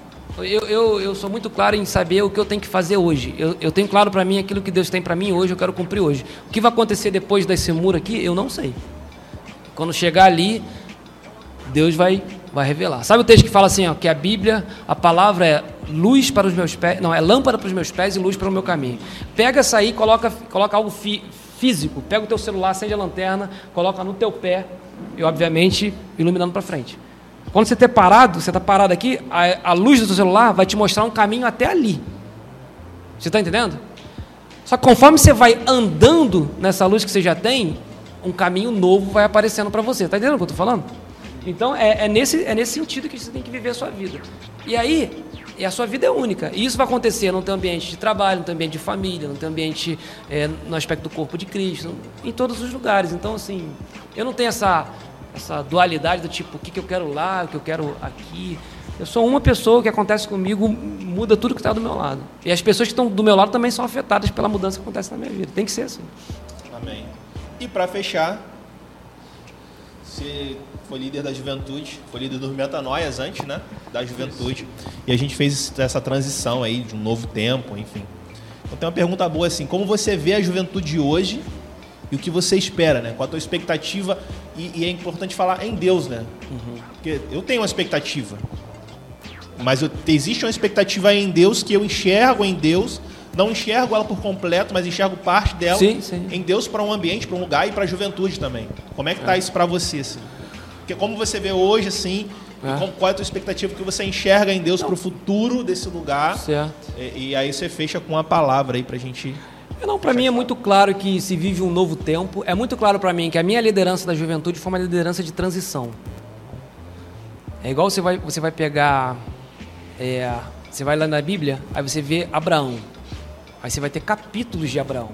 Eu, eu, eu sou muito claro em saber o que eu tenho que fazer hoje. Eu, eu tenho claro para mim aquilo que Deus tem para mim hoje, eu quero cumprir hoje. O que vai acontecer depois desse muro aqui, eu não sei. Quando chegar ali, Deus vai, vai revelar. Sabe o texto que fala assim, ó, que a Bíblia, a palavra é luz para os meus pés, não, é lâmpada para os meus pés e luz para o meu caminho. Pega essa aí, coloca, coloca algo fi, físico. Pega o teu celular, acende a lanterna, coloca no teu pé e, obviamente, iluminando para frente. Quando você está parado, você está parado aqui, a, a luz do seu celular vai te mostrar um caminho até ali. Você está entendendo? Só que conforme você vai andando nessa luz que você já tem, um caminho novo vai aparecendo para você. Está entendendo o que eu estou falando? Então é, é, nesse, é nesse sentido que você tem que viver a sua vida. E aí, e a sua vida é única. E isso vai acontecer no teu ambiente de trabalho, no teu ambiente de família, no teu ambiente é, no aspecto do corpo de Cristo, em todos os lugares. Então, assim, eu não tenho essa essa dualidade do tipo, o que, que eu quero lá, o que eu quero aqui. Eu sou uma pessoa, o que acontece comigo muda tudo que está do meu lado. E as pessoas que estão do meu lado também são afetadas pela mudança que acontece na minha vida. Tem que ser assim. Amém. E para fechar, você foi líder da juventude, foi líder dos metanoias antes, né? Da juventude. E a gente fez essa transição aí de um novo tempo, enfim. Então tem uma pergunta boa assim, como você vê a juventude hoje e o que você espera, né? Qual a tua expectativa? E, e é importante falar em Deus, né? Uhum. Porque eu tenho uma expectativa, mas eu, existe uma expectativa em Deus que eu enxergo em Deus, não enxergo ela por completo, mas enxergo parte dela sim, sim. em Deus para um ambiente, para um lugar e para a juventude também. Como é que está é. isso para você? Assim? Porque como você vê hoje, assim, é. Como, qual é a tua expectativa que você enxerga em Deus para o futuro desse lugar? Certo. E, e, aí você fecha com uma palavra aí para a gente não, para mim é muito claro que se vive um novo tempo. É muito claro para mim que a minha liderança da juventude foi uma liderança de transição. É igual você vai, você vai pegar, é, você vai lá na Bíblia, aí você vê Abraão. Aí você vai ter capítulos de Abraão.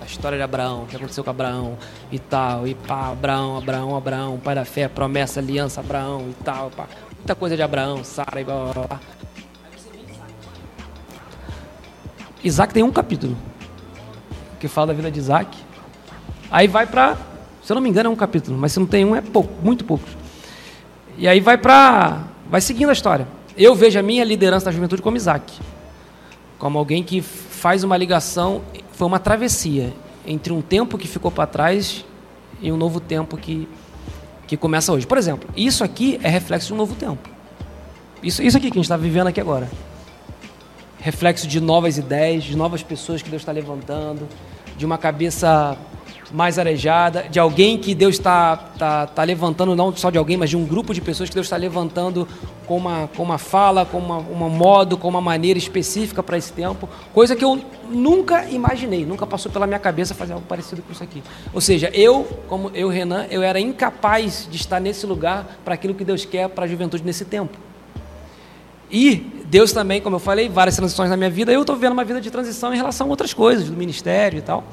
A história de Abraão, o que aconteceu com Abraão e tal, e pá, Abraão, Abraão, Abraão, pai da fé, promessa, aliança, Abraão e tal, pá. Muita coisa de Abraão, Sara e blá, blá, blá. Isaac tem um capítulo que fala da vida de Isaac. Aí vai para, se eu não me engano, é um capítulo, mas se não tem um, é pouco, muito poucos. E aí vai para, vai seguindo a história. Eu vejo a minha liderança da juventude como Isaac, como alguém que faz uma ligação, foi uma travessia entre um tempo que ficou para trás e um novo tempo que, que começa hoje. Por exemplo, isso aqui é reflexo de um novo tempo. Isso, isso aqui que a gente está vivendo aqui agora. Reflexo de novas ideias, de novas pessoas que Deus está levantando, de uma cabeça mais arejada, de alguém que Deus está tá, tá levantando, não só de alguém, mas de um grupo de pessoas que Deus está levantando com uma, com uma fala, com uma, uma modo, com uma maneira específica para esse tempo, coisa que eu nunca imaginei, nunca passou pela minha cabeça fazer algo parecido com isso aqui. Ou seja, eu, como eu, Renan, eu era incapaz de estar nesse lugar para aquilo que Deus quer para a juventude nesse tempo. E Deus também, como eu falei, várias transições na minha vida, eu estou vivendo uma vida de transição em relação a outras coisas, do ministério e tal.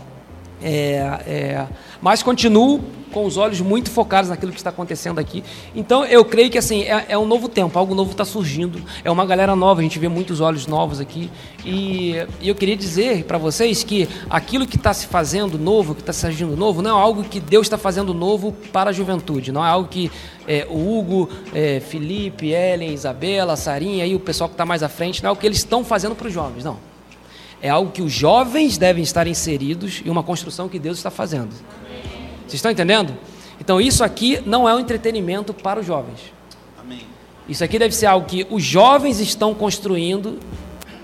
É, é, mas continuo com os olhos muito focados naquilo que está acontecendo aqui. Então eu creio que assim é, é um novo tempo, algo novo está surgindo, é uma galera nova, a gente vê muitos olhos novos aqui. E, e eu queria dizer para vocês que aquilo que está se fazendo novo, que está surgindo novo, não é algo que Deus está fazendo novo para a juventude, não é algo que é, o Hugo, é, Felipe, Ellen, Isabela, Sarinha e o pessoal que está mais à frente, não é o que eles estão fazendo para os jovens, não é algo que os jovens devem estar inseridos e uma construção que Deus está fazendo. Vocês estão entendendo? Então isso aqui não é um entretenimento para os jovens. Amém. Isso aqui deve ser algo que os jovens estão construindo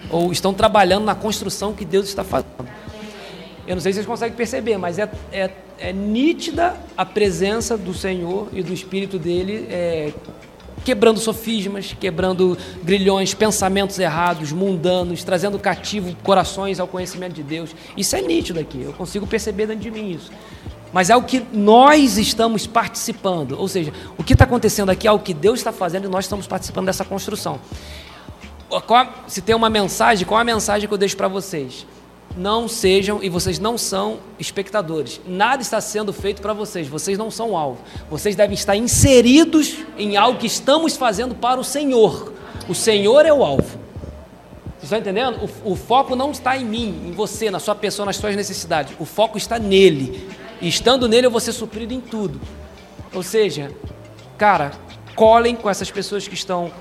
ou estão trabalhando na construção que Deus está fazendo. Eu não sei se vocês conseguem perceber, mas é, é, é nítida a presença do Senhor e do Espírito dele é, quebrando sofismas, quebrando grilhões, pensamentos errados, mundanos, trazendo cativo corações ao conhecimento de Deus. Isso é nítido aqui, eu consigo perceber dentro de mim isso. Mas é o que nós estamos participando, ou seja, o que está acontecendo aqui é o que Deus está fazendo e nós estamos participando dessa construção. Se tem uma mensagem, qual a mensagem que eu deixo para vocês? Não sejam e vocês não são espectadores. Nada está sendo feito para vocês, vocês não são alvo. Vocês devem estar inseridos em algo que estamos fazendo para o Senhor. O Senhor é o alvo. Vocês está entendendo? O, o, foco não está em mim, em você, na sua pessoa, nas suas necessidades. O foco está nele. E estando nele, eu vou ser suprido em tudo. Ou seja, cara, colhem com essas pessoas que estão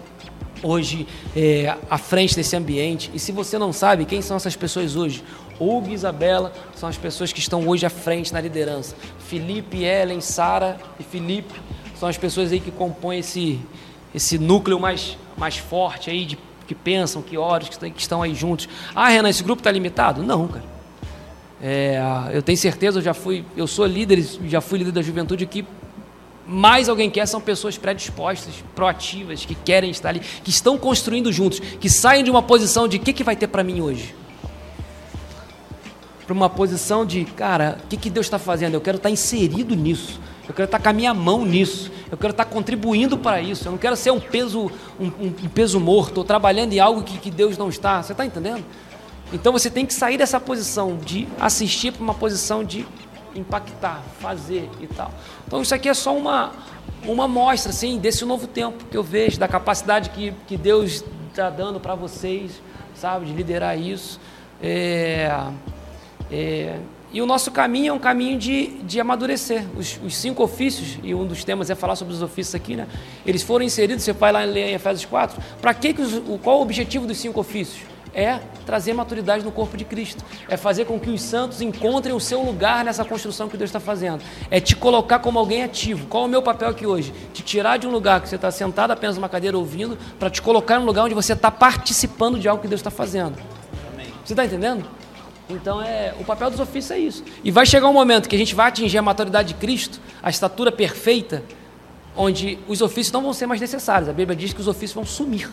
hoje é, à frente desse ambiente. E se você não sabe quem são essas pessoas hoje, Hugo e Isabela são as pessoas que estão hoje à frente na liderança. Felipe, Ellen, Sara e Felipe são as pessoas aí que compõem esse, esse núcleo mais, mais forte aí, de, que pensam, que oram, que, que estão aí juntos. Ah, Renan, esse grupo está limitado? Não, cara. É, eu tenho certeza, eu já fui, eu sou líder, já fui líder da juventude aqui. Mais alguém quer são pessoas predispostas, proativas, que querem estar ali, que estão construindo juntos, que saem de uma posição de o que, que vai ter para mim hoje para uma posição de, cara, o que, que Deus está fazendo? Eu quero estar tá inserido nisso. Eu quero estar tá com a minha mão nisso. Eu quero estar tá contribuindo para isso. Eu não quero ser um peso, um, um, peso morto, Estou trabalhando em algo que, que Deus não está. Você está entendendo? Então você tem que sair dessa posição de assistir para uma posição de impactar, fazer e tal. Então isso aqui é só uma, uma mostra assim, desse novo tempo que eu vejo, da capacidade que, que Deus está dando para vocês, sabe, de liderar isso. É, é, e o nosso caminho é um caminho de, de amadurecer. Os, os, cinco ofícios, e um dos temas é falar sobre os ofícios aqui, né? Eles foram inseridos, você vai lá ler em Efésios 4. Para que, que os, o, qual o objetivo dos cinco ofícios? É trazer maturidade no corpo de Cristo. É fazer com que os santos encontrem o seu lugar nessa construção que Deus está fazendo. É te colocar como alguém ativo. Qual é o meu papel aqui hoje? Te tirar de um lugar que você está sentado apenas numa cadeira ouvindo, para te colocar em um lugar onde você está participando de algo que Deus está fazendo. Você está entendendo? Então, é, o papel dos ofícios é isso. E vai chegar um momento que a gente vai atingir a maturidade de Cristo, a estatura perfeita, onde os ofícios não vão ser mais necessários. A Bíblia diz que os ofícios vão sumir.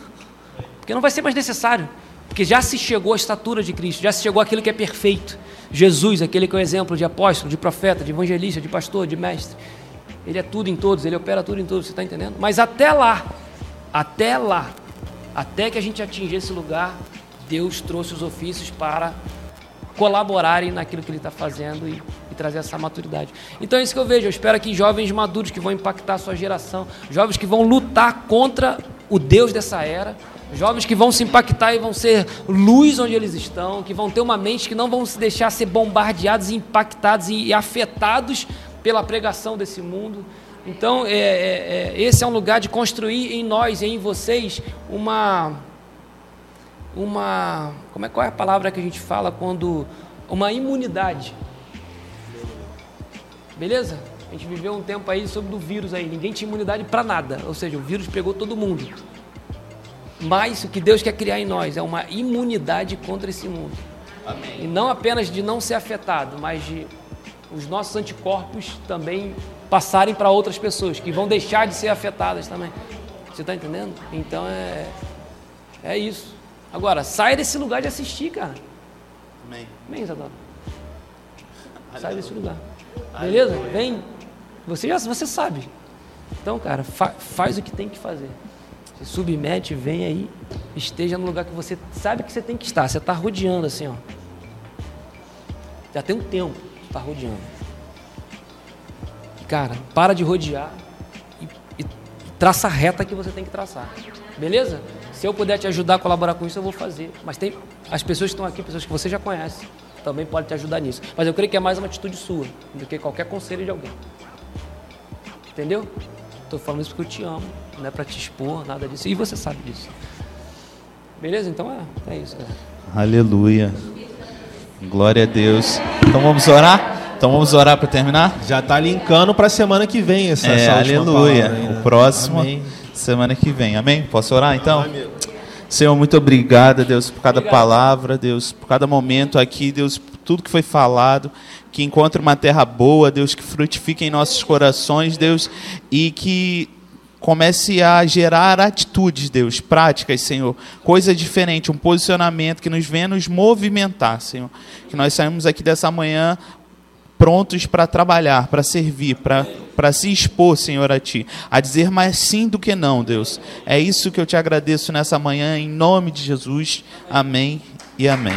Porque não vai ser mais necessário. Porque já se chegou à estatura de Cristo, já se chegou aquilo que é perfeito. Jesus, aquele que é o exemplo de apóstolo, de profeta, de evangelista, de pastor, de mestre. Ele é tudo em todos, ele opera tudo em todos, você está entendendo? Mas até lá, até lá, até que a gente atinja esse lugar, Deus trouxe os ofícios para colaborarem naquilo que ele está fazendo e, e, trazer essa maturidade. Então é isso que eu vejo. Eu espero que jovens maduros que vão impactar a sua geração, jovens que vão lutar contra o Deus dessa era, jovens que vão se impactar e vão ser luz onde eles estão, que vão ter uma mente que não vão se deixar ser bombardeados impactados e, e afetados pela pregação desse mundo. Então, é, é, é, esse é um lugar de construir em nós e em vocês uma uma. Como é, qual é a palavra que a gente fala quando. Uma imunidade. Beleza? A gente viveu um tempo aí sobre o vírus aí. Ninguém tinha imunidade para nada. Ou seja, o vírus pegou todo mundo. Mas o que Deus quer criar em nós é uma imunidade contra esse mundo. Amém. E não apenas de não ser afetado, mas de os nossos anticorpos também passarem para outras pessoas, que vão deixar de ser afetadas também. Você está entendendo? Então é, é isso. Agora, sai desse lugar de assistir, cara. Amém. Amém, Isadora. Sai desse lugar. Beleza? Vem. Você já você sabe. Então, cara, fa faz o que tem que fazer. Se submete, vem aí, esteja no lugar que você sabe que você tem que estar. Você está rodeando assim, ó. Já tem um tempo que está rodeando. Cara, para de rodear e, e traça a reta que você tem que traçar. Beleza? Se eu puder te ajudar a colaborar com isso, eu vou fazer. Mas tem as pessoas que estão aqui, pessoas que você já conhece, também podem te ajudar nisso. Mas eu creio que é mais uma atitude sua do que qualquer conselho de alguém. Entendeu? Estou falando isso porque eu te amo, não é para te expor, nada disso. E você sabe disso. Beleza? Então é, é isso. Aleluia. Glória a Deus. Então vamos orar? Então vamos orar para terminar? Já está linkando para a semana que vem essa, é, essa Aleluia. Palavra, o próximo. Amém semana que vem. Amém? Posso orar então? Senhor, muito obrigado, Deus, por cada palavra, Deus, por cada momento aqui, Deus, por tudo que foi falado, que encontre uma terra boa, Deus, que frutifique em nossos corações, Deus, e que comece a gerar atitudes, Deus, práticas, Senhor, coisa diferente, um posicionamento que nos venha nos movimentar, Senhor. Que nós saímos aqui dessa manhã prontos para trabalhar, para servir, para se expor, Senhor, a Ti, a dizer mais sim do que não, Deus. É isso que eu te agradeço nessa manhã, em nome de Jesus. Amém e amém.